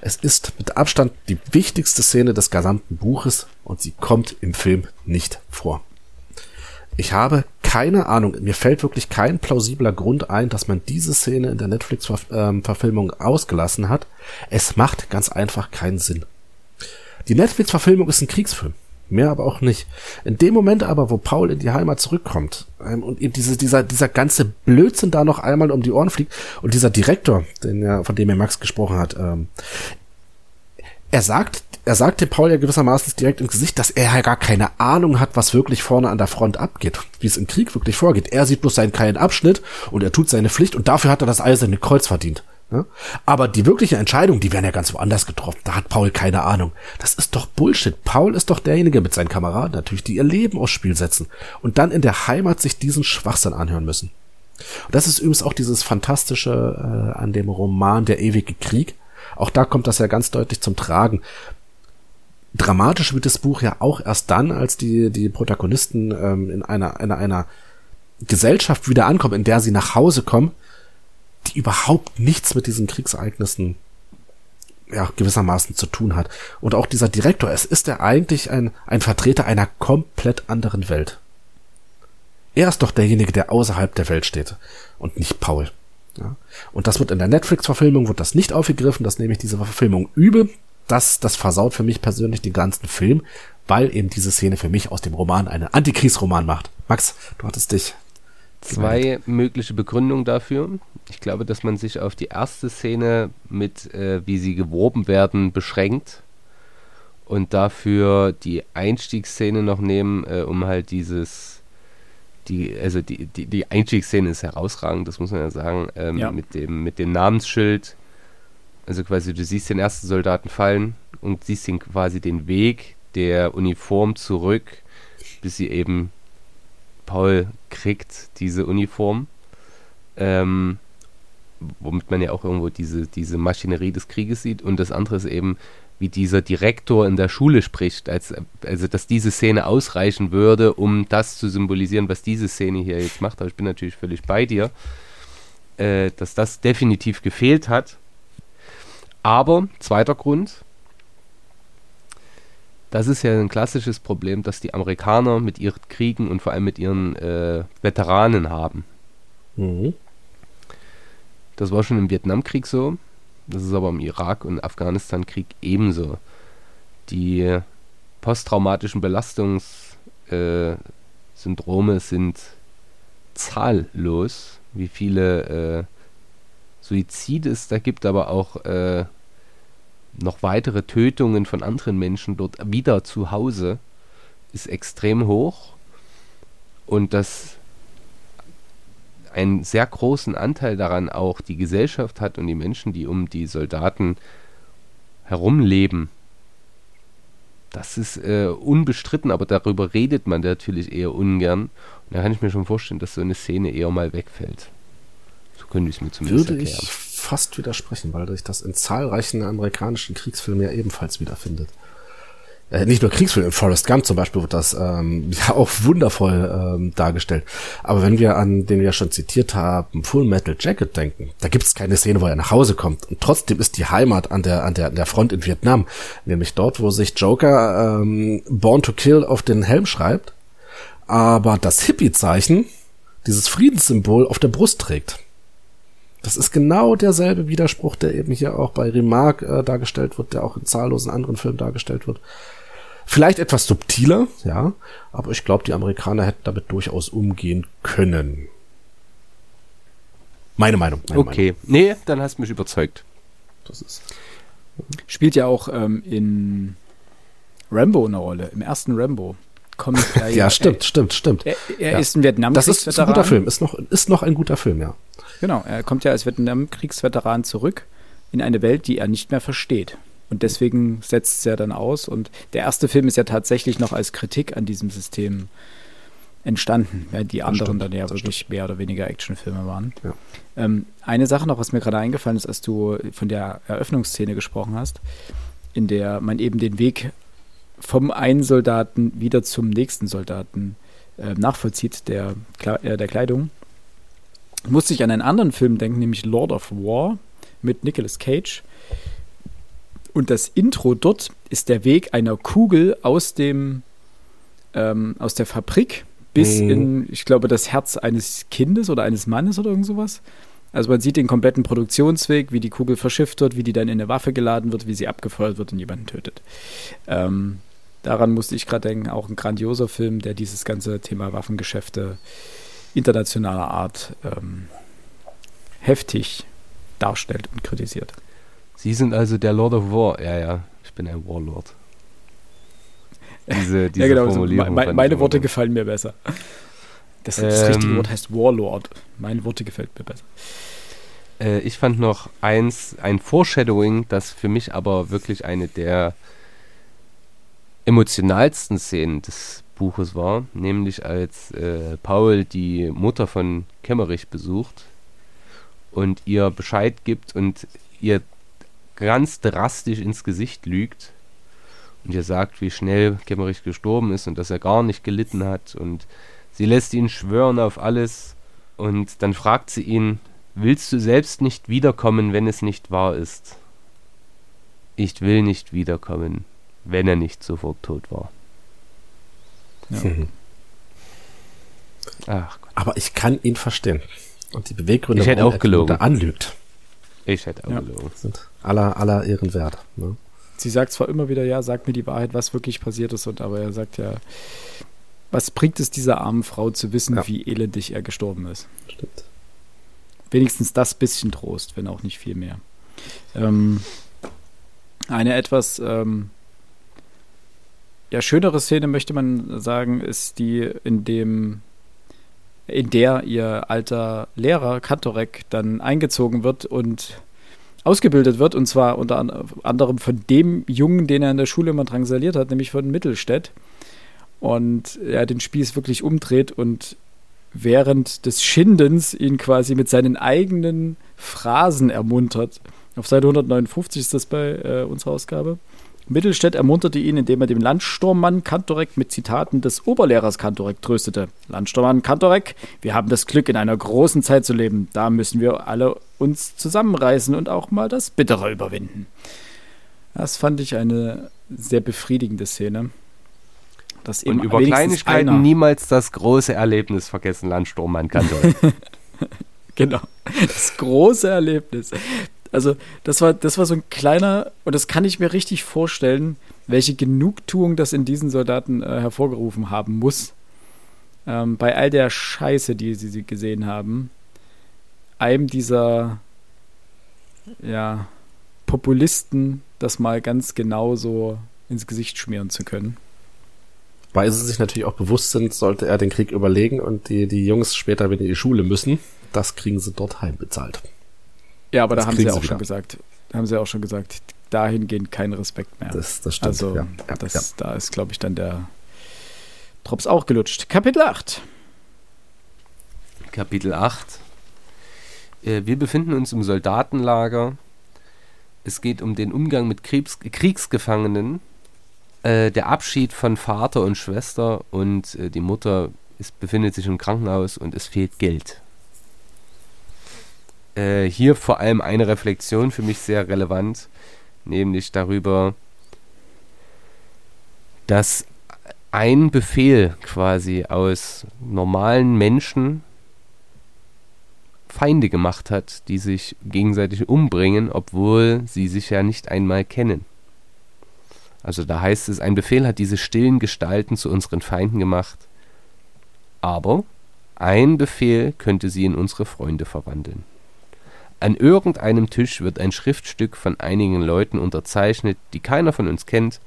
Es ist mit Abstand die wichtigste Szene des gesamten Buches und sie kommt im Film nicht vor. Ich habe keine Ahnung, mir fällt wirklich kein plausibler Grund ein, dass man diese Szene in der Netflix-Verfilmung ausgelassen hat. Es macht ganz einfach keinen Sinn. Die Netflix-Verfilmung ist ein Kriegsfilm. Mehr aber auch nicht. In dem Moment aber, wo Paul in die Heimat zurückkommt ähm, und ihm diese, dieser, dieser ganze Blödsinn da noch einmal um die Ohren fliegt und dieser Direktor, den ja, von dem er Max gesprochen hat, ähm, er sagt, er sagt dem Paul ja gewissermaßen direkt ins Gesicht, dass er ja gar keine Ahnung hat, was wirklich vorne an der Front abgeht, wie es im Krieg wirklich vorgeht. Er sieht bloß seinen kleinen Abschnitt und er tut seine Pflicht und dafür hat er das Eiserne Kreuz verdient. Ja? Aber die wirkliche Entscheidung, die werden ja ganz woanders getroffen. Da hat Paul keine Ahnung. Das ist doch Bullshit. Paul ist doch derjenige mit seinen Kameraden natürlich, die ihr Leben aufs Spiel setzen und dann in der Heimat sich diesen Schwachsinn anhören müssen. Und das ist übrigens auch dieses Fantastische äh, an dem Roman Der ewige Krieg. Auch da kommt das ja ganz deutlich zum Tragen. Dramatisch wird das Buch ja auch erst dann, als die, die Protagonisten ähm, in einer, einer, einer Gesellschaft wieder ankommen, in der sie nach Hause kommen, die überhaupt nichts mit diesen Kriegsereignissen ja, gewissermaßen zu tun hat. Und auch dieser Direktor, es ist er eigentlich ein, ein Vertreter einer komplett anderen Welt. Er ist doch derjenige, der außerhalb der Welt steht und nicht Paul. Ja? Und das wird in der Netflix-Verfilmung wird das nicht aufgegriffen, das nehme ich diese Verfilmung übel. Das, das versaut für mich persönlich den ganzen Film, weil eben diese Szene für mich aus dem Roman einen Antikriegsroman macht. Max, du hattest dich zwei mögliche Begründungen dafür. Ich glaube, dass man sich auf die erste Szene mit, äh, wie sie geworben werden, beschränkt und dafür die Einstiegsszene noch nehmen, äh, um halt dieses, die, also die, die, die Einstiegsszene ist herausragend, das muss man ja sagen, ähm, ja. mit dem, mit dem Namensschild. Also quasi, du siehst den ersten Soldaten fallen und siehst ihn quasi den Weg der Uniform zurück, bis sie eben Paul kriegt diese Uniform. Ähm, womit man ja auch irgendwo diese, diese Maschinerie des Krieges sieht. Und das andere ist eben, wie dieser Direktor in der Schule spricht, als, also dass diese Szene ausreichen würde, um das zu symbolisieren, was diese Szene hier jetzt macht. Aber ich bin natürlich völlig bei dir, äh, dass das definitiv gefehlt hat. Aber, zweiter Grund, das ist ja ein klassisches Problem, das die Amerikaner mit ihren Kriegen und vor allem mit ihren äh, Veteranen haben. Mhm. Das war schon im Vietnamkrieg so. Das ist aber im Irak- und Afghanistan-Krieg ebenso. Die posttraumatischen Belastungssyndrome äh, sind zahllos, wie viele äh, Suizide es da gibt, aber auch äh, noch weitere Tötungen von anderen Menschen dort wieder zu Hause ist extrem hoch und das einen sehr großen Anteil daran auch die Gesellschaft hat und die Menschen, die um die Soldaten herumleben. Das ist äh, unbestritten, aber darüber redet man natürlich eher ungern. Und da kann ich mir schon vorstellen, dass so eine Szene eher mal wegfällt. So könnte ich es mir zumindest Würde erklären. ich fast widersprechen, weil sich das in zahlreichen amerikanischen Kriegsfilmen ja ebenfalls wiederfindet äh, nicht nur Kriegsfilm, Forrest Gump zum Beispiel wird das ähm, [LAUGHS] ja auch wundervoll ähm, dargestellt. Aber wenn wir an den wir schon zitiert haben, Full Metal Jacket denken, da gibt es keine Szene, wo er nach Hause kommt. Und trotzdem ist die Heimat an der, an der, an der Front in Vietnam. Nämlich dort, wo sich Joker ähm, Born to Kill auf den Helm schreibt, aber das Hippie-Zeichen, dieses Friedenssymbol auf der Brust trägt. Das ist genau derselbe Widerspruch, der eben hier auch bei Remarque äh, dargestellt wird, der auch in zahllosen anderen Filmen dargestellt wird. Vielleicht etwas subtiler, ja, aber ich glaube, die Amerikaner hätten damit durchaus umgehen können. Meine Meinung. Meine okay, Meinung. nee, dann hast du mich überzeugt. Das ist. Spielt ja auch ähm, in Rambo eine Rolle, im ersten Rambo. Kommt [LAUGHS] er ja, ja, stimmt, äh, stimmt, stimmt. Er, er ja. ist ein Vietnam Das ist, ist ein guter Film, ist noch, ist noch ein guter Film, ja. Genau, er kommt ja als Vietnamkriegsveteran zurück in eine Welt, die er nicht mehr versteht. Und deswegen setzt es ja dann aus. Und der erste Film ist ja tatsächlich noch als Kritik an diesem System entstanden, während die anderen dann ja wirklich stimmt. mehr oder weniger Actionfilme waren. Ja. Ähm, eine Sache noch, was mir gerade eingefallen ist, als du von der Eröffnungsszene gesprochen hast, in der man eben den Weg vom einen Soldaten wieder zum nächsten Soldaten äh, nachvollzieht, der, äh, der Kleidung, musste ich an einen anderen Film denken, nämlich Lord of War mit Nicolas Cage und das Intro dort ist der Weg einer Kugel aus dem ähm, aus der Fabrik bis mhm. in, ich glaube, das Herz eines Kindes oder eines Mannes oder irgend sowas. Also man sieht den kompletten Produktionsweg, wie die Kugel verschifft wird, wie die dann in eine Waffe geladen wird, wie sie abgefeuert wird und jemanden tötet. Ähm, daran musste ich gerade denken, auch ein grandioser Film, der dieses ganze Thema Waffengeschäfte internationaler Art ähm, heftig darstellt und kritisiert. Sie sind also der Lord of War. Ja, ja, ich bin ein Warlord. Diese, [LAUGHS] diese ja, genau, Formulierung. So, me meine Worte gefallen mir besser. Das, das ähm, richtige Wort heißt Warlord. Meine Worte gefällt mir besser. Äh, ich fand noch eins, ein Foreshadowing, das für mich aber wirklich eine der emotionalsten Szenen des Buches war, nämlich als äh, Paul die Mutter von Kemmerich besucht und ihr Bescheid gibt und ihr ganz drastisch ins Gesicht lügt und ihr sagt, wie schnell Kemmerich gestorben ist und dass er gar nicht gelitten hat und sie lässt ihn schwören auf alles und dann fragt sie ihn, willst du selbst nicht wiederkommen, wenn es nicht wahr ist? Ich will nicht wiederkommen, wenn er nicht sofort tot war. Ja. Ach Gott. Aber ich kann ihn verstehen. Und die Beweggründe, ich hätte auch gelogen. anlügt. Ich hätte auch ja. gelogen. Sind aller, aller Ehren wert. Ne? Sie sagt zwar immer wieder, ja, sag mir die Wahrheit, was wirklich passiert ist, und aber er sagt ja, was bringt es dieser armen Frau zu wissen, ja. wie elendig er gestorben ist? Stimmt. Wenigstens das bisschen Trost, wenn auch nicht viel mehr. Ähm, eine etwas ähm, ja, schönere Szene, möchte man sagen, ist die, in dem in der ihr alter Lehrer Kantorek dann eingezogen wird und ausgebildet wird, und zwar unter anderem von dem Jungen, den er in der Schule immer drangsaliert hat, nämlich von Mittelstädt. Und er den Spieß wirklich umdreht und während des Schindens ihn quasi mit seinen eigenen Phrasen ermuntert. Auf Seite 159 ist das bei äh, unserer Ausgabe. Mittelstädt ermunterte ihn, indem er dem Landsturmmann Kantorek mit Zitaten des Oberlehrers Kantorek tröstete. Landsturmmann Kantorek, wir haben das Glück, in einer großen Zeit zu leben. Da müssen wir alle uns zusammenreißen und auch mal das Bittere überwinden. Das fand ich eine sehr befriedigende Szene. Dass eben und über Kleinigkeiten niemals das große Erlebnis vergessen, Landsturmmann Kantorek. [LAUGHS] genau, das große Erlebnis. Also, das war, das war so ein kleiner, und das kann ich mir richtig vorstellen, welche Genugtuung das in diesen Soldaten äh, hervorgerufen haben muss. Ähm, bei all der Scheiße, die sie, sie gesehen haben, einem dieser ja, Populisten das mal ganz genau so ins Gesicht schmieren zu können. Weil sie sich natürlich auch bewusst sind, sollte er den Krieg überlegen und die, die Jungs später wieder in die Schule müssen, das kriegen sie dort heimbezahlt. Ja, aber das da haben sie ja auch wieder. schon gesagt, da haben sie auch schon gesagt, dahingehend kein Respekt mehr. Das, das stimmt. Also, ja, ja, das, ja. da ist, glaube ich, dann der Drops auch gelutscht. Kapitel 8. Kapitel 8. Äh, wir befinden uns im Soldatenlager. Es geht um den Umgang mit Kriegs Kriegsgefangenen, äh, der Abschied von Vater und Schwester und äh, die Mutter ist, befindet sich im Krankenhaus und es fehlt Geld äh, hier vor allem eine Reflexion für mich sehr relevant, nämlich darüber, dass ein Befehl quasi aus normalen Menschen Feinde gemacht hat, die sich gegenseitig umbringen, obwohl sie sich ja nicht einmal kennen. Also da heißt es, ein Befehl hat diese stillen Gestalten zu unseren Feinden gemacht, aber ein Befehl könnte sie in unsere Freunde verwandeln. An irgendeinem Tisch wird ein Schriftstück von einigen Leuten unterzeichnet, die keiner von uns kennt,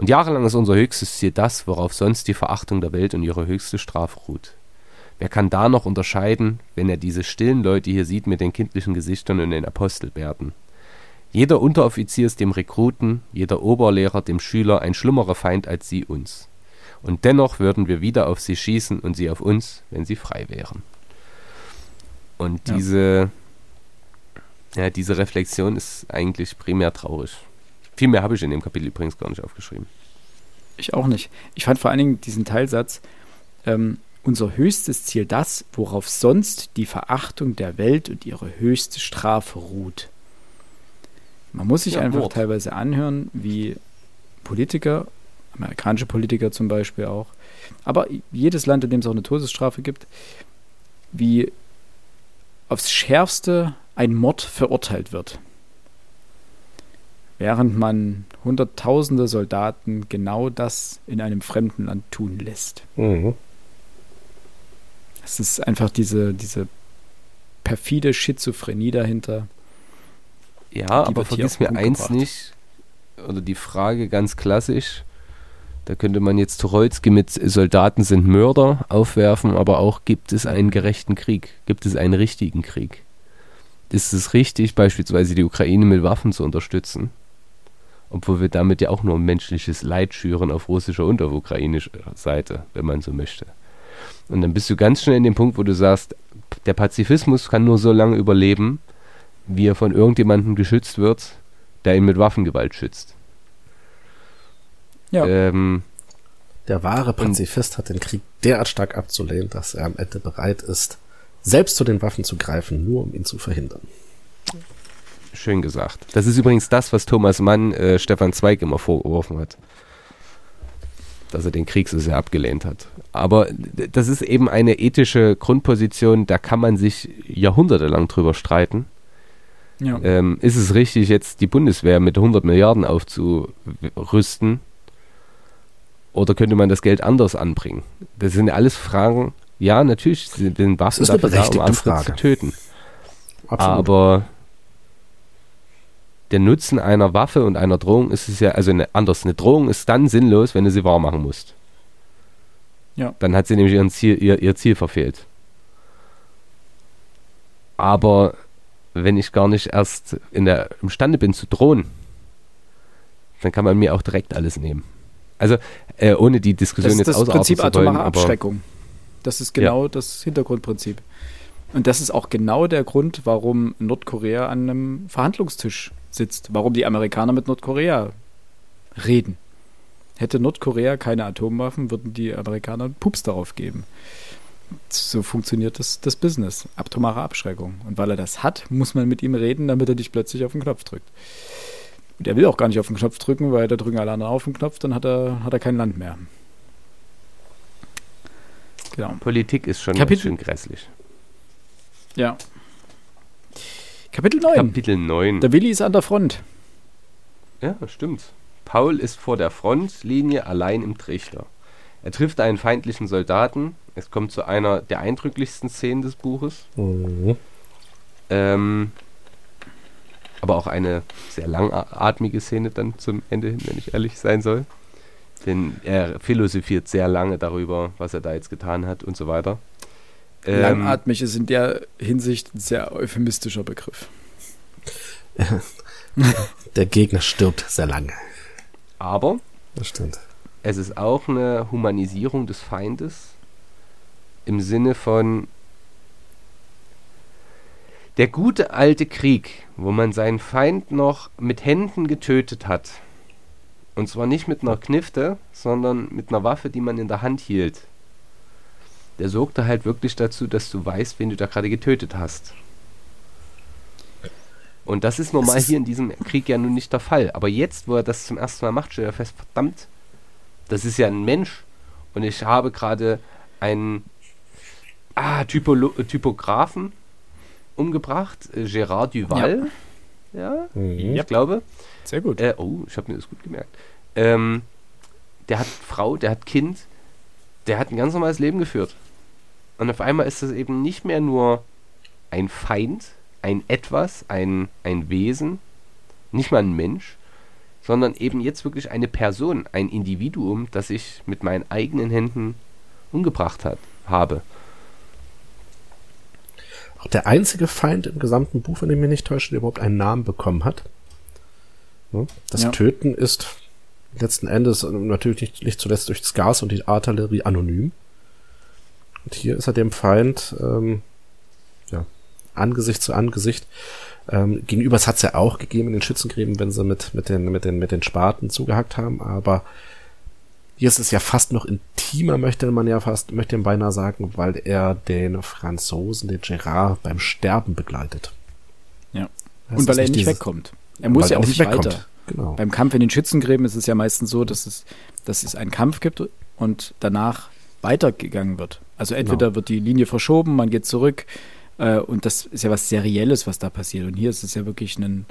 und jahrelang ist unser höchstes Ziel das, worauf sonst die Verachtung der Welt und ihre höchste Strafe ruht. Wer kann da noch unterscheiden, wenn er diese stillen Leute hier sieht mit den kindlichen Gesichtern und den Apostelbärten? Jeder Unteroffizier ist dem Rekruten, jeder Oberlehrer dem Schüler ein schlimmerer Feind als sie uns. Und dennoch würden wir wieder auf sie schießen und sie auf uns, wenn sie frei wären. Und diese ja, diese Reflexion ist eigentlich primär traurig. Viel mehr habe ich in dem Kapitel übrigens gar nicht aufgeschrieben. Ich auch nicht. Ich fand vor allen Dingen diesen Teilsatz, ähm, unser höchstes Ziel das, worauf sonst die Verachtung der Welt und ihre höchste Strafe ruht. Man muss sich ja, einfach Wort. teilweise anhören, wie Politiker, amerikanische Politiker zum Beispiel auch, aber jedes Land, in dem es auch eine Todesstrafe gibt, wie aufs Schärfste ein Mord verurteilt wird. Während man hunderttausende Soldaten genau das in einem fremden Land tun lässt. Mhm. Es ist einfach diese, diese perfide Schizophrenie dahinter. Ja, aber vergiss mir eins nicht, oder die Frage ganz klassisch, da könnte man jetzt Tucholsky mit Soldaten sind Mörder aufwerfen, aber auch gibt es einen gerechten Krieg, gibt es einen richtigen Krieg ist es richtig, beispielsweise die Ukraine mit Waffen zu unterstützen, obwohl wir damit ja auch nur menschliches Leid schüren auf russischer und auf ukrainischer Seite, wenn man so möchte. Und dann bist du ganz schnell in dem Punkt, wo du sagst, der Pazifismus kann nur so lange überleben, wie er von irgendjemandem geschützt wird, der ihn mit Waffengewalt schützt. Ja. Ähm, der wahre Pazifist hat den Krieg derart stark abzulehnen, dass er am Ende bereit ist, selbst zu den Waffen zu greifen, nur um ihn zu verhindern. Schön gesagt. Das ist übrigens das, was Thomas Mann äh, Stefan Zweig immer vorgeworfen hat. Dass er den Krieg so sehr abgelehnt hat. Aber das ist eben eine ethische Grundposition, da kann man sich jahrhundertelang drüber streiten. Ja. Ähm, ist es richtig, jetzt die Bundeswehr mit 100 Milliarden aufzurüsten? Oder könnte man das Geld anders anbringen? Das sind alles Fragen, ja, natürlich sind den Waffen dafür da, um andere Frage. zu töten. Absolut. Aber der Nutzen einer Waffe und einer Drohung ist es ja, also eine, anders, eine Drohung ist dann sinnlos, wenn du sie wahr machen musst. Ja. Dann hat sie nämlich ihren Ziel, ihr, ihr Ziel verfehlt. Aber wenn ich gar nicht erst in der, imstande bin zu drohen, dann kann man mir auch direkt alles nehmen. Also, äh, ohne die Diskussion das jetzt ausarbeiten zu wollen. Das Prinzip atomare Abschreckung. Das ist genau ja. das Hintergrundprinzip. Und das ist auch genau der Grund, warum Nordkorea an einem Verhandlungstisch sitzt, warum die Amerikaner mit Nordkorea reden. Hätte Nordkorea keine Atomwaffen, würden die Amerikaner Pups darauf geben. So funktioniert das, das Business. Atomare Abschreckung. Und weil er das hat, muss man mit ihm reden, damit er nicht plötzlich auf den Knopf drückt. Und er will auch gar nicht auf den Knopf drücken, weil da drücken alle anderen auf den Knopf, dann hat er, hat er kein Land mehr. Genau. Politik ist schon Kapitel, schön grässlich. Ja. Kapitel 9. Kapitel 9. Der Willi ist an der Front. Ja, stimmt. Paul ist vor der Frontlinie allein im Trichter. Er trifft einen feindlichen Soldaten. Es kommt zu einer der eindrücklichsten Szenen des Buches. Mhm. Ähm, aber auch eine sehr langatmige Szene dann zum Ende hin, wenn ich ehrlich sein soll. Denn er philosophiert sehr lange darüber, was er da jetzt getan hat und so weiter. Ähm, Langatmig ist in der Hinsicht ein sehr euphemistischer Begriff. [LAUGHS] der Gegner stirbt sehr lange. Aber das stimmt. es ist auch eine Humanisierung des Feindes im Sinne von der gute alte Krieg, wo man seinen Feind noch mit Händen getötet hat. Und zwar nicht mit einer Knifte, sondern mit einer Waffe, die man in der Hand hielt der sorgte halt wirklich dazu, dass du weißt, wen du da gerade getötet hast. Und das ist normal hier in diesem Krieg ja nun nicht der Fall. Aber jetzt, wo er das zum ersten Mal macht, stellt er fest, verdammt, das ist ja ein Mensch. Und ich habe gerade einen ah, Typolo Typografen umgebracht, äh, Gérard Duval. Ja, ja mhm. ich glaube. Sehr gut. Äh, oh, ich habe mir das gut gemerkt. Ähm, der hat Frau, der hat Kind, der hat ein ganz normales Leben geführt. Und auf einmal ist es eben nicht mehr nur ein Feind, ein Etwas, ein, ein Wesen, nicht mal ein Mensch, sondern eben jetzt wirklich eine Person, ein Individuum, das ich mit meinen eigenen Händen umgebracht hat, habe. Auch der einzige Feind im gesamten Buch, wenn ich mich nicht täusche, der überhaupt einen Namen bekommen hat. Das ja. Töten ist letzten Endes natürlich nicht, nicht zuletzt durch das Gas und die Artillerie anonym. Und hier ist er dem Feind ähm, ja, Angesicht zu Angesicht. Ähm, gegenüber hat es ja auch gegeben in den Schützengräben, wenn sie mit, mit, den, mit, den, mit den Spaten zugehackt haben, aber hier ist es ja fast noch intimer, möchte man ja fast, möchte man beinahe sagen, weil er den Franzosen, den Gerard, beim Sterben begleitet. Ja. Das Und weil er nicht dieses, wegkommt. Er muss ja auch nicht wegkommt. weiter. Genau. Beim Kampf in den Schützengräben ist es ja meistens so, dass es, dass es einen Kampf gibt und danach weitergegangen wird. Also entweder genau. wird die Linie verschoben, man geht zurück äh, und das ist ja was Serielles, was da passiert. Und hier ist es ja wirklich ein,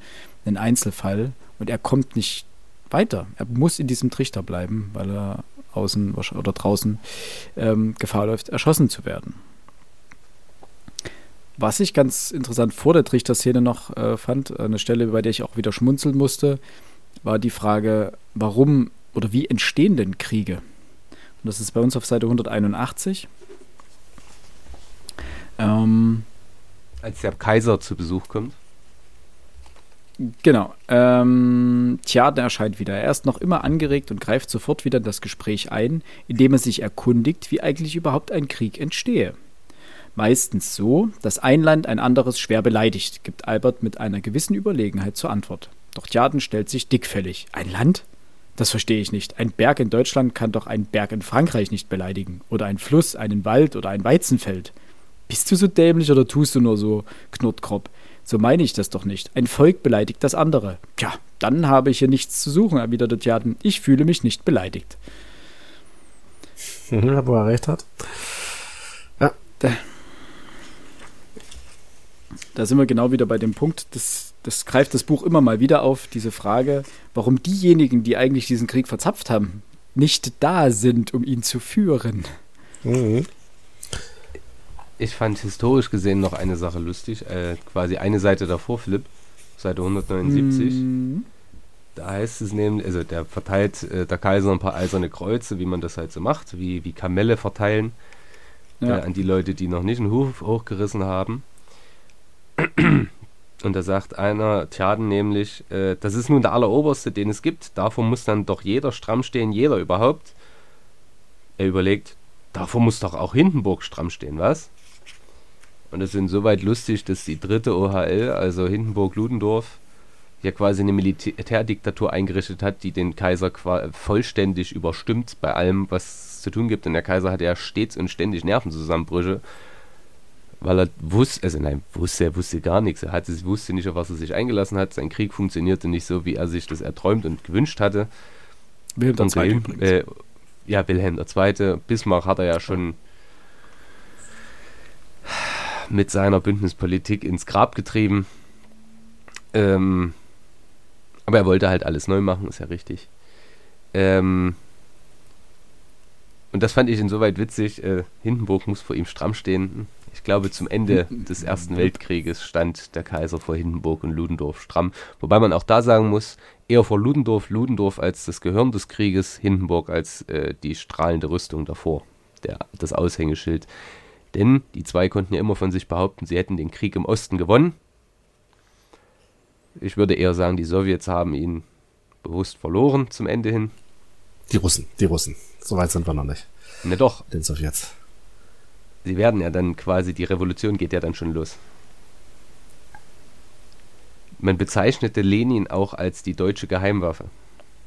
ein Einzelfall und er kommt nicht weiter. Er muss in diesem Trichter bleiben, weil er außen oder draußen ähm, Gefahr läuft, erschossen zu werden. Was ich ganz interessant vor der Trichterszene noch äh, fand, eine Stelle, bei der ich auch wieder schmunzeln musste, war die Frage, warum oder wie entstehen denn Kriege? Und das ist bei uns auf Seite 181. Ähm, Als der Kaiser zu Besuch kommt. Genau. Ähm, Tjaden erscheint wieder. Er ist noch immer angeregt und greift sofort wieder in das Gespräch ein, indem er sich erkundigt, wie eigentlich überhaupt ein Krieg entstehe. Meistens so, dass ein Land ein anderes schwer beleidigt, gibt Albert mit einer gewissen Überlegenheit zur Antwort. Doch Tjaden stellt sich dickfällig. Ein Land? Das verstehe ich nicht. Ein Berg in Deutschland kann doch einen Berg in Frankreich nicht beleidigen. Oder ein Fluss, einen Wald oder ein Weizenfeld. Bist du so dämlich oder tust du nur so, Knurtkropp? So meine ich das doch nicht. Ein Volk beleidigt das andere. Tja, dann habe ich hier nichts zu suchen, erwiderte Tjaden. Ich fühle mich nicht beleidigt. Mhm, wo er recht hat. Ja. Da, sind wir genau wieder bei dem Punkt, das das greift das Buch immer mal wieder auf, diese Frage, warum diejenigen, die eigentlich diesen Krieg verzapft haben, nicht da sind, um ihn zu führen. Mhm. Ich fand historisch gesehen noch eine Sache lustig, äh, quasi eine Seite davor, Philipp, Seite 179. Mhm. Da heißt es nämlich, also der verteilt äh, der Kaiser ein paar eiserne Kreuze, wie man das halt so macht, wie, wie Kamelle verteilen ja. äh, an die Leute, die noch nicht einen Hof hochgerissen haben. Und da sagt einer, Tjaden nämlich, äh, das ist nun der alleroberste, den es gibt. Davor muss dann doch jeder stramm stehen, jeder überhaupt. Er überlegt, davor muss doch auch Hindenburg stramm stehen, was? Und es ist insoweit lustig, dass die dritte OHL, also Hindenburg-Ludendorff, ja quasi eine Militärdiktatur eingerichtet hat, die den Kaiser vollständig überstimmt bei allem, was es zu tun gibt. Und der Kaiser hatte ja stets und ständig Nervenzusammenbrüche, weil er wusste, also nein, wusste, er wusste gar nichts. Er hatte, wusste nicht, auf was er sich eingelassen hat. Sein Krieg funktionierte nicht so, wie er sich das erträumt und gewünscht hatte. Wilhelm II. Äh, ja, Wilhelm II. Bismarck hat er ja schon mit seiner Bündnispolitik ins Grab getrieben. Ähm, aber er wollte halt alles neu machen, ist ja richtig. Ähm, und das fand ich insoweit witzig. Äh, Hindenburg muss vor ihm stramm stehen. Ich glaube, zum Ende des Ersten Weltkrieges stand der Kaiser vor Hindenburg und Ludendorff stramm. Wobei man auch da sagen muss, eher vor Ludendorff, Ludendorff als das Gehirn des Krieges, Hindenburg als äh, die strahlende Rüstung davor, der, das Aushängeschild. Denn die zwei konnten ja immer von sich behaupten, sie hätten den Krieg im Osten gewonnen. Ich würde eher sagen, die Sowjets haben ihn bewusst verloren zum Ende hin. Die Russen, die Russen. So weit sind wir noch nicht. Ne, doch. Den Sowjets. Sie werden ja dann quasi, die Revolution geht ja dann schon los. Man bezeichnete Lenin auch als die deutsche Geheimwaffe.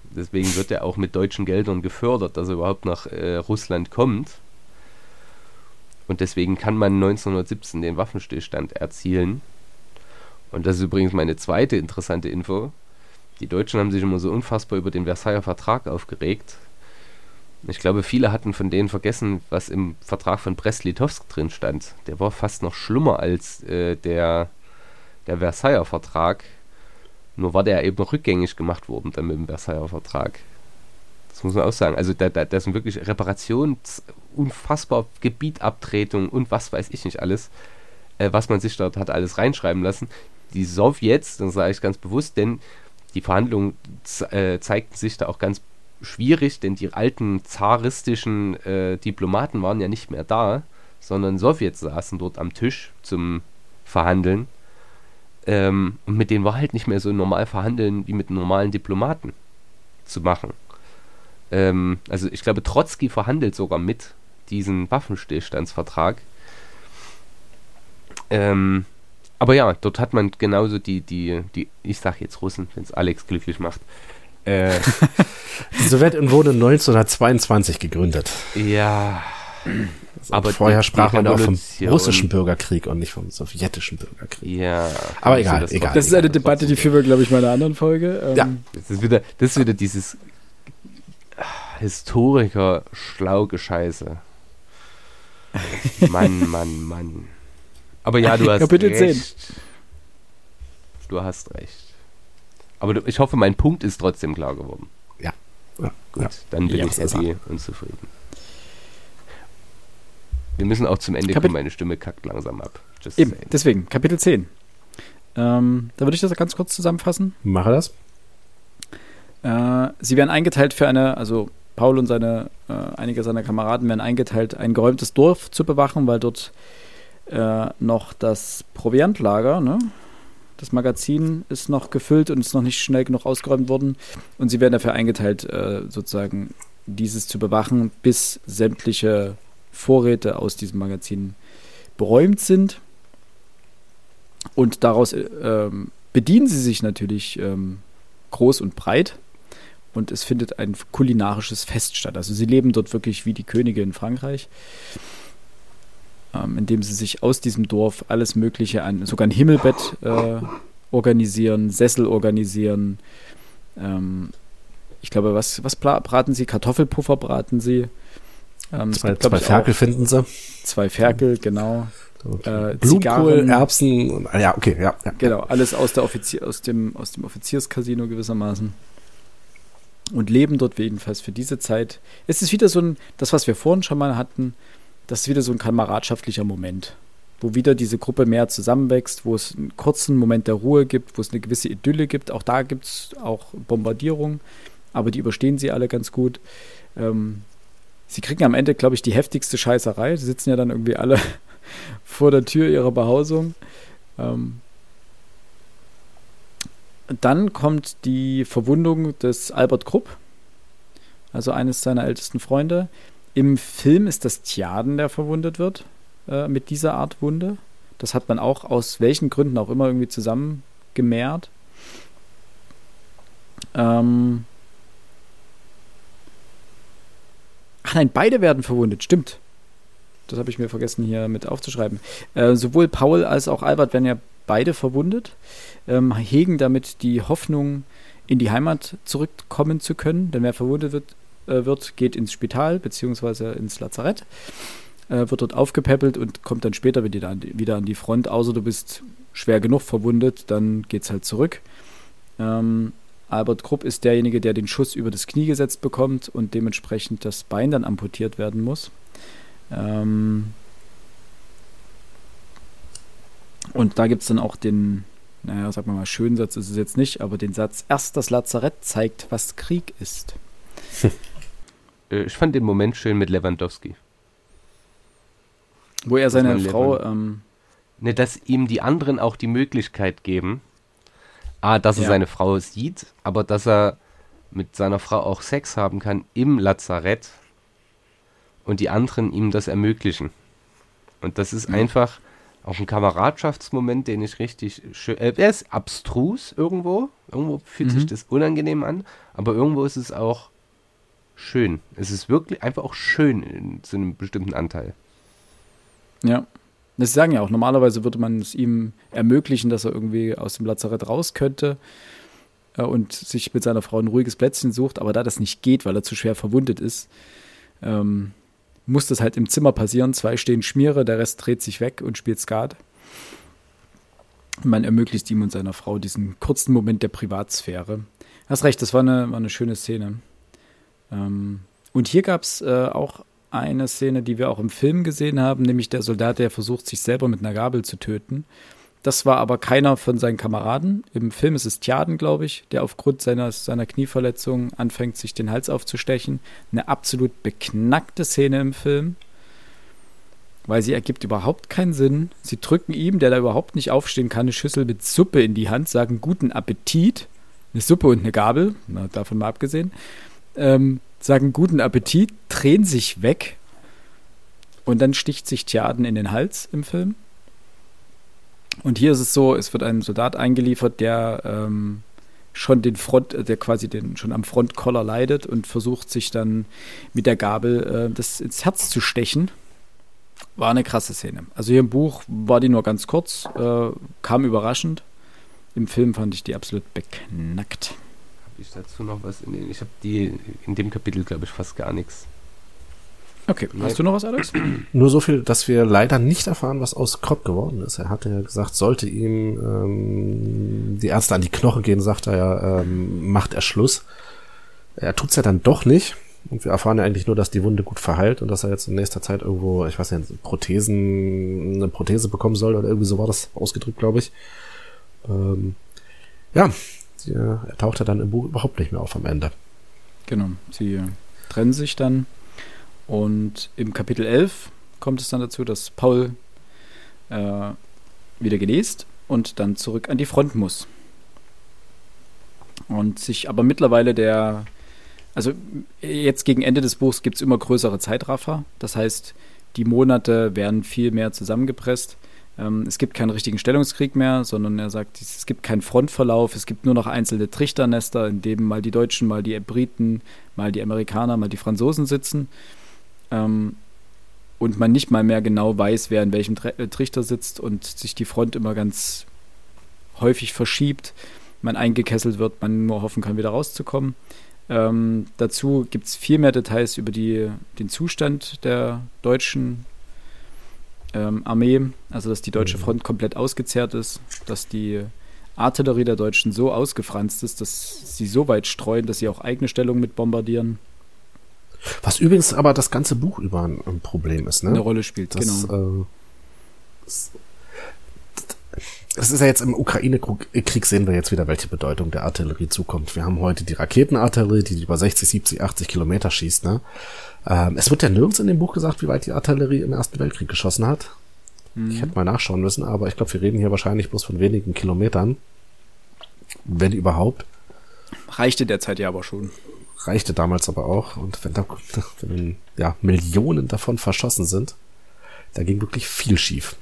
Deswegen wird er auch mit deutschen Geldern gefördert, dass er überhaupt nach äh, Russland kommt. Und deswegen kann man 1917 den Waffenstillstand erzielen. Und das ist übrigens meine zweite interessante Info. Die Deutschen haben sich immer so unfassbar über den Versailler Vertrag aufgeregt. Ich glaube, viele hatten von denen vergessen, was im Vertrag von Brest-Litovsk drin stand. Der war fast noch schlimmer als äh, der, der Versailler Vertrag. Nur war der eben rückgängig gemacht worden dann mit dem Versailler Vertrag. Das muss man auch sagen. Also da, da, da sind wirklich Reparations, unfassbar Gebietabtretung und was weiß ich nicht alles, äh, was man sich dort hat alles reinschreiben lassen die Sowjets, das sage ich ganz bewusst, denn die Verhandlungen äh, zeigten sich da auch ganz schwierig, denn die alten zaristischen äh, Diplomaten waren ja nicht mehr da, sondern Sowjets saßen dort am Tisch zum Verhandeln. Ähm, und mit denen war halt nicht mehr so normal verhandeln wie mit normalen Diplomaten zu machen. Ähm, also ich glaube, Trotzki verhandelt sogar mit diesen Waffenstillstandsvertrag. Ähm, aber ja, dort hat man genauso die, die, die ich sag jetzt Russen, wenn es Alex glücklich macht. Äh, [LAUGHS] die Sowjetunion wurde 1922 gegründet. Ja. Also aber vorher sprach man auch vom russischen Bürgerkrieg und nicht vom sowjetischen Bürgerkrieg. Ja. Aber egal, das egal. Das ist eine Debatte, die führen wir, glaube ich, mal in einer anderen Folge. Ähm, ja. Das ist wieder, das ist wieder dieses Historiker-Schlaugescheiße. Mann, Mann, Mann. Aber ja, du [LAUGHS] hast Kapitel recht. 10. Du hast recht. Aber ich hoffe, mein Punkt ist trotzdem klar geworden. Ja. ja. Gut, dann bin ja, ich happy und zufrieden. Wir müssen auch zum Ende Kapit kommen, meine Stimme kackt langsam ab. Just Eben, saying. deswegen, Kapitel 10. Ähm, da würde ich das ganz kurz zusammenfassen. Mache das. Äh, sie werden eingeteilt für eine, also Paul und seine, äh, einige seiner Kameraden werden eingeteilt, ein geräumtes Dorf zu bewachen, weil dort äh, noch das Proviantlager, ne? Das Magazin ist noch gefüllt und ist noch nicht schnell genug ausgeräumt worden. Und sie werden dafür eingeteilt, äh, sozusagen dieses zu bewachen, bis sämtliche Vorräte aus diesem Magazin beräumt sind. Und daraus äh, ähm, bedienen sie sich natürlich ähm, groß und breit. Und es findet ein kulinarisches Fest statt. Also sie leben dort wirklich wie die Könige in Frankreich ähm, indem sie sich aus diesem Dorf alles Mögliche an, sogar ein Himmelbett äh, organisieren, Sessel organisieren. Ähm, ich glaube, was, was braten sie? Kartoffelpuffer braten sie. Ähm, zwei, zwei Ferkel finden sie. Zwei Ferkel, genau. Okay. Äh, Blumenkohl, Erbsen, ja, okay, ja, ja. Genau, alles aus, der Offizier, aus, dem, aus dem Offizierscasino gewissermaßen. Und leben dort jedenfalls für diese Zeit. Es ist wieder so ein, das, was wir vorhin schon mal hatten, das ist wieder so ein kameradschaftlicher Moment, wo wieder diese Gruppe mehr zusammenwächst, wo es einen kurzen Moment der Ruhe gibt, wo es eine gewisse Idylle gibt. Auch da gibt es auch Bombardierung, aber die überstehen sie alle ganz gut. Ähm, sie kriegen am Ende, glaube ich, die heftigste Scheißerei. Sie sitzen ja dann irgendwie alle [LAUGHS] vor der Tür ihrer Behausung. Ähm, dann kommt die Verwundung des Albert Krupp, also eines seiner ältesten Freunde, Im Film ist das Tjaden, der verwundet wird äh, mit dieser Art Wunde. Das hat man auch aus welchen Gründen auch immer irgendwie zusammengemehrt. Ähm Ach nein, beide werden verwundet, stimmt. Das habe ich mir vergessen hier mit aufzuschreiben. Äh, sowohl Paul als auch Albert werden ja beide verwundet, ähm, hegen damit die Hoffnung, in die Heimat zurückkommen zu können. Denn wer verwundet wird, äh, wird geht ins Spital bzw. ins Lazarett, äh, wird dort aufgepäppelt und kommt dann später wieder an, die, wieder an die Front. Außer du bist schwer genug verwundet, dann geht es halt zurück. Ähm, Albert Krupp ist derjenige, der den Schuss über das Knie gesetzt bekommt und dementsprechend das Bein dann amputiert werden muss. Ähm und da gibt es dann auch den, naja, sagen wir mal, schönen Satz ist es jetzt nicht, aber den Satz, erst das Lazarett zeigt, was Krieg ist. [LAUGHS] Äh, ich fand den Moment schön mit Lewandowski. Wo er seine Frau. Ähm, ne, dass ihm die anderen auch die Möglichkeit geben, A, dass er ja. seine Frau sieht, aber dass er mit seiner Frau auch Sex haben kann im Lazarett und die anderen ihm das ermöglichen. Und das ist mhm. einfach auch ein Kameradschaftsmoment, den ich richtig schön. Äh, er ist abstrus irgendwo. Irgendwo fühlt mhm. sich das unangenehm an, aber irgendwo ist es auch schön. Es ist wirklich einfach auch schön in, zu einem bestimmten Anteil. Ja. Das sagen ja auch, normalerweise würde man es ihm ermöglichen, dass er irgendwie aus dem Lazarett raus könnte äh, und sich mit seiner Frau ein ruhiges Plätzchen sucht, aber da das nicht geht, weil er zu schwer verwundet ist, ähm, muss das halt im Zimmer passieren. Zwei stehen Schmiere, der Rest dreht sich weg und spielt Skat. Man ermöglicht ihm und seiner Frau diesen kurzen Moment der Privatsphäre. Hast recht, das war eine, war eine schöne Szene. Ähm, und hier gab es äh, auch eine Szene, die wir auch im Film gesehen haben, nämlich der Soldat, der versucht, sich selber mit einer Gabel zu töten. Das war aber keiner von seinen Kameraden. Im Film ist es Tjaden, glaube ich, der aufgrund seiner, seiner Knieverletzung anfängt, sich den Hals aufzustechen. Eine absolut beknackte Szene im Film, weil sie ergibt überhaupt keinen Sinn. Sie drücken ihm, der da überhaupt nicht aufstehen kann, eine Schüssel mit Suppe in die Hand, sagen guten Appetit. Eine Suppe und eine Gabel, na, davon mal abgesehen. Ähm, sagen guten Appetit, drehen sich weg und dann sticht sich Tjaden in den Hals im Film. Und hier ist es so, es wird ein Soldat eingeliefert, der ähm, schon den Front, der quasi den schon am Frontkoller leidet und versucht sich dann mit der Gabel äh, das ins Herz zu stechen. War eine krasse Szene. Also hier im Buch war die nur ganz kurz, äh, kam überraschend. Im Film fand ich die absolut beknackt. Ich dazu noch was in den, ich habe die in dem Kapitel glaube ich fast gar nichts. Okay, hast du noch was, Alex? [CLEARS THROAT] Nur so viel, dass wir leider nicht erfahren, was aus Krott geworden ist. Er hatte ja gesagt, sollte ihm ähm, die Ärzte an die Knochen gehen, sagt er ja, ähm, macht er Schluss. Er tut's ja dann doch nicht. Und wir erfahren ja eigentlich nur, dass die Wunde gut verheilt und dass er jetzt in nächster Zeit irgendwo, ich weiß nicht, Prothesen, eine Prothese bekommen soll oder irgendwie so war das ausgedrückt, glaube ich. Ähm, ja, sie, er taucht ja dann im Buch überhaupt nicht mehr auf am Ende. Genau, sie trennen sich dann und im Kapitel 11 kommt es dann dazu, dass Paul äh, wieder genäst und dann zurück an die Front muss. Und sich aber mittlerweile der, also jetzt gegen Ende des Buchs gibt es immer größere Zeitraffer. Das heißt, die Monate werden viel mehr zusammengepresst. Ähm, es gibt keinen richtigen Stellungskrieg mehr, sondern er sagt, es gibt keinen Frontverlauf, es gibt nur noch einzelne Trichternester, in denen mal die Deutschen, mal die Briten, mal die Amerikaner, mal die Franzosen sitzen ähm, und man nicht mal mehr genau weiß, wer in welchem äh, Trichter sitzt und sich die Front immer ganz häufig verschiebt, man eingekesselt wird, man nur hoffen kann, wieder rauszukommen. Ähm, dazu gibt es viel mehr Details über die, den Zustand der deutschen ähm, Armee, also dass die deutsche mhm. Front komplett ausgezehrt ist, dass die Artillerie der Deutschen so ausgefranst ist, dass sie so weit streuen, dass sie auch eigene Stellungen mit bombardieren. Was übrigens aber das ganze Buch über ein, ein Problem ist, ne? Eine Rolle spielt, das, genau. Äh, das ist ja jetzt im Ukraine-Krieg sehen wir jetzt wieder, welche Bedeutung der Artillerie zukommt. Wir haben heute die Raketenartillerie, die über 60, 70, 80 Kilometer schießt. Ne? Ähm, es wird ja nirgends in dem Buch gesagt, wie weit die Artillerie im Ersten Weltkrieg geschossen hat. Mhm. Ich hätte mal nachschauen müssen, aber ich glaube, wir reden hier wahrscheinlich bloß von wenigen Kilometern. Wenn überhaupt. Reichte derzeit ja aber schon reichte damals aber auch. Und wenn da wenn, ja, Millionen davon verschossen sind, da ging wirklich viel schief.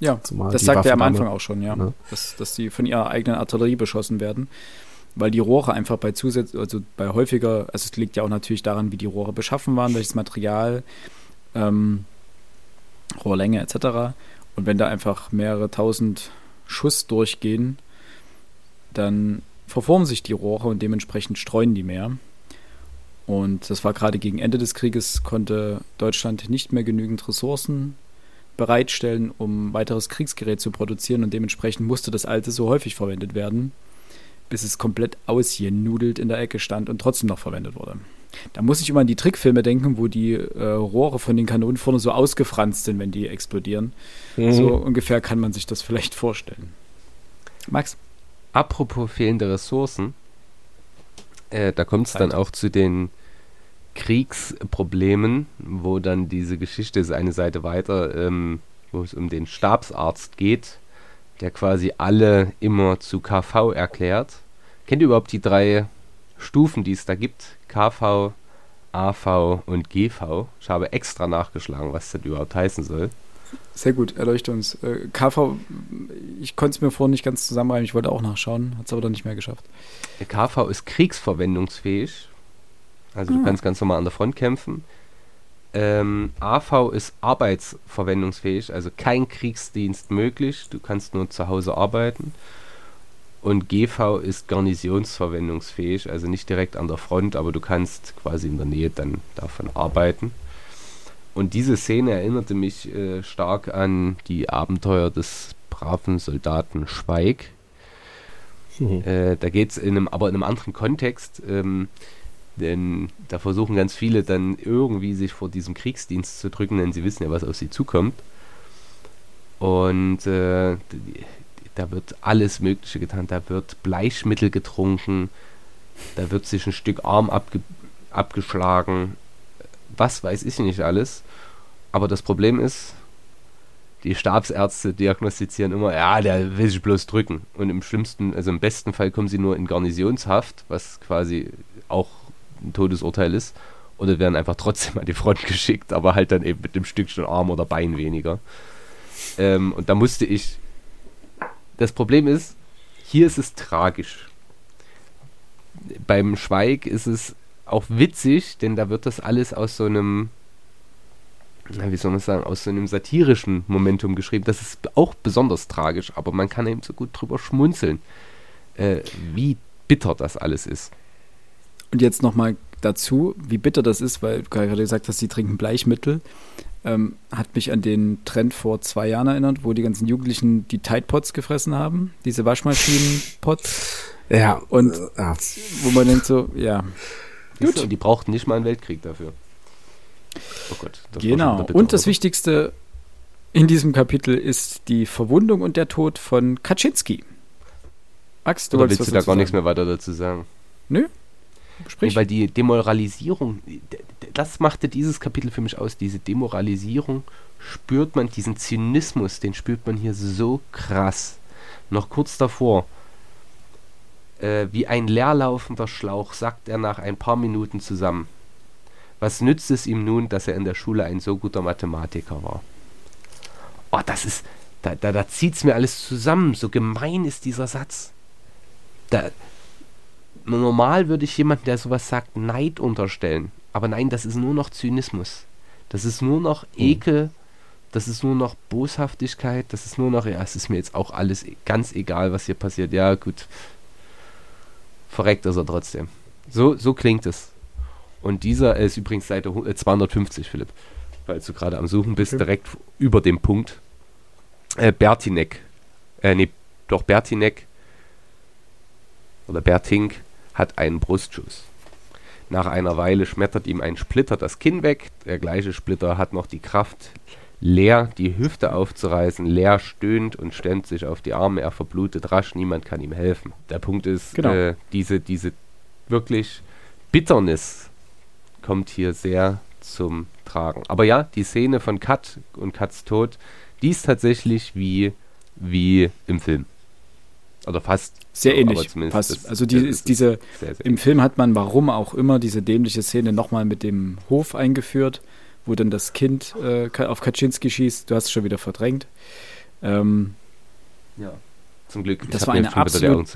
Ja, Zumal das sagt er am Anfang auch schon, ja. Ne? Dass, dass die von ihrer eigenen Artillerie beschossen werden. Weil die Rohre einfach bei zusätzlich, also bei häufiger, also es liegt ja auch natürlich daran, wie die Rohre beschaffen waren, welches Material, ähm, Rohrlänge etc. Und wenn da einfach mehrere tausend Schuss durchgehen, dann verformen sich die Rohre und dementsprechend streuen die mehr. Und das war gerade gegen Ende des Krieges, konnte Deutschland nicht mehr genügend Ressourcen bereitstellen, um weiteres Kriegsgerät zu produzieren und dementsprechend musste das alte so häufig verwendet werden, bis es komplett ausgenudelt in der Ecke stand und trotzdem noch verwendet wurde. Da muss ich immer an die Trickfilme denken, wo die äh, Rohre von den Kanonen vorne so ausgefranst sind, wenn die explodieren. Mhm. So ungefähr kann man sich das vielleicht vorstellen. Max? Apropos fehlende Ressourcen, äh, da kommt es dann auch zu den Kriegsproblemen, wo dann diese Geschichte ist eine Seite weiter, ähm, wo es um den Stabsarzt geht, der quasi alle immer zu KV erklärt. Kennt ihr überhaupt die drei Stufen, die es da gibt? KV, AV und GV. Ich habe extra nachgeschlagen, was das überhaupt heißen soll. Sehr gut, erleuchte uns. Äh, KV, ich konnte es mir vorhin nicht ganz zusammenreimen, ich wollte auch nachschauen, hat es aber dann nicht mehr geschafft. Der KV ist kriegsverwendungsfähig. Also hm. du ah. kannst ganz normal an der Front kämpfen. Ähm, AV ist arbeitsverwendungsfähig, also kein Kriegsdienst möglich. Du kannst nur zu Hause arbeiten. Und GV ist garnisonsverwendungsfähig, also nicht direkt an der Front, aber du kannst quasi in der Nähe dann davon arbeiten. Und diese Szene erinnerte mich äh, stark an die Abenteuer des braven Soldaten Schweig. Mhm. Äh, da geht es in einem, aber in einem anderen Kontext. Ähm, denn da versuchen ganz viele dann irgendwie sich vor diesem Kriegsdienst zu drücken, denn sie wissen ja, was auf sie zukommt. Und äh, da wird alles Mögliche getan. Da wird Bleichmittel getrunken, da wird sich ein Stück Arm abge abgeschlagen, was weiß ich nicht alles. Aber das Problem ist, die Stabsärzte diagnostizieren immer, ja, der will sich bloß drücken. Und im schlimmsten, also im besten Fall kommen sie nur in Garnisonshaft, was quasi auch ein Todesurteil ist. Oder werden einfach trotzdem [LAUGHS] an die Front geschickt, aber halt dann eben mit dem Stückchen Arm oder Bein weniger. Ähm, und da musste ich das Problem ist, hier ist es tragisch. Beim Schweig ist es auch witzig, denn da wird das alles aus so einem, wie soll man sagen, aus so einem satirischen Momentum geschrieben. Das ist auch besonders tragisch, aber man kann eben so gut drüber schmunzeln, äh, wie bitter das alles ist. Und jetzt nochmal dazu, wie bitter das ist, weil du gerade gesagt hast, sie trinken Bleichmittel. Ähm, hat mich an den Trend vor zwei Jahren erinnert, wo die ganzen Jugendlichen die Tide Pots gefressen haben, diese Waschmaschinen-Pots. Ja. Und ja. wo man denkt so, ja. Gut. Und die brauchten nicht mal einen Weltkrieg dafür. Oh Gott. Das genau. Und das oder? Wichtigste in diesem Kapitel ist die Verwundung und der Tod von Kaczynski. Max, du oder willst du da gar nichts mehr weiter dazu sagen? Nö, Sprich. Weil die Demoralisierung, das machte dieses Kapitel für mich aus. Diese Demoralisierung spürt man, diesen Zynismus, den spürt man hier so krass. Noch kurz davor, äh, wie ein leerlaufender Schlauch, sagt er nach ein paar Minuten zusammen. Was nützt es ihm nun, dass er in der Schule ein so guter Mathematiker war? Oh, das ist, da, da, da zieht es mir alles zusammen. So gemein ist dieser Satz. Da, normal würde ich jemanden, der sowas sagt, Neid unterstellen. Aber nein, das ist nur noch Zynismus. Das ist nur noch hm. Ekel. Das ist nur noch Boshaftigkeit. Das ist nur noch, ja, es ist mir jetzt auch alles e-, ganz egal, was hier passiert. Ja, gut. Verreckt ist er trotzdem. So, so klingt es. Und dieser ist übrigens Seite 250, Philipp. Falls du gerade am Suchen bist, okay. direkt über dem Punkt. Äh, Bertinek. Äh, nee, doch Bertinek. Oder Bertink hat einen Brustschuss. Nach einer Weile schmettert ihm ein Splitter das Kinn weg. Der gleiche Splitter hat noch die Kraft, leer die Hüfte aufzureißen. Leer stöhnt und stemmt sich auf die Arme. Er verblutet rasch. Niemand kann ihm helfen. Der Punkt ist, genau. äh, diese, diese wirklich Bitternis kommt hier sehr zum Tragen. Aber ja, die Szene von Kat und Kats Tod, die ist tatsächlich wie, wie im Film. Oder fast. Sehr so, ähnlich. aber zumindest Fast. das- also die, das ist diese, sehr, sehr im Film hat man, warum auch immer, diese dämliche Szene nochmal mit dem Hof eingeführt, wo dann das Kind äh, auf Kaczynski schießt. Du hast es schon wieder verdrängt. Ähm, Ja. Zum Glück. Das war eine absolut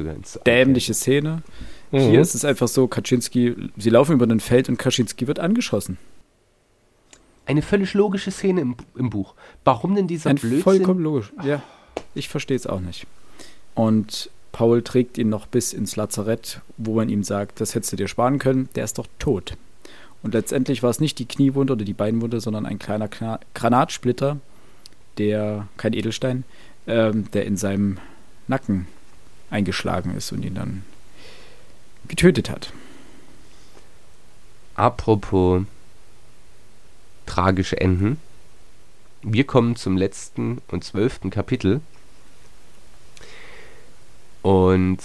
dämliche Szene. Mhm. Hier ist es einfach so, Kaczynski, sie laufen über ein Feld und Kaczynski wird angeschossen. Eine völlig logische Szene im, im Buch. Warum denn dieser Ein Blödsinn? vollkommen logisch. Ja, ich verstehe es auch nicht. Und Paul trägt ihn noch bis ins Lazarett, wo man ihm sagt, das hättest du dir sparen können, der ist doch tot. Und letztendlich war es nicht die Kniewunde oder die Beinwunde, sondern ein kleiner Granatsplitter, der, kein Edelstein, ähm, der in seinem Nacken eingeschlagen ist und ihn dann getötet hat. Apropos tragische Enden. Wir kommen zum letzten und zwölften Kapitel. Und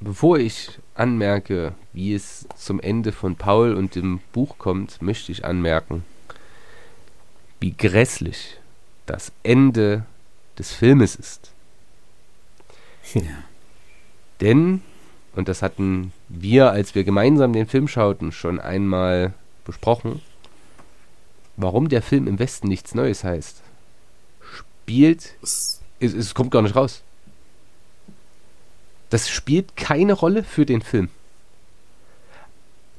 bevor ich anmerke, wie es zum Ende von Paul und dem Buch kommt, möchte ich anmerken, wie grässlich das Ende des Filmes ist. Denn, und das hatten wir, als wir gemeinsam den Film schauten, schon einmal besprochen, warum der Film im Westen nichts Neues heißt. Spielt, es, es kommt gar nicht raus. Das spielt keine Rolle für den Film.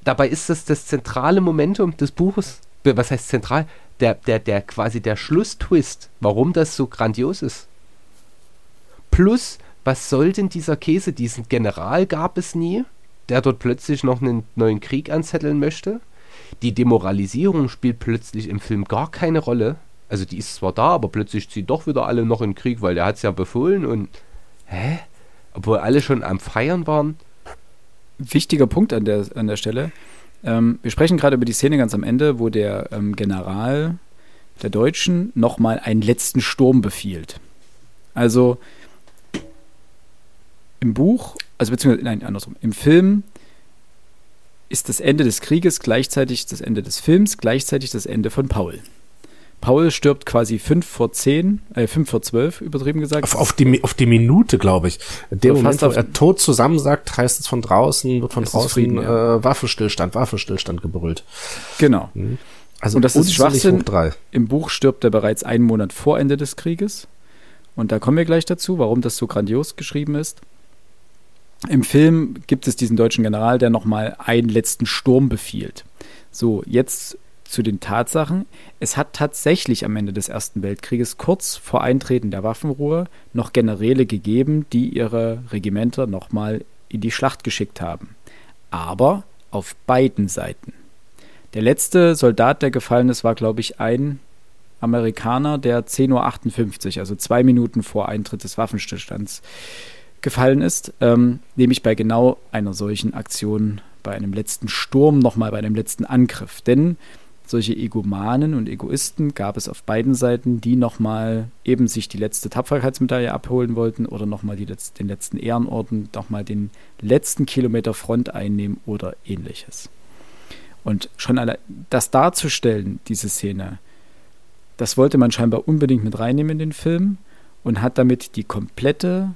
Dabei ist das das zentrale Momentum des Buches. Äh, Was heißt zentral? Der, der, der quasi der Schlusstwist, warum das so grandios ist. Plus, was soll denn dieser Käse? Diesen General gab es nie, der dort plötzlich noch einen neuen Krieg anzetteln möchte. Die Demoralisierung spielt plötzlich im Film gar keine Rolle. Also die ist zwar da, aber plötzlich ziehen doch wieder alle noch in den Krieg, weil der hat es ja befohlen und hä? Obwohl alle schon am Feiern waren. Wichtiger Punkt an der, an der Stelle. Ähm, wir sprechen gerade über die Szene ganz am Ende, wo der ähm, General der Deutschen nochmal einen letzten Sturm befiehlt. Also im Buch, also beziehungsweise, nein, andersrum, im Film ist das Ende des Krieges gleichzeitig das Ende des Films, gleichzeitig das Ende von Paul. Paul stirbt quasi 5 vor 10, äh, 5 vor 12, übertrieben gesagt. Auf, auf, die, auf die Minute, glaube ich. Der So Moment, wo er tot zusammensagt, heißt es von draußen, wird von draußen Frieden, ja. äh, Waffenstillstand, Waffenstillstand gebrüllt. Genau. Also Und das ist Schwachsinn. Im Buch stirbt er bereits einen Monat vor Ende des Krieges. Und da kommen wir gleich dazu, warum das so grandios geschrieben ist. Im Film gibt es diesen deutschen General, der nochmal einen letzten Sturm befiehlt. So, jetzt zu den Tatsachen. Es hat tatsächlich am Ende des Ersten Weltkrieges, kurz vor Eintreten der Waffenruhe, noch Generäle gegeben, die ihre Regimenter nochmal in die Schlacht geschickt haben. Aber auf beiden Seiten. Der letzte Soldat, der gefallen ist, war, glaube ich, ein Amerikaner, der 10.58 Uhr, also zwei Minuten vor Eintritt des Waffenstillstands, gefallen ist, ähm, nämlich bei genau einer solchen Aktion, bei einem letzten Sturm, nochmal bei einem letzten Angriff. Denn solche Egomanen und Egoisten gab es auf beiden Seiten, die nochmal eben sich die letzte Tapferkeitsmedaille abholen wollten oder nochmal Letz den letzten Ehrenorden, nochmal den letzten Kilometer Front einnehmen oder ähnliches. Und schon alle, das darzustellen, diese Szene, das wollte man scheinbar unbedingt mit reinnehmen in den Film und hat damit die komplette,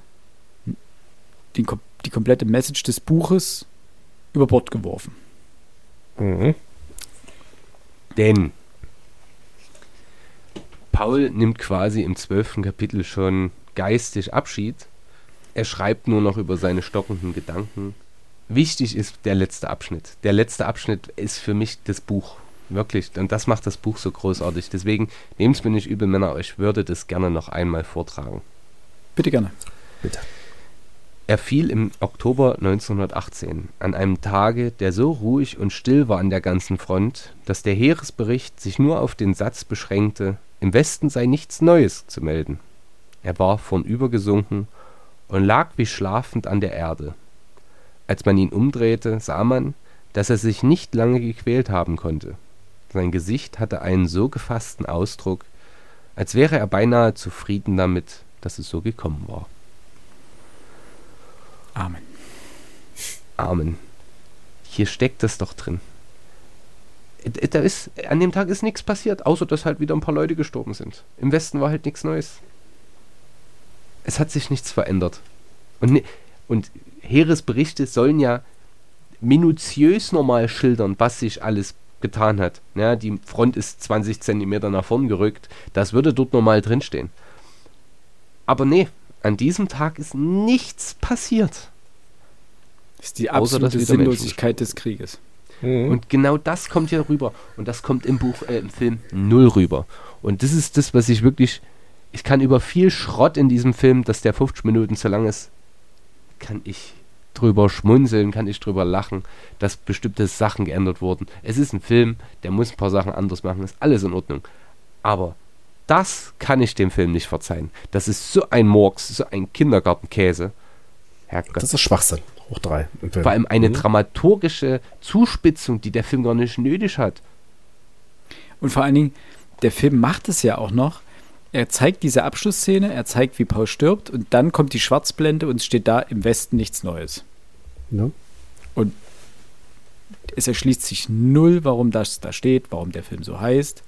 die, die komplette Message des Buches über Bord geworfen. Mhm. Denn Paul nimmt quasi im zwölften Kapitel schon geistig Abschied. Er schreibt nur noch über seine stockenden Gedanken. Wichtig ist der letzte Abschnitt. Der letzte Abschnitt ist für mich das Buch. Wirklich. Und das macht das Buch so großartig. Deswegen nehmt es mir nicht übel, Männer. Ich würde das gerne noch einmal vortragen. Bitte gerne. Bitte. Er fiel im Oktober 1918, an einem Tage, der so ruhig und still war an der ganzen Front, dass der Heeresbericht sich nur auf den Satz beschränkte, im Westen sei nichts Neues zu melden. Er war vornübergesunken und lag wie schlafend an der Erde. Als man ihn umdrehte, sah man, dass er sich nicht lange gequält haben konnte. Sein Gesicht hatte einen so gefassten Ausdruck, als wäre er beinahe zufrieden damit, dass es so gekommen war. Amen. Amen. Hier steckt es doch drin. Äh, Da ist, an dem Tag ist nichts passiert, außer dass halt wieder ein paar Leute gestorben sind. Im Westen war halt nichts Neues. Es hat sich nichts verändert. Und, ne, und Heeresberichte sollen ja minutiös normal schildern, was sich alles getan hat. Ja, die Front ist 20 Zentimeter nach vorn gerückt. Das würde dort normal drinstehen. Aber nee, an diesem Tag ist nichts passiert. Das ist die absolute Sinnlosigkeit des Krieges. Mhm. Und genau das kommt hier rüber. Und das kommt im Buch, äh, im Film null rüber. Und das ist das, was ich wirklich. Ich kann über viel Schrott in diesem Film, dass der 50 Minuten zu lang ist, kann ich drüber schmunzeln, kann ich drüber lachen, dass bestimmte Sachen geändert wurden. Es ist ein Film, der muss ein paar Sachen anders machen, ist alles in Ordnung. Aber das kann ich dem Film nicht verzeihen. Das ist so ein Murks, so ein Kindergartenkäse. Herrgott. Das ist Schwachsinn. Hoch drei. Vor allem eine mhm. dramaturgische Zuspitzung, die der Film gar nicht nötig hat. Und vor allen Dingen, der Film macht es ja auch noch. Er zeigt diese Abschlussszene, er zeigt, wie Paul stirbt und dann kommt die Schwarzblende und es steht da im Westen nichts Neues. Ja. Und es erschließt sich null, warum das da steht, warum der Film so heißt.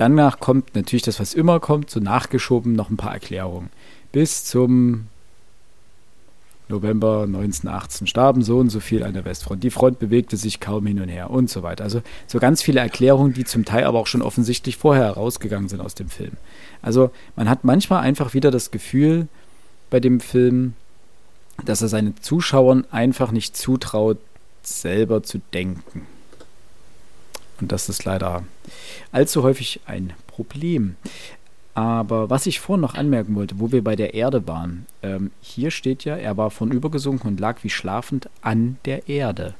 Danach kommt natürlich das, was immer kommt, so nachgeschoben noch ein paar Erklärungen. Bis zum November 1918 starben so und so viel an der Westfront. Die Front bewegte sich kaum hin und her und so weiter. Also so ganz viele Erklärungen, die zum Teil aber auch schon offensichtlich vorher herausgegangen sind aus dem Film. Also man hat manchmal einfach wieder das Gefühl bei dem Film, dass er seinen Zuschauern einfach nicht zutraut, selber zu denken. Und das ist leider allzu häufig ein Problem. Aber was ich vorhin noch anmerken wollte, wo wir bei der Erde waren, ähm, hier steht ja, er war vornübergesunken und lag wie schlafend an der Erde.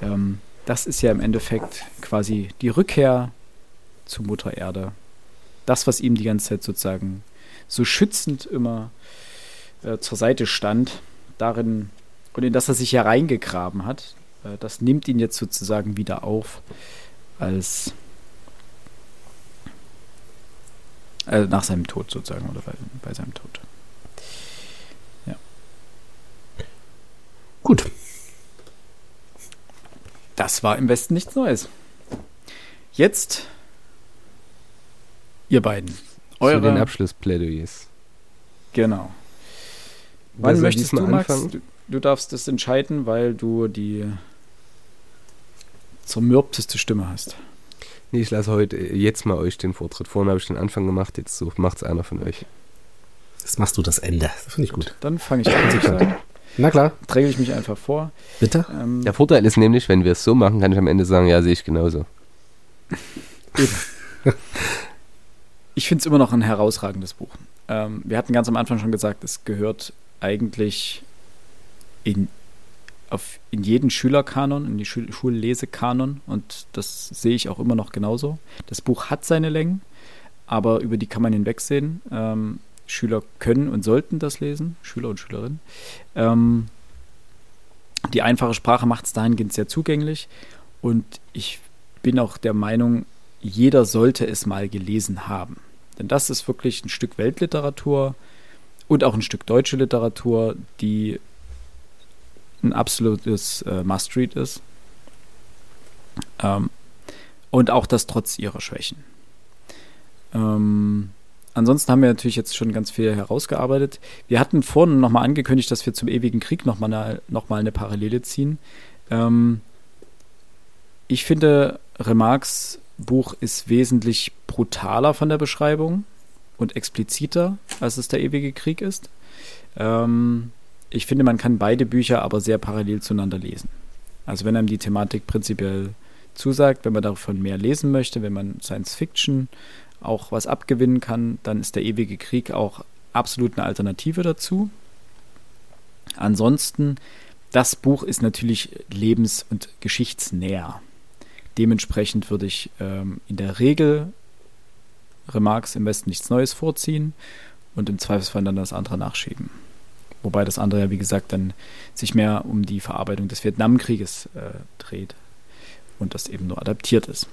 Ähm, das ist ja im Endeffekt quasi die Rückkehr zu Mutter Erde. Das, was ihm die ganze Zeit sozusagen so schützend immer äh, zur Seite stand, darin und in das er sich hereingegraben hat, äh, das nimmt ihn jetzt sozusagen wieder auf als äh, nach seinem Tod sozusagen oder bei, bei seinem Tod. Ja. Gut. Das war im Westen nichts Neues. Jetzt ihr beiden. Eure Zu den Abschlussplädoyers. Genau. Wann möchtest du, Max? Du, du darfst das entscheiden, weil du die zermürbteste Stimme hast. Nee, ich lasse heute jetzt mal euch den Vortritt. Vorhin habe ich den Anfang gemacht, jetzt so macht es einer von euch. Jetzt machst du das Ende. Das finde ich gut. Dann fange ich an. Na klar. Dränge ich mich einfach vor. Bitte? Ähm, Der Vorteil ist nämlich, wenn wir es so machen, kann ich am Ende sagen, ja, sehe ich genauso. ich finde es immer noch ein herausragendes Buch. Ähm, wir hatten ganz am Anfang schon gesagt, es gehört eigentlich in auf, in jeden Schülerkanon, in die Schul Schullesekanon und das sehe ich auch immer noch genauso. Das Buch hat seine Längen, aber über die kann man hinwegsehen. Ähm, Schüler können und sollten das lesen, Schüler und Schülerinnen. Ähm, die einfache Sprache macht es dahingehend sehr zugänglich und ich bin auch der Meinung, jeder sollte es mal gelesen haben. Denn das ist wirklich ein Stück Weltliteratur und auch ein Stück deutsche Literatur, die ein absolutes äh, Must-Read ist. Ähm, und auch das trotz ihrer Schwächen. Ähm, ansonsten haben wir natürlich jetzt schon ganz viel herausgearbeitet. Wir hatten vorhin nochmal angekündigt, dass wir zum ewigen Krieg nochmal eine, noch eine Parallele ziehen. Ähm, ich finde, Remarques Buch ist wesentlich brutaler von der Beschreibung und expliziter, als es der ewige Krieg ist. Ähm, ich finde, man kann beide Bücher aber sehr parallel zueinander lesen. Also wenn einem die Thematik prinzipiell zusagt, wenn man davon mehr lesen möchte, wenn man Science Fiction auch was abgewinnen kann, dann ist der ewige Krieg auch absolut eine Alternative dazu. Ansonsten, das Buch ist natürlich lebens- und geschichtsnäher. Dementsprechend würde ich ähm, in der Regel Remarks im Westen nichts Neues vorziehen und im Zweifelsfall dann das andere nachschieben. Wobei das andere ja, wie gesagt, dann sich mehr um die Verarbeitung des Vietnamkrieges äh, dreht und das eben nur adaptiert ist.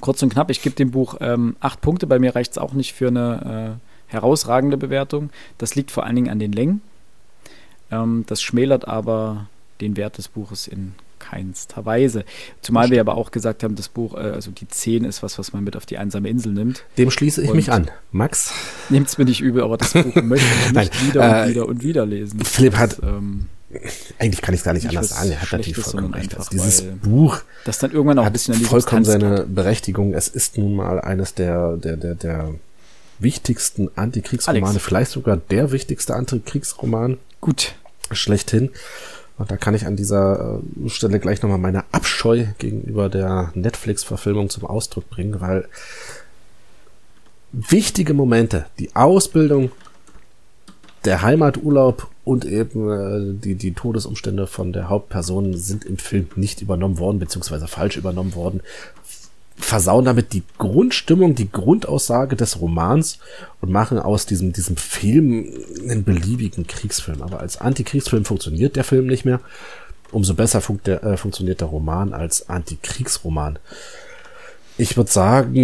Kurz und knapp, ich gebe dem Buch ähm, acht Punkte. Bei mir reicht es auch nicht für eine äh, herausragende Bewertung. Das liegt vor allen Dingen an den Längen. Ähm, das schmälert aber den Wert des Buches in keinster Weise. Zumal wir aber auch gesagt haben, das Buch, äh, also die 10 ist was, was man mit auf die einsame Insel nimmt. Dem schließe ich Und- mich an. Max? Nehmt es mir nicht übel, aber das Buch [LAUGHS] möchte ich nicht wieder äh, und wieder und wieder lesen. Philipp hat- Das, ähm, Eigentlich kann ich es gar nicht Nicht anders sagen. Er hat natürlich vollkommen recht. Also dieses Buch das dann irgendwann auch ein hat bisschen vollkommen Substanz seine kommt. Berechtigung. Es ist nun mal eines der, der, der, der wichtigsten Antikriegsromane, Alex. vielleicht sogar der wichtigste Antikriegsroman Gut. schlechthin. Und da kann ich an dieser äh, Stelle gleich nochmal meine Abscheu gegenüber der Netflix-Verfilmung zum Ausdruck bringen, weil wichtige Momente, die Ausbildung, der Heimaturlaub und eben äh, die, die Todesumstände von der Hauptperson sind im Film nicht übernommen worden, beziehungsweise falsch übernommen worden, versauen damit die Grundstimmung, die Grundaussage des Romans und machen aus diesem, diesem Film einen beliebigen Kriegsfilm. Aber als Antikriegsfilm funktioniert der Film nicht mehr. Umso besser funkt der, äh, funktioniert der Roman als Antikriegsroman. Ich würde sagen,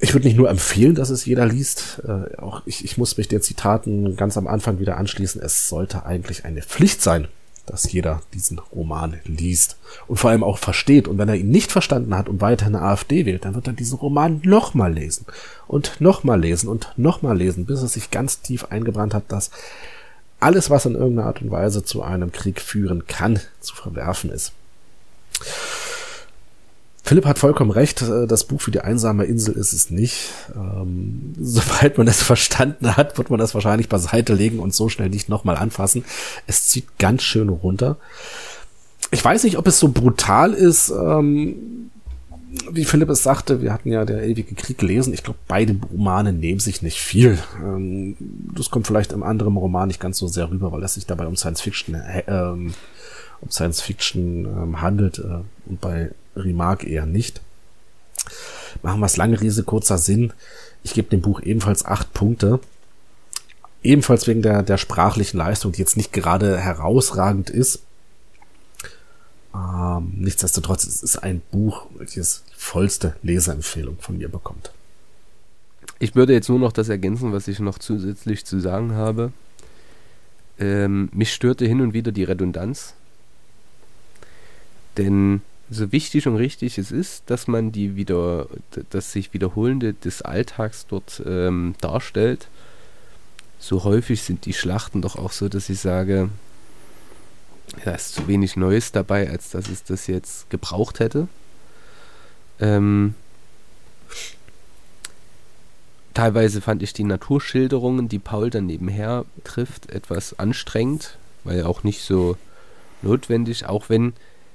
ich würde nicht nur empfehlen, dass es jeder liest. Äh, auch ich, ich muss mich den Zitaten ganz am Anfang wieder anschließen. Es sollte eigentlich eine Pflicht sein, dass jeder diesen Roman liest und vor allem auch versteht. Und wenn er ihn nicht verstanden hat und weiterhin eine AfD wählt, dann wird er diesen Roman nochmal lesen und nochmal lesen und nochmal lesen, bis es sich ganz tief eingebrannt hat, dass alles, was in irgendeiner Art und Weise zu einem Krieg führen kann, zu verwerfen ist. Philipp hat vollkommen recht, äh, das Buch für die einsame Insel ist es nicht. Ähm, [LAUGHS] sobald man es verstanden hat, wird man das wahrscheinlich beiseite legen und so schnell nicht nochmal anfassen. Es zieht ganz schön runter. Ich weiß nicht, ob es so brutal ist, ähm, wie Philipp es sagte, wir hatten ja der ewige Krieg gelesen. Ich glaube, beide Romane nehmen sich nicht viel. Ähm, das kommt vielleicht im anderen Roman nicht ganz so sehr rüber, weil es sich dabei um Science Fiction, äh, ähm, um Science Fiction ähm, handelt äh, und bei Remark eher nicht. Machen wir es lange Rede, kurzer Sinn. Ich gebe dem Buch ebenfalls acht Punkte. Ebenfalls wegen der, der sprachlichen Leistung, die jetzt nicht gerade herausragend ist. Ähm, nichtsdestotrotz, es ist ein Buch, welches die vollste Leserempfehlung von mir bekommt. Ich würde jetzt nur noch das ergänzen, was ich noch zusätzlich zu sagen habe. Ähm, mich störte hin und wieder die Redundanz. Denn so wichtig und richtig es ist, dass man die wieder, das sich wiederholende des Alltags dort ähm, darstellt, so häufig sind die Schlachten doch auch so, dass ich sage, da ist zu wenig Neues dabei, als dass es das jetzt gebraucht hätte. Ähm, teilweise fand ich die Naturschilderungen, die Paul dann nebenher trifft, etwas anstrengend, weil auch nicht so notwendig, auch wenn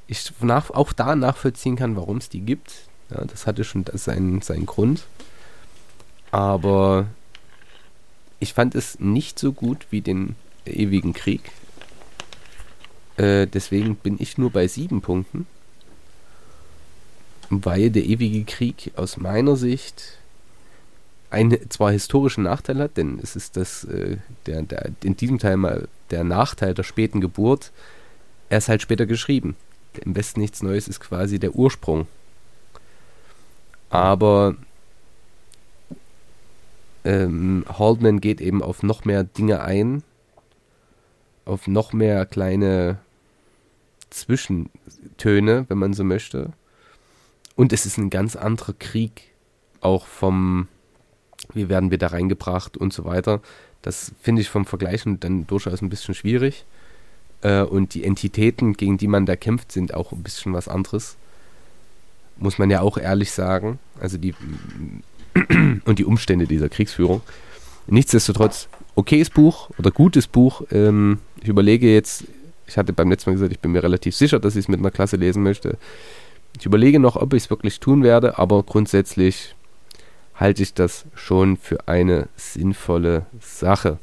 ich nach, auch da nachvollziehen kann, warum es die gibt. Ja, das hatte schon seinen, seinen Grund. Aber ich fand es nicht so gut wie den ewigen Krieg. Äh, deswegen bin ich nur bei sieben Punkten. Weil der ewige Krieg aus meiner Sicht einen zwar historischen Nachteil hat, denn es ist das, äh, der, der, in diesem Teil mal der Nachteil der späten Geburt. Er ist halt später geschrieben. Im Westen nichts Neues ist quasi der Ursprung. Aber ähm, Haldeman geht eben auf noch mehr Dinge ein, auf noch mehr kleine Zwischentöne, wenn man so möchte. Und es ist ein ganz anderer Krieg, auch vom, wie werden wir da reingebracht und so weiter. Das finde ich vom Vergleichen dann durchaus ein bisschen schwierig. Äh, und die Entitäten, gegen die man da kämpft, sind auch ein bisschen was anderes. Muss man ja auch ehrlich sagen. Also die [CLEARS THROAT] und die Umstände dieser Kriegsführung. Nichtsdestotrotz, okayes Buch oder gutes Buch. Ähm, ich überlege jetzt, ich hatte beim letzten Mal gesagt, ich bin mir relativ sicher, dass ich es mit einer Klasse lesen möchte. Ich überlege noch, ob ich es wirklich tun werde, aber grundsätzlich halte ich das schon für eine sinnvolle Sache.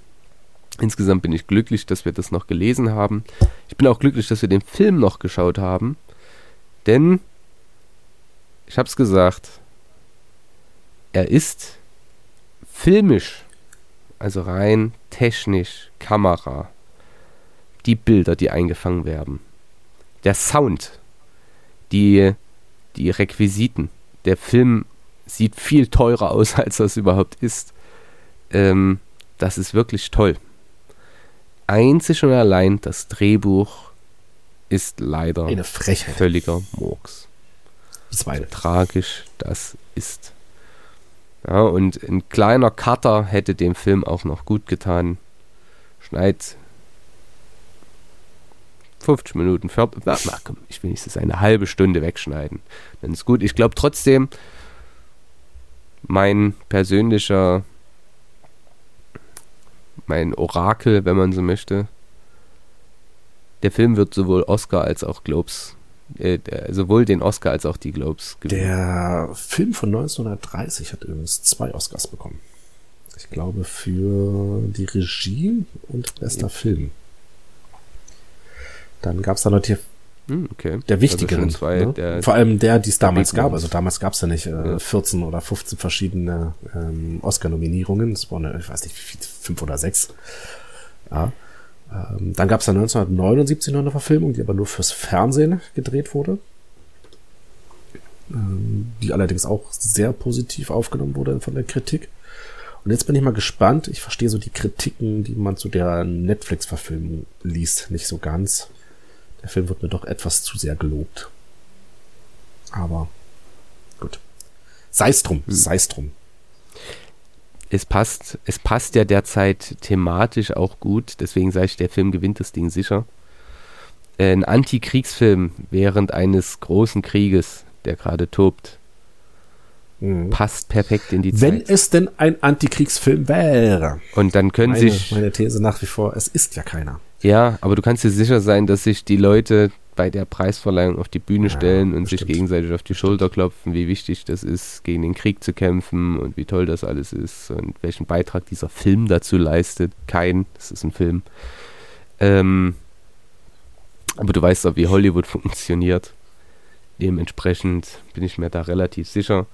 Insgesamt bin ich glücklich, dass wir das noch gelesen haben. Ich bin auch glücklich, dass wir den Film noch geschaut haben. Denn, ich habe es gesagt, er ist filmisch, also rein technisch, Kamera, die Bilder, die eingefangen werden, der Sound, die, die Requisiten. Der Film sieht viel teurer aus, [LAUGHS] als das überhaupt ist. Ähm, das ist wirklich toll. Einzig und allein das Drehbuch ist leider Eine Frechheit. völliger Murks. Bisweilen. Tragisch das ist. Ja, und ein kleiner Cutter hätte dem Film auch noch gut getan. Schneid 50 Minuten, 40, na, na komm, ich will nicht eine halbe Stunde wegschneiden. Dann ist gut. Ich glaube trotzdem, mein persönlicher, mein Orakel, wenn man so möchte, der Film wird sowohl Oscar als auch Globes, äh, sowohl den Oscar als auch die Globes gewinnen. Der Film von 1930 hat übrigens zwei Oscars bekommen. Ich glaube für die Regie und bester Film. Dann gab es da noch okay. der wichtigeren. Also zwei, ne? der, Vor allem der, die es damals gab. Also damals gab es ja nicht äh, Ja. 14 oder 15 verschiedene ähm, Oscar-Nominierungen. Es waren, ich weiß nicht, wie viel, fünf oder sechs. Ja. Ähm, dann gab es dann 1979 noch eine Verfilmung, die aber nur fürs Fernsehen gedreht wurde. Ähm, die allerdings auch sehr positiv aufgenommen wurde von der Kritik. Und jetzt bin ich mal gespannt. Ich verstehe so die Kritiken, die man zu der Netflix-Verfilmung liest, nicht so ganz. Der Film wird mir doch etwas zu sehr gelobt. Aber gut. Sei's drum, sei's drum. es passt, es passt ja derzeit thematisch auch gut, deswegen sage ich, der Film gewinnt das Ding sicher. Ein Antikriegsfilm während eines großen Krieges, der gerade tobt, Mhm. passt perfekt in die Wenn Zeit. es denn ein Antikriegsfilm wäre. Und dann können Meine, sich, meine These nach wie vor, es ist ja keiner. Ja, aber du kannst dir sicher sein, dass sich die Leute bei der Preisverleihung auf die Bühne Ja, stellen und sich gegenseitig auf die Schulter klopfen, wie wichtig das ist, gegen den Krieg zu kämpfen und wie toll das alles ist und welchen Beitrag dieser Film dazu leistet. Kein, das ist ein Film. Ähm, aber du weißt doch, wie Hollywood [LAUGHS] funktioniert. Dementsprechend bin ich mir da relativ sicher.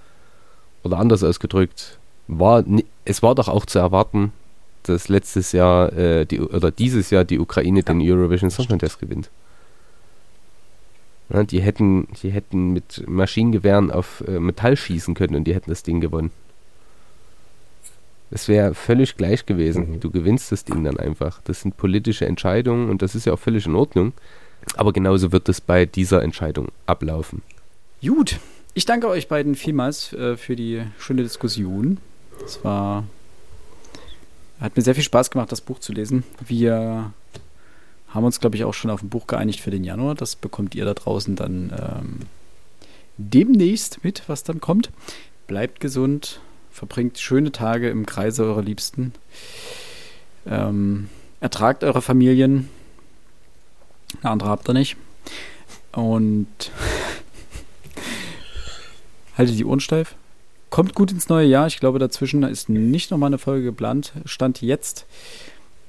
Oder anders ausgedrückt, war, es war doch auch zu erwarten, dass letztes Jahr äh, die, oder dieses Jahr die Ukraine den Eurovision Song Contest gewinnt. Ja, die hätten, die hätten mit Maschinengewehren auf äh, Metall schießen können und die hätten das Ding gewonnen. Es wäre völlig gleich gewesen. Mhm. Du gewinnst das Ding dann einfach. Das sind politische Entscheidungen und das ist ja auch völlig in Ordnung. Aber genauso wird es bei dieser Entscheidung ablaufen. Gut, ich danke euch beiden vielmals äh, für die schöne Diskussion. Es war. Hat mir sehr viel Spaß gemacht, das Buch zu lesen. Wir haben uns, glaube ich, auch schon auf ein Buch geeinigt für den Januar. Das bekommt ihr da draußen dann ähm, demnächst mit, was dann kommt. Bleibt gesund, verbringt schöne Tage im Kreise eurer Liebsten. Ähm, ertragt eure Familien. Eine andere habt ihr nicht. Und [LAUGHS] haltet die Ohren steif. Kommt gut ins neue Jahr. Ich glaube, dazwischen ist nicht nochmal eine Folge geplant. Stand jetzt.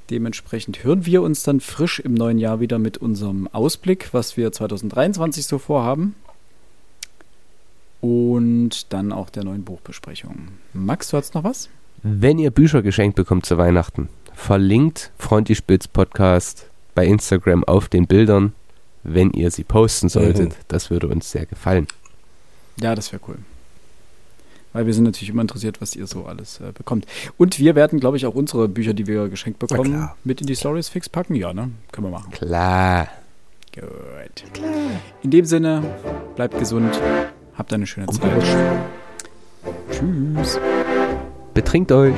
Dementsprechend hören wir uns dann frisch im neuen Jahr wieder mit unserem Ausblick, was wir 2023 so vorhaben. Und dann auch der neuen Buchbesprechung. Max, du hast noch was? Wenn ihr Bücher geschenkt bekommt zu Weihnachten, verlinkt Frontispitz Podcast bei Instagram auf den Bildern, wenn ihr sie posten solltet. Mhm. Das würde uns sehr gefallen. Ja, das wäre cool. Weil wir sind natürlich immer interessiert, was ihr so alles äh, bekommt. Und wir werden, glaube ich, auch unsere Bücher, die wir geschenkt bekommen, mit in die Stories fix packen. Ja, ne? Können wir machen. Klar. Gut. In dem Sinne, bleibt gesund, habt eine schöne Zeit. Tschüss. Betrinkt euch.